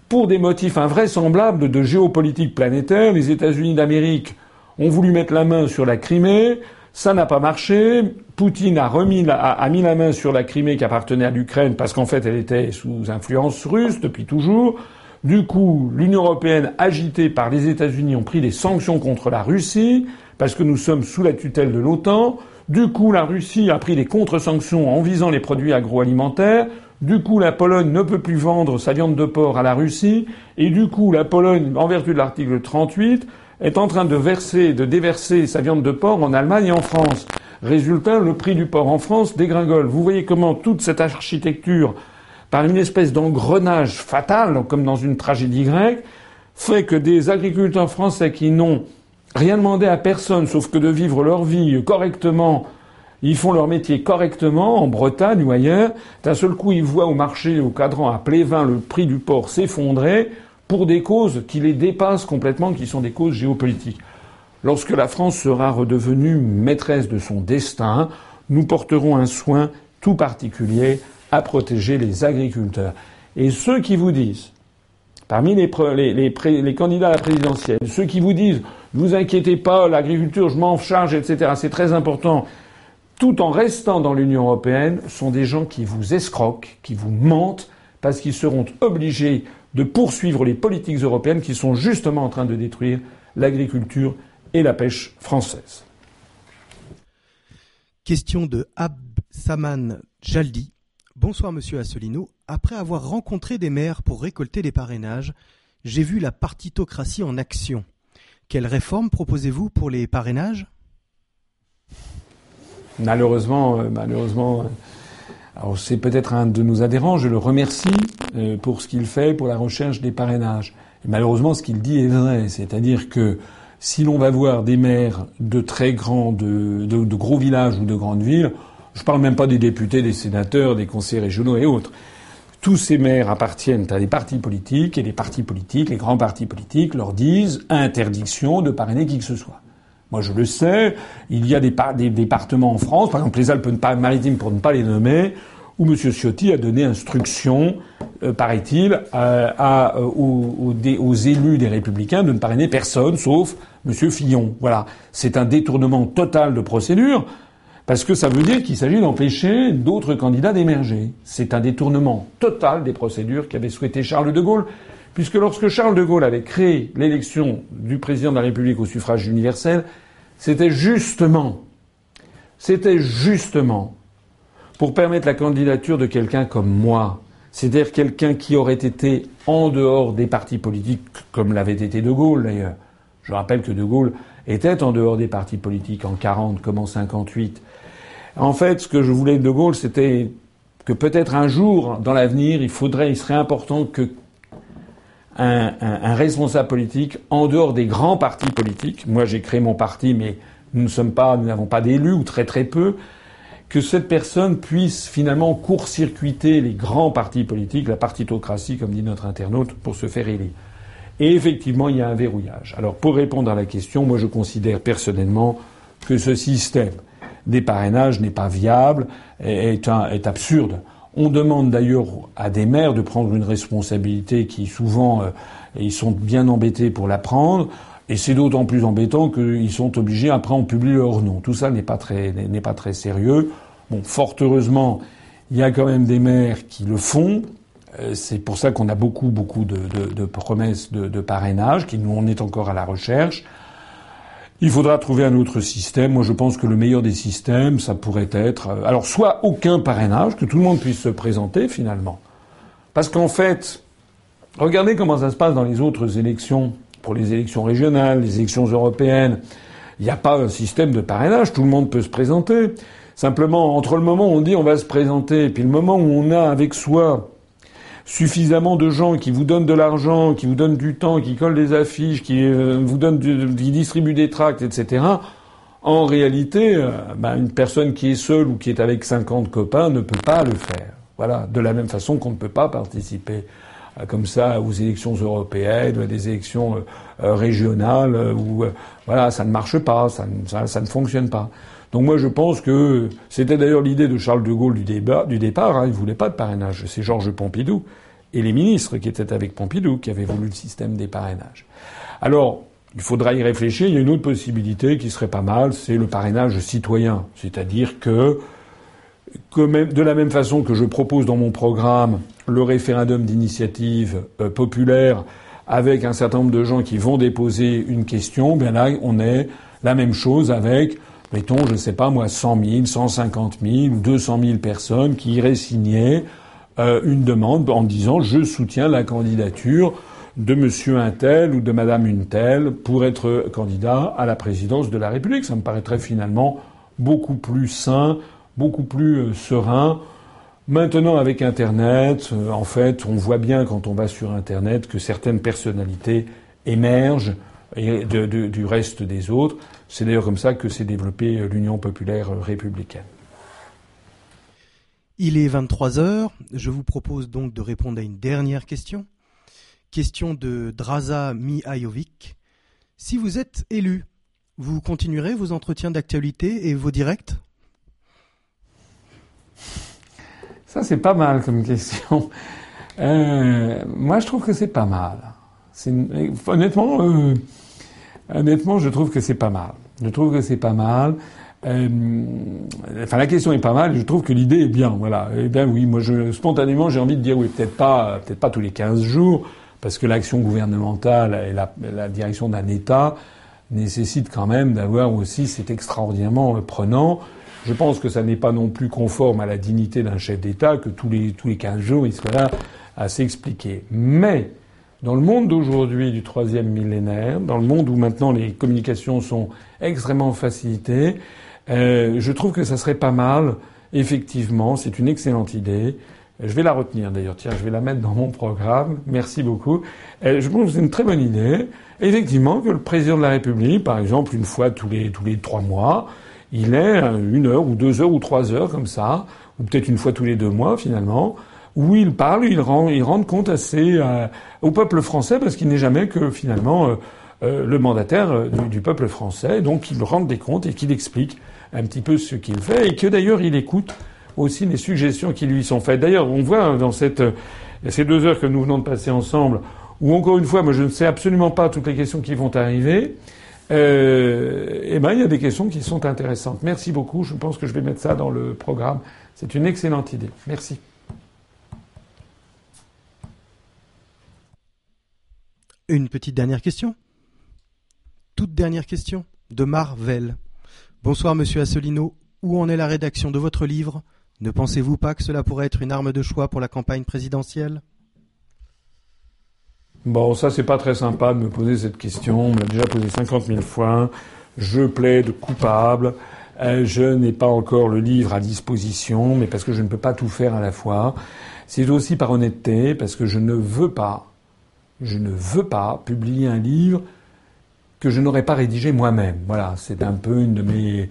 pour des motifs invraisemblables de géopolitique planétaire. Les États-Unis d'Amérique ont voulu mettre la main sur la Crimée. Ça n'a pas marché. Poutine a, remis mis la main sur la Crimée qui appartenait à l'Ukraine parce qu'en fait elle était sous influence russe depuis toujours. Du coup, l'Union européenne, agitée par les États-Unis, ont pris des sanctions contre la Russie parce que nous sommes sous la tutelle de l'OTAN. Du coup, la Russie a pris des contre-sanctions en visant les produits agroalimentaires. Du coup, la Pologne ne peut plus vendre sa viande de porc à la Russie, et du coup, la Pologne, en vertu de l'article 38, est en train de verser, de déverser sa viande de porc en Allemagne et en France. Résultat, le prix du porc en France dégringole. Vous voyez comment toute cette architecture, par une espèce d'engrenage fatal, comme dans une tragédie grecque, fait que des agriculteurs français qui n'ont rien demandé à personne, sauf que de vivre leur vie correctement ils font leur métier correctement en Bretagne ou ailleurs. D'un seul coup, ils voient au marché, au cadran, à Plévin, le prix du porc s'effondrer pour des causes qui les dépassent complètement, qui sont des causes géopolitiques. Lorsque la France sera redevenue maîtresse de son destin, nous porterons un soin tout particulier à protéger les agriculteurs. Et ceux qui vous disent, parmi les, les, candidats à la présidentielle, ceux qui vous disent, vous inquiétez pas, l'agriculture, je m'en charge, etc., c'est très important, tout en restant dans l'Union européenne, sont des gens qui vous escroquent, qui vous mentent, parce qu'ils seront obligés de poursuivre les politiques européennes qui sont justement en train de détruire l'agriculture et la pêche française. Question de Absaman Jaldi. Bonsoir Monsieur Asselineau. Après avoir rencontré des maires pour récolter des parrainages, j'ai vu la partitocratie en action. Quelle réforme proposez-vous pour les parrainages? Malheureusement, euh, malheureusement, euh, c'est peut-être un de nos adhérents. Je le remercie euh, pour ce qu'il fait pour la recherche des parrainages. Malheureusement, ce qu'il dit est vrai, c'est-à-dire que si l'on va voir des maires de très grands, de, gros villages ou de grandes villes, je ne parle même pas des députés, des sénateurs, des conseillers régionaux et autres. Tous ces maires appartiennent à des partis politiques et les partis politiques, les grands partis politiques, leur disent interdiction de parrainer qui que ce soit. Moi, je le sais. Il y a des, départements en France, par exemple les Alpes-Maritimes pour ne pas les nommer, où M. Ciotti a donné instruction, euh, paraît-il, euh, aux, aux, élus des Républicains de ne parrainer personne, sauf M. Fillon. Voilà. C'est un détournement total de procédure, parce que ça veut dire qu'il s'agit d'empêcher d'autres candidats d'émerger. C'est un détournement total des procédures qu'avait souhaité Charles de Gaulle, puisque lorsque Charles de Gaulle avait créé l'élection du président de la République au suffrage universel, c'était justement, c'était justement pour permettre la candidature de quelqu'un comme moi, c'est-à-dire quelqu'un qui aurait été en dehors des partis politiques, comme l'avait été De Gaulle d'ailleurs. Je rappelle que De Gaulle était en dehors des partis politiques en 40 comme en 58. En fait, ce que je voulais de Gaulle, c'était que peut-être un jour, dans l'avenir, il faudrait, il serait important que un, responsable politique en dehors des grands partis politiques. Moi, j'ai créé mon parti, mais nous ne sommes pas, nous n'avons pas d'élus ou très très peu. Que cette personne puisse finalement court-circuiter les grands partis politiques, la partitocratie, comme dit notre internaute, pour se faire élire. Et effectivement, il y a un verrouillage. Alors, pour répondre à la question, moi, je considère personnellement que ce système des parrainages n'est pas viable, est, est absurde. On demande d'ailleurs à des maires de prendre une responsabilité qui souvent euh, ils sont bien embêtés pour la prendre. Et c'est d'autant plus embêtant qu'ils sont obligés, après on publie leur nom. Tout ça n'est pas très, n'est pas très sérieux. Bon, fort heureusement, il y a quand même des maires qui le font. Euh, c'est pour ça qu'on a beaucoup, beaucoup de, de promesses de, de, parrainage, qui nous, on est encore à la recherche. Il faudra trouver un autre système. Moi, je pense que le meilleur des systèmes, ça pourrait être, euh, alors, soit aucun parrainage, que tout le monde puisse se présenter finalement. Parce qu'en fait, regardez comment ça se passe dans les autres élections, pour les élections régionales, les élections européennes. Il n'y a pas un système de parrainage, tout le monde peut se présenter. Simplement, entre le moment où on dit on va se présenter, et puis le moment où on a avec soi suffisamment de gens qui vous donnent de l'argent, qui vous donnent du temps, qui collent des affiches, qui euh, vous donnent, qui distribuent des tracts, etc. En réalité, euh, ben, une personne qui est seule ou qui est avec 50 copains ne peut pas le faire. Voilà. De la même façon qu'on ne peut pas participer euh, comme ça aux élections européennes, à des élections régionales, où voilà, ça ne marche pas, ça, ça, ne fonctionne pas. Donc moi je pense que c'était d'ailleurs l'idée de Charles de Gaulle du, débat, du départ, hein, il ne voulait pas de parrainage. C'est Georges Pompidou et les ministres qui étaient avec Pompidou qui avaient voulu le système des parrainages. Alors, il faudra y réfléchir. Il y a une autre possibilité qui serait pas mal, c'est le parrainage citoyen. C'est-à-dire que, de la même façon que je propose dans mon programme le référendum d'initiative euh, populaire avec un certain nombre de gens qui vont déposer une question, bien là, on est la même chose avec mettons, je ne sais pas moi, 100 000, 150 000 ou 200 000 personnes qui iraient signer euh, une demande en disant je soutiens la candidature de monsieur Untel ou de madame Untel pour être candidat à la présidence de la République. Ça me paraîtrait finalement beaucoup plus sain, beaucoup plus euh, serein. Maintenant, avec Internet, euh, en fait, on voit bien quand on va sur Internet que certaines personnalités émergent du reste des autres. C'est d'ailleurs comme ça que s'est développée l'Union populaire républicaine. Il est 23 heures. Je vous propose donc de répondre à une dernière question. Question de Draza Mihajovic. Si vous êtes élu, vous continuerez vos entretiens d'actualité et vos directs? Ça, c'est pas mal comme question. Euh, moi, je trouve que c'est pas mal. Honnêtement, euh, honnêtement, je trouve que c'est pas mal. Je trouve que c'est pas mal. Euh, enfin, la question est pas mal. Je trouve que l'idée est bien. Voilà. Eh bien, oui, moi, je, spontanément, j'ai envie de dire oui, peut-être pas, peut-être pas tous les 15 jours, parce que l'action gouvernementale et la, la direction d'un État nécessite quand même d'avoir aussi, c'est extraordinairement prenant. Je pense que ça n'est pas non plus conforme à la dignité d'un chef d'État que tous les, tous les 15 jours il soit là à s'expliquer. Mais, dans le monde d'aujourd'hui du troisième millénaire, dans le monde où maintenant les communications sont extrêmement facilitées, euh, je trouve que ça serait pas mal, effectivement, c'est une excellente idée, je vais la retenir d'ailleurs. Tiens, je vais la mettre dans mon programme. Merci beaucoup. Euh, je pense que c'est une très bonne idée. Effectivement, que le président de la République, par exemple, une fois tous les tous les trois mois, il est une heure ou deux heures ou trois heures comme ça, ou peut-être une fois tous les deux mois finalement, où il parle, il rend, il rend compte assez euh, au peuple français parce qu'il n'est jamais que finalement euh, le mandataire du, peuple français. Donc il rend des comptes et qu'il explique un petit peu ce qu'il fait et que d'ailleurs il écoute aussi les suggestions qui lui sont faites. D'ailleurs, on voit dans cette, ces deux heures que nous venons de passer ensemble, où encore une fois, moi je ne sais absolument pas toutes les questions qui vont arriver, euh, eh ben il y a des questions qui sont intéressantes. Merci beaucoup. Je pense que je vais mettre ça dans le programme. C'est une excellente idée. Merci. Une petite dernière question. Toute dernière question de Marvel. Bonsoir Monsieur Assolino. Où en est la rédaction de votre livre? Ne pensez-vous pas que cela pourrait être une arme de choix pour la campagne présidentielle? Bon, ça c'est pas très sympa de me poser cette question. On m'a déjà posé 50 000 fois. Je plaide coupable. Euh, je n'ai pas encore le livre à disposition, mais parce que je ne peux pas tout faire à la fois. C'est aussi par honnêteté, parce que je ne veux pas, je ne veux pas publier un livre que je n'aurais pas rédigé moi-même. Voilà, c'est un peu une de mes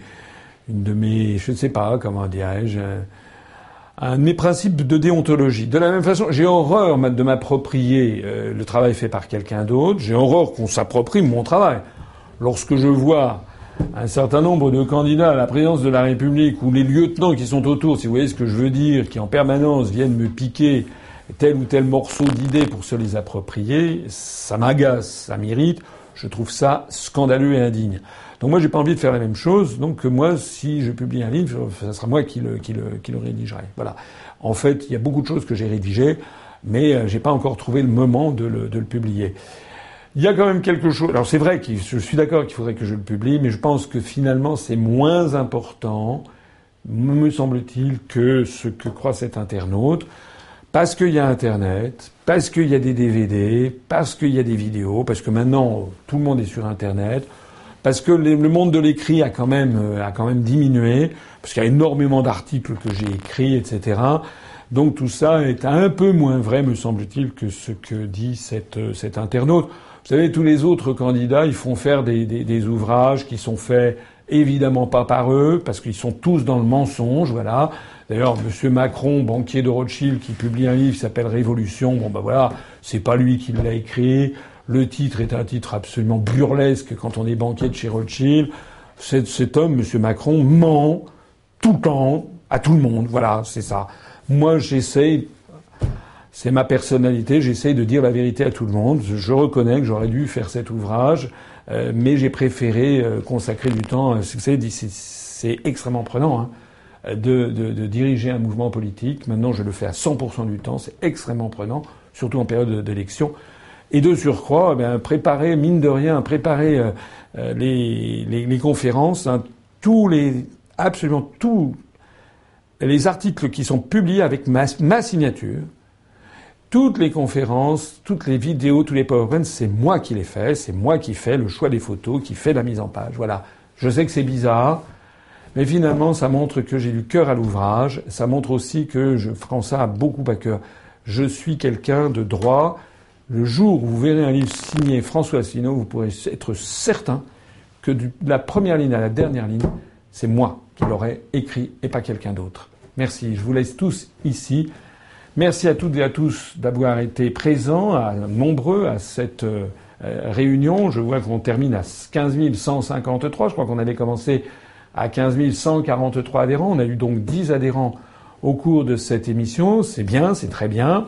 une de mes, je ne sais pas, comment dirais-je, un de mes principes de déontologie. De la même façon, j'ai horreur de m'approprier euh, le travail fait par quelqu'un d'autre. J'ai horreur qu'on s'approprie mon travail. Lorsque je vois un certain nombre de candidats à la présidence de la République ou les lieutenants qui sont autour, si vous voyez ce que je veux dire, qui en permanence viennent me piquer tel ou tel morceau d'idées pour se les approprier, ça m'agace, ça m'irrite. Je trouve ça scandaleux et indigne. Donc moi, j'ai pas envie de faire la même chose. Donc moi, si je publie un livre, ça sera moi qui le, qui le, qui le rédigerai. Voilà. En fait, il y a beaucoup de choses que j'ai rédigées, mais euh, j'ai pas encore trouvé le moment de le, de le publier. Il y a quand même quelque chose. Alors c'est vrai que je suis d'accord qu'il faudrait que je le publie, mais je pense que finalement c'est moins important, me semble-t-il, que ce que croit cet internaute, parce qu'il y a Internet, parce qu'il y a des DVD, parce qu'il y a des vidéos, parce que maintenant tout le monde est sur Internet parce que le monde de l'écrit a quand même euh, a quand même diminué, parce qu'il y a énormément d'articles que j'ai écrits, etc. Donc tout ça est un peu moins vrai, me semble-t-il, que ce que dit cet, euh, cet internaute. Vous savez, tous les autres candidats, ils font faire des ouvrages qui sont faits évidemment pas par eux, parce qu'ils sont tous dans le mensonge, voilà. D'ailleurs, M. Macron, banquier de Rothschild, qui publie un livre qui s'appelle Révolution, bon ben voilà, c'est pas lui qui l'a écrit. Le titre est un titre absolument burlesque quand on est banquier de chez Rothschild. Cet, cet homme, M. Macron, ment tout le temps à tout le monde. Voilà, c'est ça. Moi, j'essaye, c'est ma personnalité, j'essaye de dire la vérité à tout le monde. Je reconnais que j'aurais dû faire cet ouvrage, euh, mais j'ai préféré euh, consacrer du temps. C'est extrêmement prenant. Hein, de, diriger un mouvement politique. Maintenant, je le fais à 100% du temps. C'est extrêmement prenant, surtout en période d'élection. Et de surcroît, eh préparer, mine de rien, préparer euh, euh, les, conférences, hein, tous les, absolument tous les articles qui sont publiés avec ma, signature, toutes les conférences, toutes les vidéos, tous les PowerPoints, c'est moi qui les fais, c'est moi qui fais le choix des photos, qui fais la mise en page. Voilà. Je sais que c'est bizarre, mais finalement, ça montre que j'ai du cœur à l'ouvrage. Ça montre aussi que je prends ça beaucoup à cœur. Je suis quelqu'un de droit. Le jour où vous verrez un livre signé François Asselineau, vous pourrez être certain que de la première ligne à la dernière ligne, c'est moi qui l'aurais écrit et pas quelqu'un d'autre. Merci. Je vous laisse tous ici. Merci à toutes et à tous d'avoir été présents, nombreux à cette euh, réunion. Je vois qu'on termine à 15 153. Je crois qu'on avait commencé à 15 143 adhérents. On a eu donc 10 adhérents au cours de cette émission. C'est bien, c'est très bien.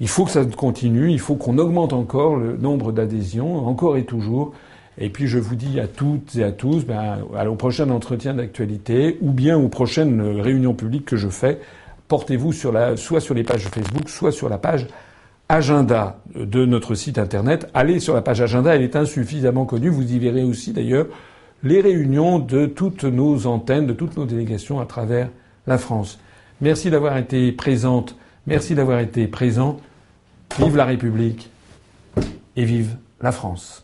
Il faut que ça continue, il faut qu'on augmente encore le nombre d'adhésions, encore et toujours. Et puis je vous dis à toutes et à tous, ben, au prochain entretien d'actualité ou bien aux prochaines réunions publiques que je fais, portez-vous sur la, soit sur les pages Facebook, soit sur la page agenda de notre site internet. Allez sur la page agenda, elle est insuffisamment connue. Vous y verrez aussi d'ailleurs les réunions de toutes nos antennes, de toutes nos délégations à travers la France. Merci d'avoir été présente, merci d'avoir été présent. Vive la République et vive la France.